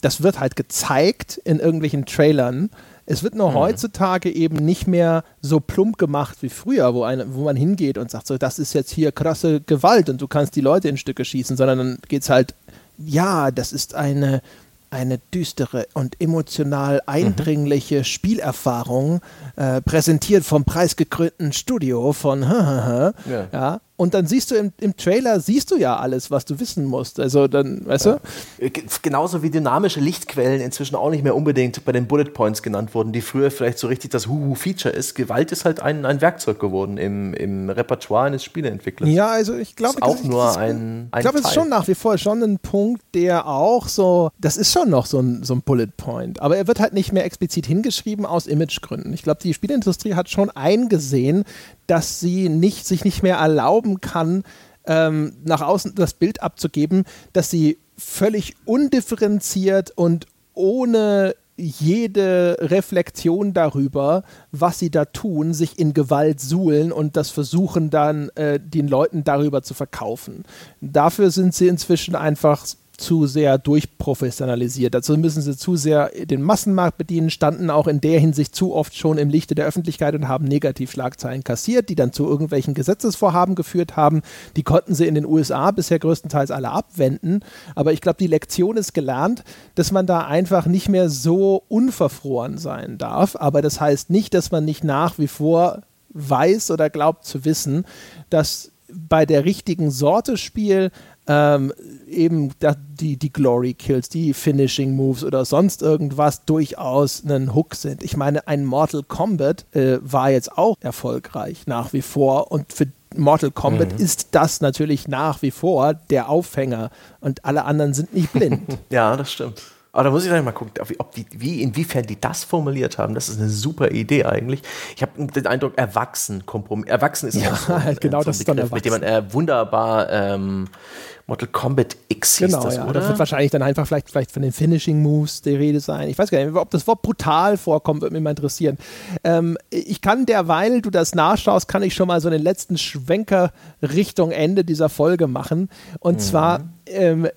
das wird halt gezeigt in irgendwelchen Trailern es wird nur mhm. heutzutage eben nicht mehr so plump gemacht wie früher, wo, eine, wo man hingeht und sagt, so, das ist jetzt hier krasse Gewalt und du kannst die Leute in Stücke schießen, sondern dann geht es halt, ja, das ist eine, eine düstere und emotional eindringliche mhm. Spielerfahrung, äh, präsentiert vom preisgekrönten Studio von ja. ja. Und dann siehst du im, im, Trailer, siehst du ja alles, was du wissen musst. Also dann, weißt ja. du? Äh, genauso wie dynamische Lichtquellen inzwischen auch nicht mehr unbedingt bei den Bullet Points genannt wurden, die früher vielleicht so richtig das Huhu-Feature ist. Gewalt ist halt ein, ein Werkzeug geworden im, im Repertoire eines Spieleentwicklers. Ja, also ich glaube, auch nur das, ein, ein. Ich glaube, es ist schon nach wie vor schon ein Punkt, der auch so, das ist schon noch so ein, so ein Bullet Point. Aber er wird halt nicht mehr explizit hingeschrieben aus Imagegründen. Ich glaube, die Spieleindustrie hat schon eingesehen, dass sie nicht, sich nicht mehr erlauben kann, ähm, nach außen das Bild abzugeben, dass sie völlig undifferenziert und ohne jede Reflexion darüber, was sie da tun, sich in Gewalt suhlen und das versuchen dann äh, den Leuten darüber zu verkaufen. Dafür sind sie inzwischen einfach zu sehr durchprofessionalisiert. Dazu müssen sie zu sehr den Massenmarkt bedienen, standen auch in der Hinsicht zu oft schon im Lichte der Öffentlichkeit und haben Negativschlagzeilen kassiert, die dann zu irgendwelchen Gesetzesvorhaben geführt haben. Die konnten sie in den USA bisher größtenteils alle abwenden. Aber ich glaube, die Lektion ist gelernt, dass man da einfach nicht mehr so unverfroren sein darf. Aber das heißt nicht, dass man nicht nach wie vor weiß oder glaubt zu wissen, dass bei der richtigen Sorte Spiel ähm, eben die, die Glory Kills, die Finishing Moves oder sonst irgendwas durchaus einen Hook sind. Ich meine, ein Mortal Kombat äh, war jetzt auch erfolgreich nach wie vor und für Mortal Kombat mhm. ist das natürlich nach wie vor der Aufhänger und alle anderen sind nicht blind. ja, das stimmt. Aber da muss ich gleich mal gucken, ob die, wie, inwiefern die das formuliert haben. Das ist eine super Idee eigentlich. Ich habe den Eindruck, erwachsen, Kompromiss. Erwachsen ist ja, so ein, genau so ein das Begriff, mit dem man äh, wunderbar ähm, Mortal Kombat X genau, das, ja. oder? Das wird wahrscheinlich dann einfach vielleicht, vielleicht von den Finishing Moves die Rede sein. Ich weiß gar nicht, ob das Wort brutal vorkommt, würde mich mal interessieren. Ähm, ich kann derweil du das nachschaust, kann ich schon mal so den letzten Schwenker Richtung Ende dieser Folge machen. Und mhm. zwar, ähm,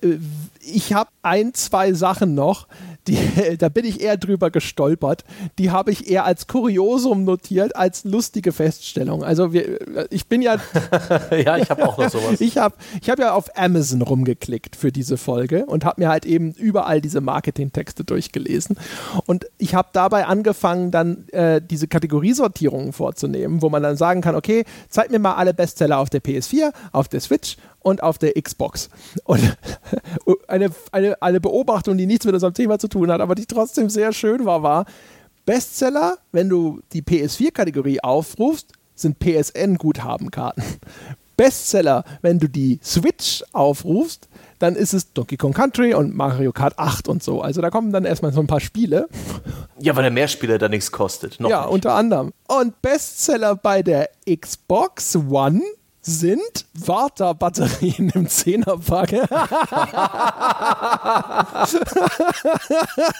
ich habe ein, zwei Sachen noch, die, da bin ich eher drüber gestolpert. Die habe ich eher als Kuriosum notiert, als lustige Feststellung. Also wir, ich bin ja. ja, ich habe auch noch sowas. ich habe ich hab ja auf Amazon rumgeklickt für diese Folge und habe mir halt eben überall diese Marketingtexte durchgelesen. Und ich habe dabei angefangen, dann äh, diese Kategoriesortierungen vorzunehmen, wo man dann sagen kann, okay, zeig mir mal alle Bestseller auf der PS4, auf der Switch und auf der Xbox. Und eine, eine, eine Beobachtung, die nichts mit unserem Thema zu tun hat, aber die trotzdem sehr schön war, war, Bestseller, wenn du die PS4-Kategorie aufrufst, sind PSN-Guthabenkarten. Bestseller, wenn du die Switch aufrufst, dann ist es Donkey Kong Country und Mario Kart 8 und so. Also da kommen dann erstmal so ein paar Spiele. Ja, weil der Mehrspieler da nichts kostet. Noch ja, nicht. unter anderem. Und Bestseller bei der Xbox One sind Warta-Batterien im Zehnerpack.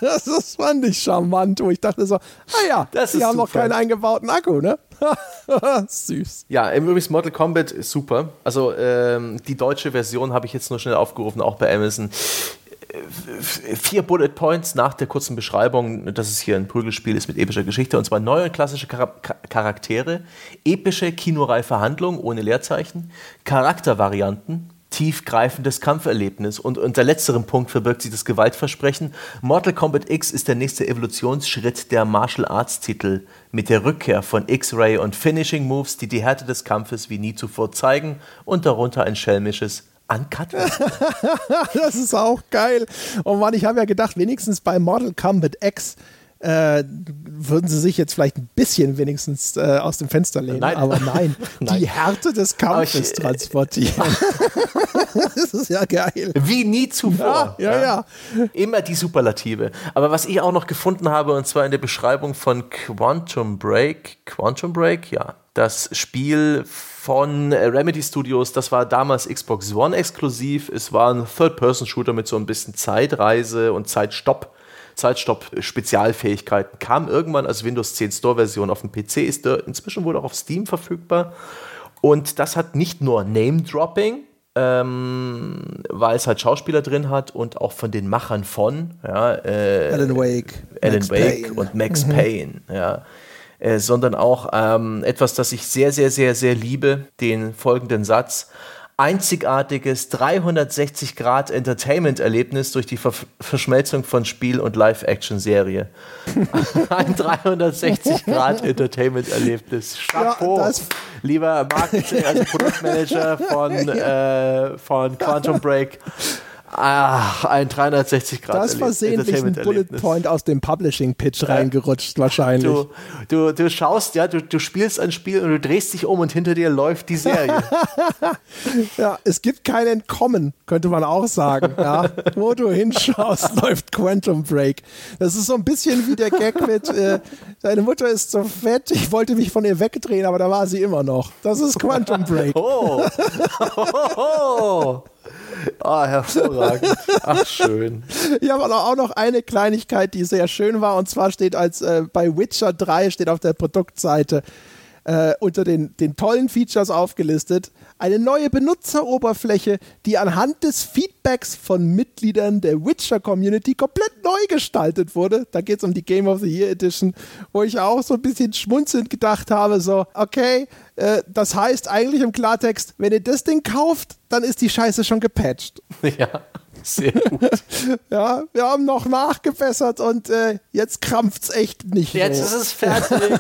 das, fand ich charmant, wo ich dachte so, ah ja, das die haben noch keinen eingebauten Akku, ne? Süß. Ja, übrigens Mortal Kombat ist super. Also ähm, die deutsche Version habe ich jetzt nur schnell aufgerufen, auch bei Amazon vier Bullet Points nach der kurzen Beschreibung, dass es hier ein Prügelspiel ist mit epischer Geschichte und zwar neue klassische Charaktere, epische kinoreife Handlung ohne Leerzeichen, Charaktervarianten, tiefgreifendes Kampferlebnis und unter letzterem Punkt verbirgt sich das Gewaltversprechen. Mortal Kombat X ist der nächste Evolutionsschritt der Martial Arts Titel mit der Rückkehr von X-Ray und Finishing Moves, die die Härte des Kampfes wie nie zuvor zeigen und darunter ein schelmisches Uncut Das ist auch geil. Oh Mann, ich habe ja gedacht, wenigstens bei Mortal Kombat X äh, würden sie sich jetzt vielleicht ein bisschen wenigstens äh, aus dem Fenster lehnen. Nein. Aber nein, nein. die Härte des Kampfes ich, transportieren. das ist ja geil. Wie nie zuvor. Ja, ja, ja, Immer die Superlative. Aber was ich auch noch gefunden habe, und zwar in der Beschreibung von Quantum Break, Quantum Break, ja, das Spiel von Remedy Studios, das war damals Xbox One exklusiv. Es war ein Third-Person-Shooter mit so ein bisschen Zeitreise und Zeitstopp. Zeitstopp-Spezialfähigkeiten kam irgendwann als Windows 10 Store-Version auf dem PC, ist inzwischen wohl auch auf Steam verfügbar. Und das hat nicht nur Name-Dropping, ähm, weil es halt Schauspieler drin hat und auch von den Machern von ja, äh, Alan Wake, Alan Max Wake Payne. und Max mhm. Payne, ja. Äh, sondern auch ähm, etwas, das ich sehr, sehr, sehr, sehr liebe, den folgenden Satz einzigartiges 360 Grad Entertainment-Erlebnis durch die Ver Verschmelzung von Spiel und Live-Action-Serie. Ein 360 Grad Entertainment-Erlebnis. Chapeau, ja, lieber Marketing, also Produktmanager von, äh, von Quantum Break. Ach, ein 360 Grad. Das versehentlich ein Bullet Point aus dem Publishing Pitch reingerutscht wahrscheinlich. Du, du, du schaust, ja, du, du spielst ein Spiel und du drehst dich um und hinter dir läuft die Serie. ja, es gibt kein Entkommen, könnte man auch sagen. Ja, wo du hinschaust, läuft Quantum Break. Das ist so ein bisschen wie der Gag mit, äh, deine Mutter ist so fett, ich wollte mich von ihr wegdrehen, aber da war sie immer noch. Das ist Quantum Break. oh. oh. oh. Ah, hervorragend. Ach, schön. Ich habe auch noch eine Kleinigkeit, die sehr schön war. Und zwar steht als äh, bei Witcher 3 steht auf der Produktseite äh, unter den, den tollen Features aufgelistet eine neue Benutzeroberfläche, die anhand des Feedbacks von Mitgliedern der Witcher-Community komplett neu gestaltet wurde. Da geht es um die Game of the Year Edition, wo ich auch so ein bisschen schmunzelnd gedacht habe, so, okay, äh, das heißt eigentlich im Klartext, wenn ihr das Ding kauft, dann ist die Scheiße schon gepatcht. Ja. Sehr gut. ja, wir haben noch nachgebessert und äh, jetzt krampft es echt nicht. Jetzt so. ist es fertig.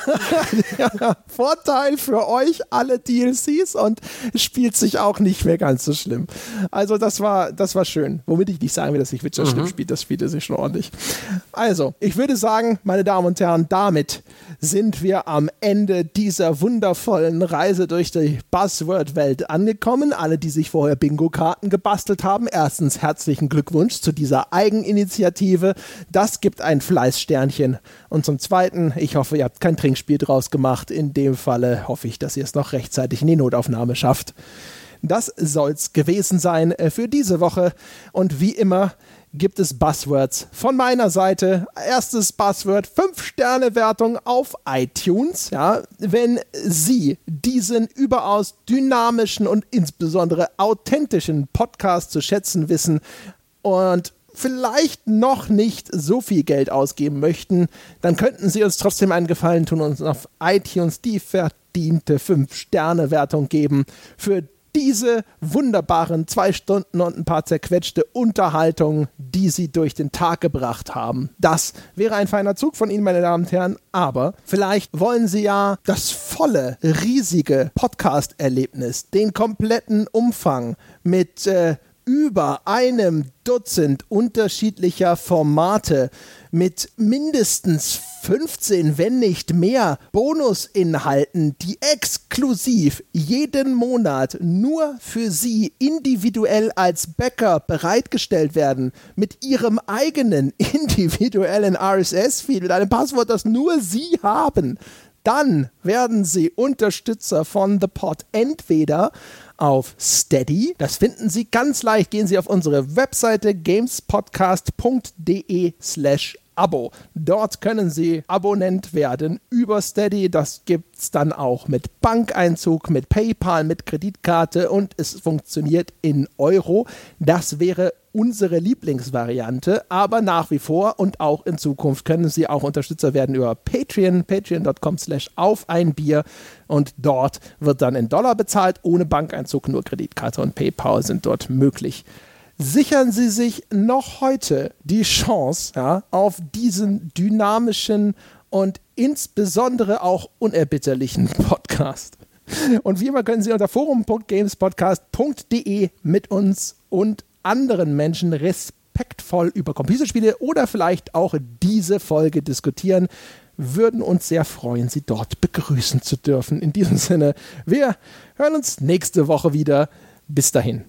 ja, Vorteil für euch, alle DLCs und spielt sich auch nicht mehr ganz so schlimm. Also, das war, das war schön. Womit ich nicht sagen will, dass sich Witcher mhm. schlimm spielt, das spielte sich schon ordentlich. Also, ich würde sagen, meine Damen und Herren, damit sind wir am Ende dieser wundervollen Reise durch die Buzzword-Welt angekommen. Alle, die sich vorher Bingo-Karten gebastelt haben, erstens herzlichen Glückwunsch zu dieser Eigeninitiative. Das gibt ein Fleißsternchen. Und zum Zweiten, ich hoffe, ihr habt kein Trinkspiel draus gemacht. In dem Falle hoffe ich, dass ihr es noch rechtzeitig in die Notaufnahme schafft. Das soll's gewesen sein äh, für diese Woche. Und wie immer, gibt es Buzzwords von meiner Seite. Erstes Buzzword, 5-Sterne-Wertung auf iTunes. Ja, wenn Sie diesen überaus dynamischen und insbesondere authentischen Podcast zu schätzen wissen und vielleicht noch nicht so viel Geld ausgeben möchten, dann könnten Sie uns trotzdem einen Gefallen tun und uns auf iTunes die verdiente 5-Sterne-Wertung geben für diese wunderbaren zwei Stunden und ein paar zerquetschte Unterhaltungen, die sie durch den Tag gebracht haben. Das wäre ein feiner Zug von Ihnen, meine Damen und Herren, aber vielleicht wollen Sie ja das volle, riesige Podcast-Erlebnis, den kompletten Umfang mit äh, über einem Dutzend unterschiedlicher Formate mit mindestens 15, wenn nicht mehr, Bonusinhalten, die exklusiv jeden Monat nur für Sie individuell als Bäcker bereitgestellt werden, mit Ihrem eigenen individuellen RSS-Feed, mit einem Passwort, das nur Sie haben, dann werden Sie Unterstützer von The Pod entweder auf Steady. Das finden Sie ganz leicht. Gehen Sie auf unsere Webseite gamespodcast.de slash Abo. Dort können Sie Abonnent werden über Steady. Das gibt es dann auch mit Bankeinzug, mit PayPal, mit Kreditkarte und es funktioniert in Euro. Das wäre unsere Lieblingsvariante, aber nach wie vor und auch in Zukunft können Sie auch Unterstützer werden über Patreon, patreon.com slash auf ein Bier und dort wird dann in Dollar bezahlt, ohne Bankeinzug, nur Kreditkarte und PayPal sind dort möglich sichern Sie sich noch heute die Chance ja, auf diesen dynamischen und insbesondere auch unerbitterlichen Podcast. Und wie immer können Sie unter forum.gamespodcast.de mit uns und anderen Menschen respektvoll über Computerspiele oder vielleicht auch diese Folge diskutieren. Würden uns sehr freuen, Sie dort begrüßen zu dürfen. In diesem Sinne, wir hören uns nächste Woche wieder. Bis dahin.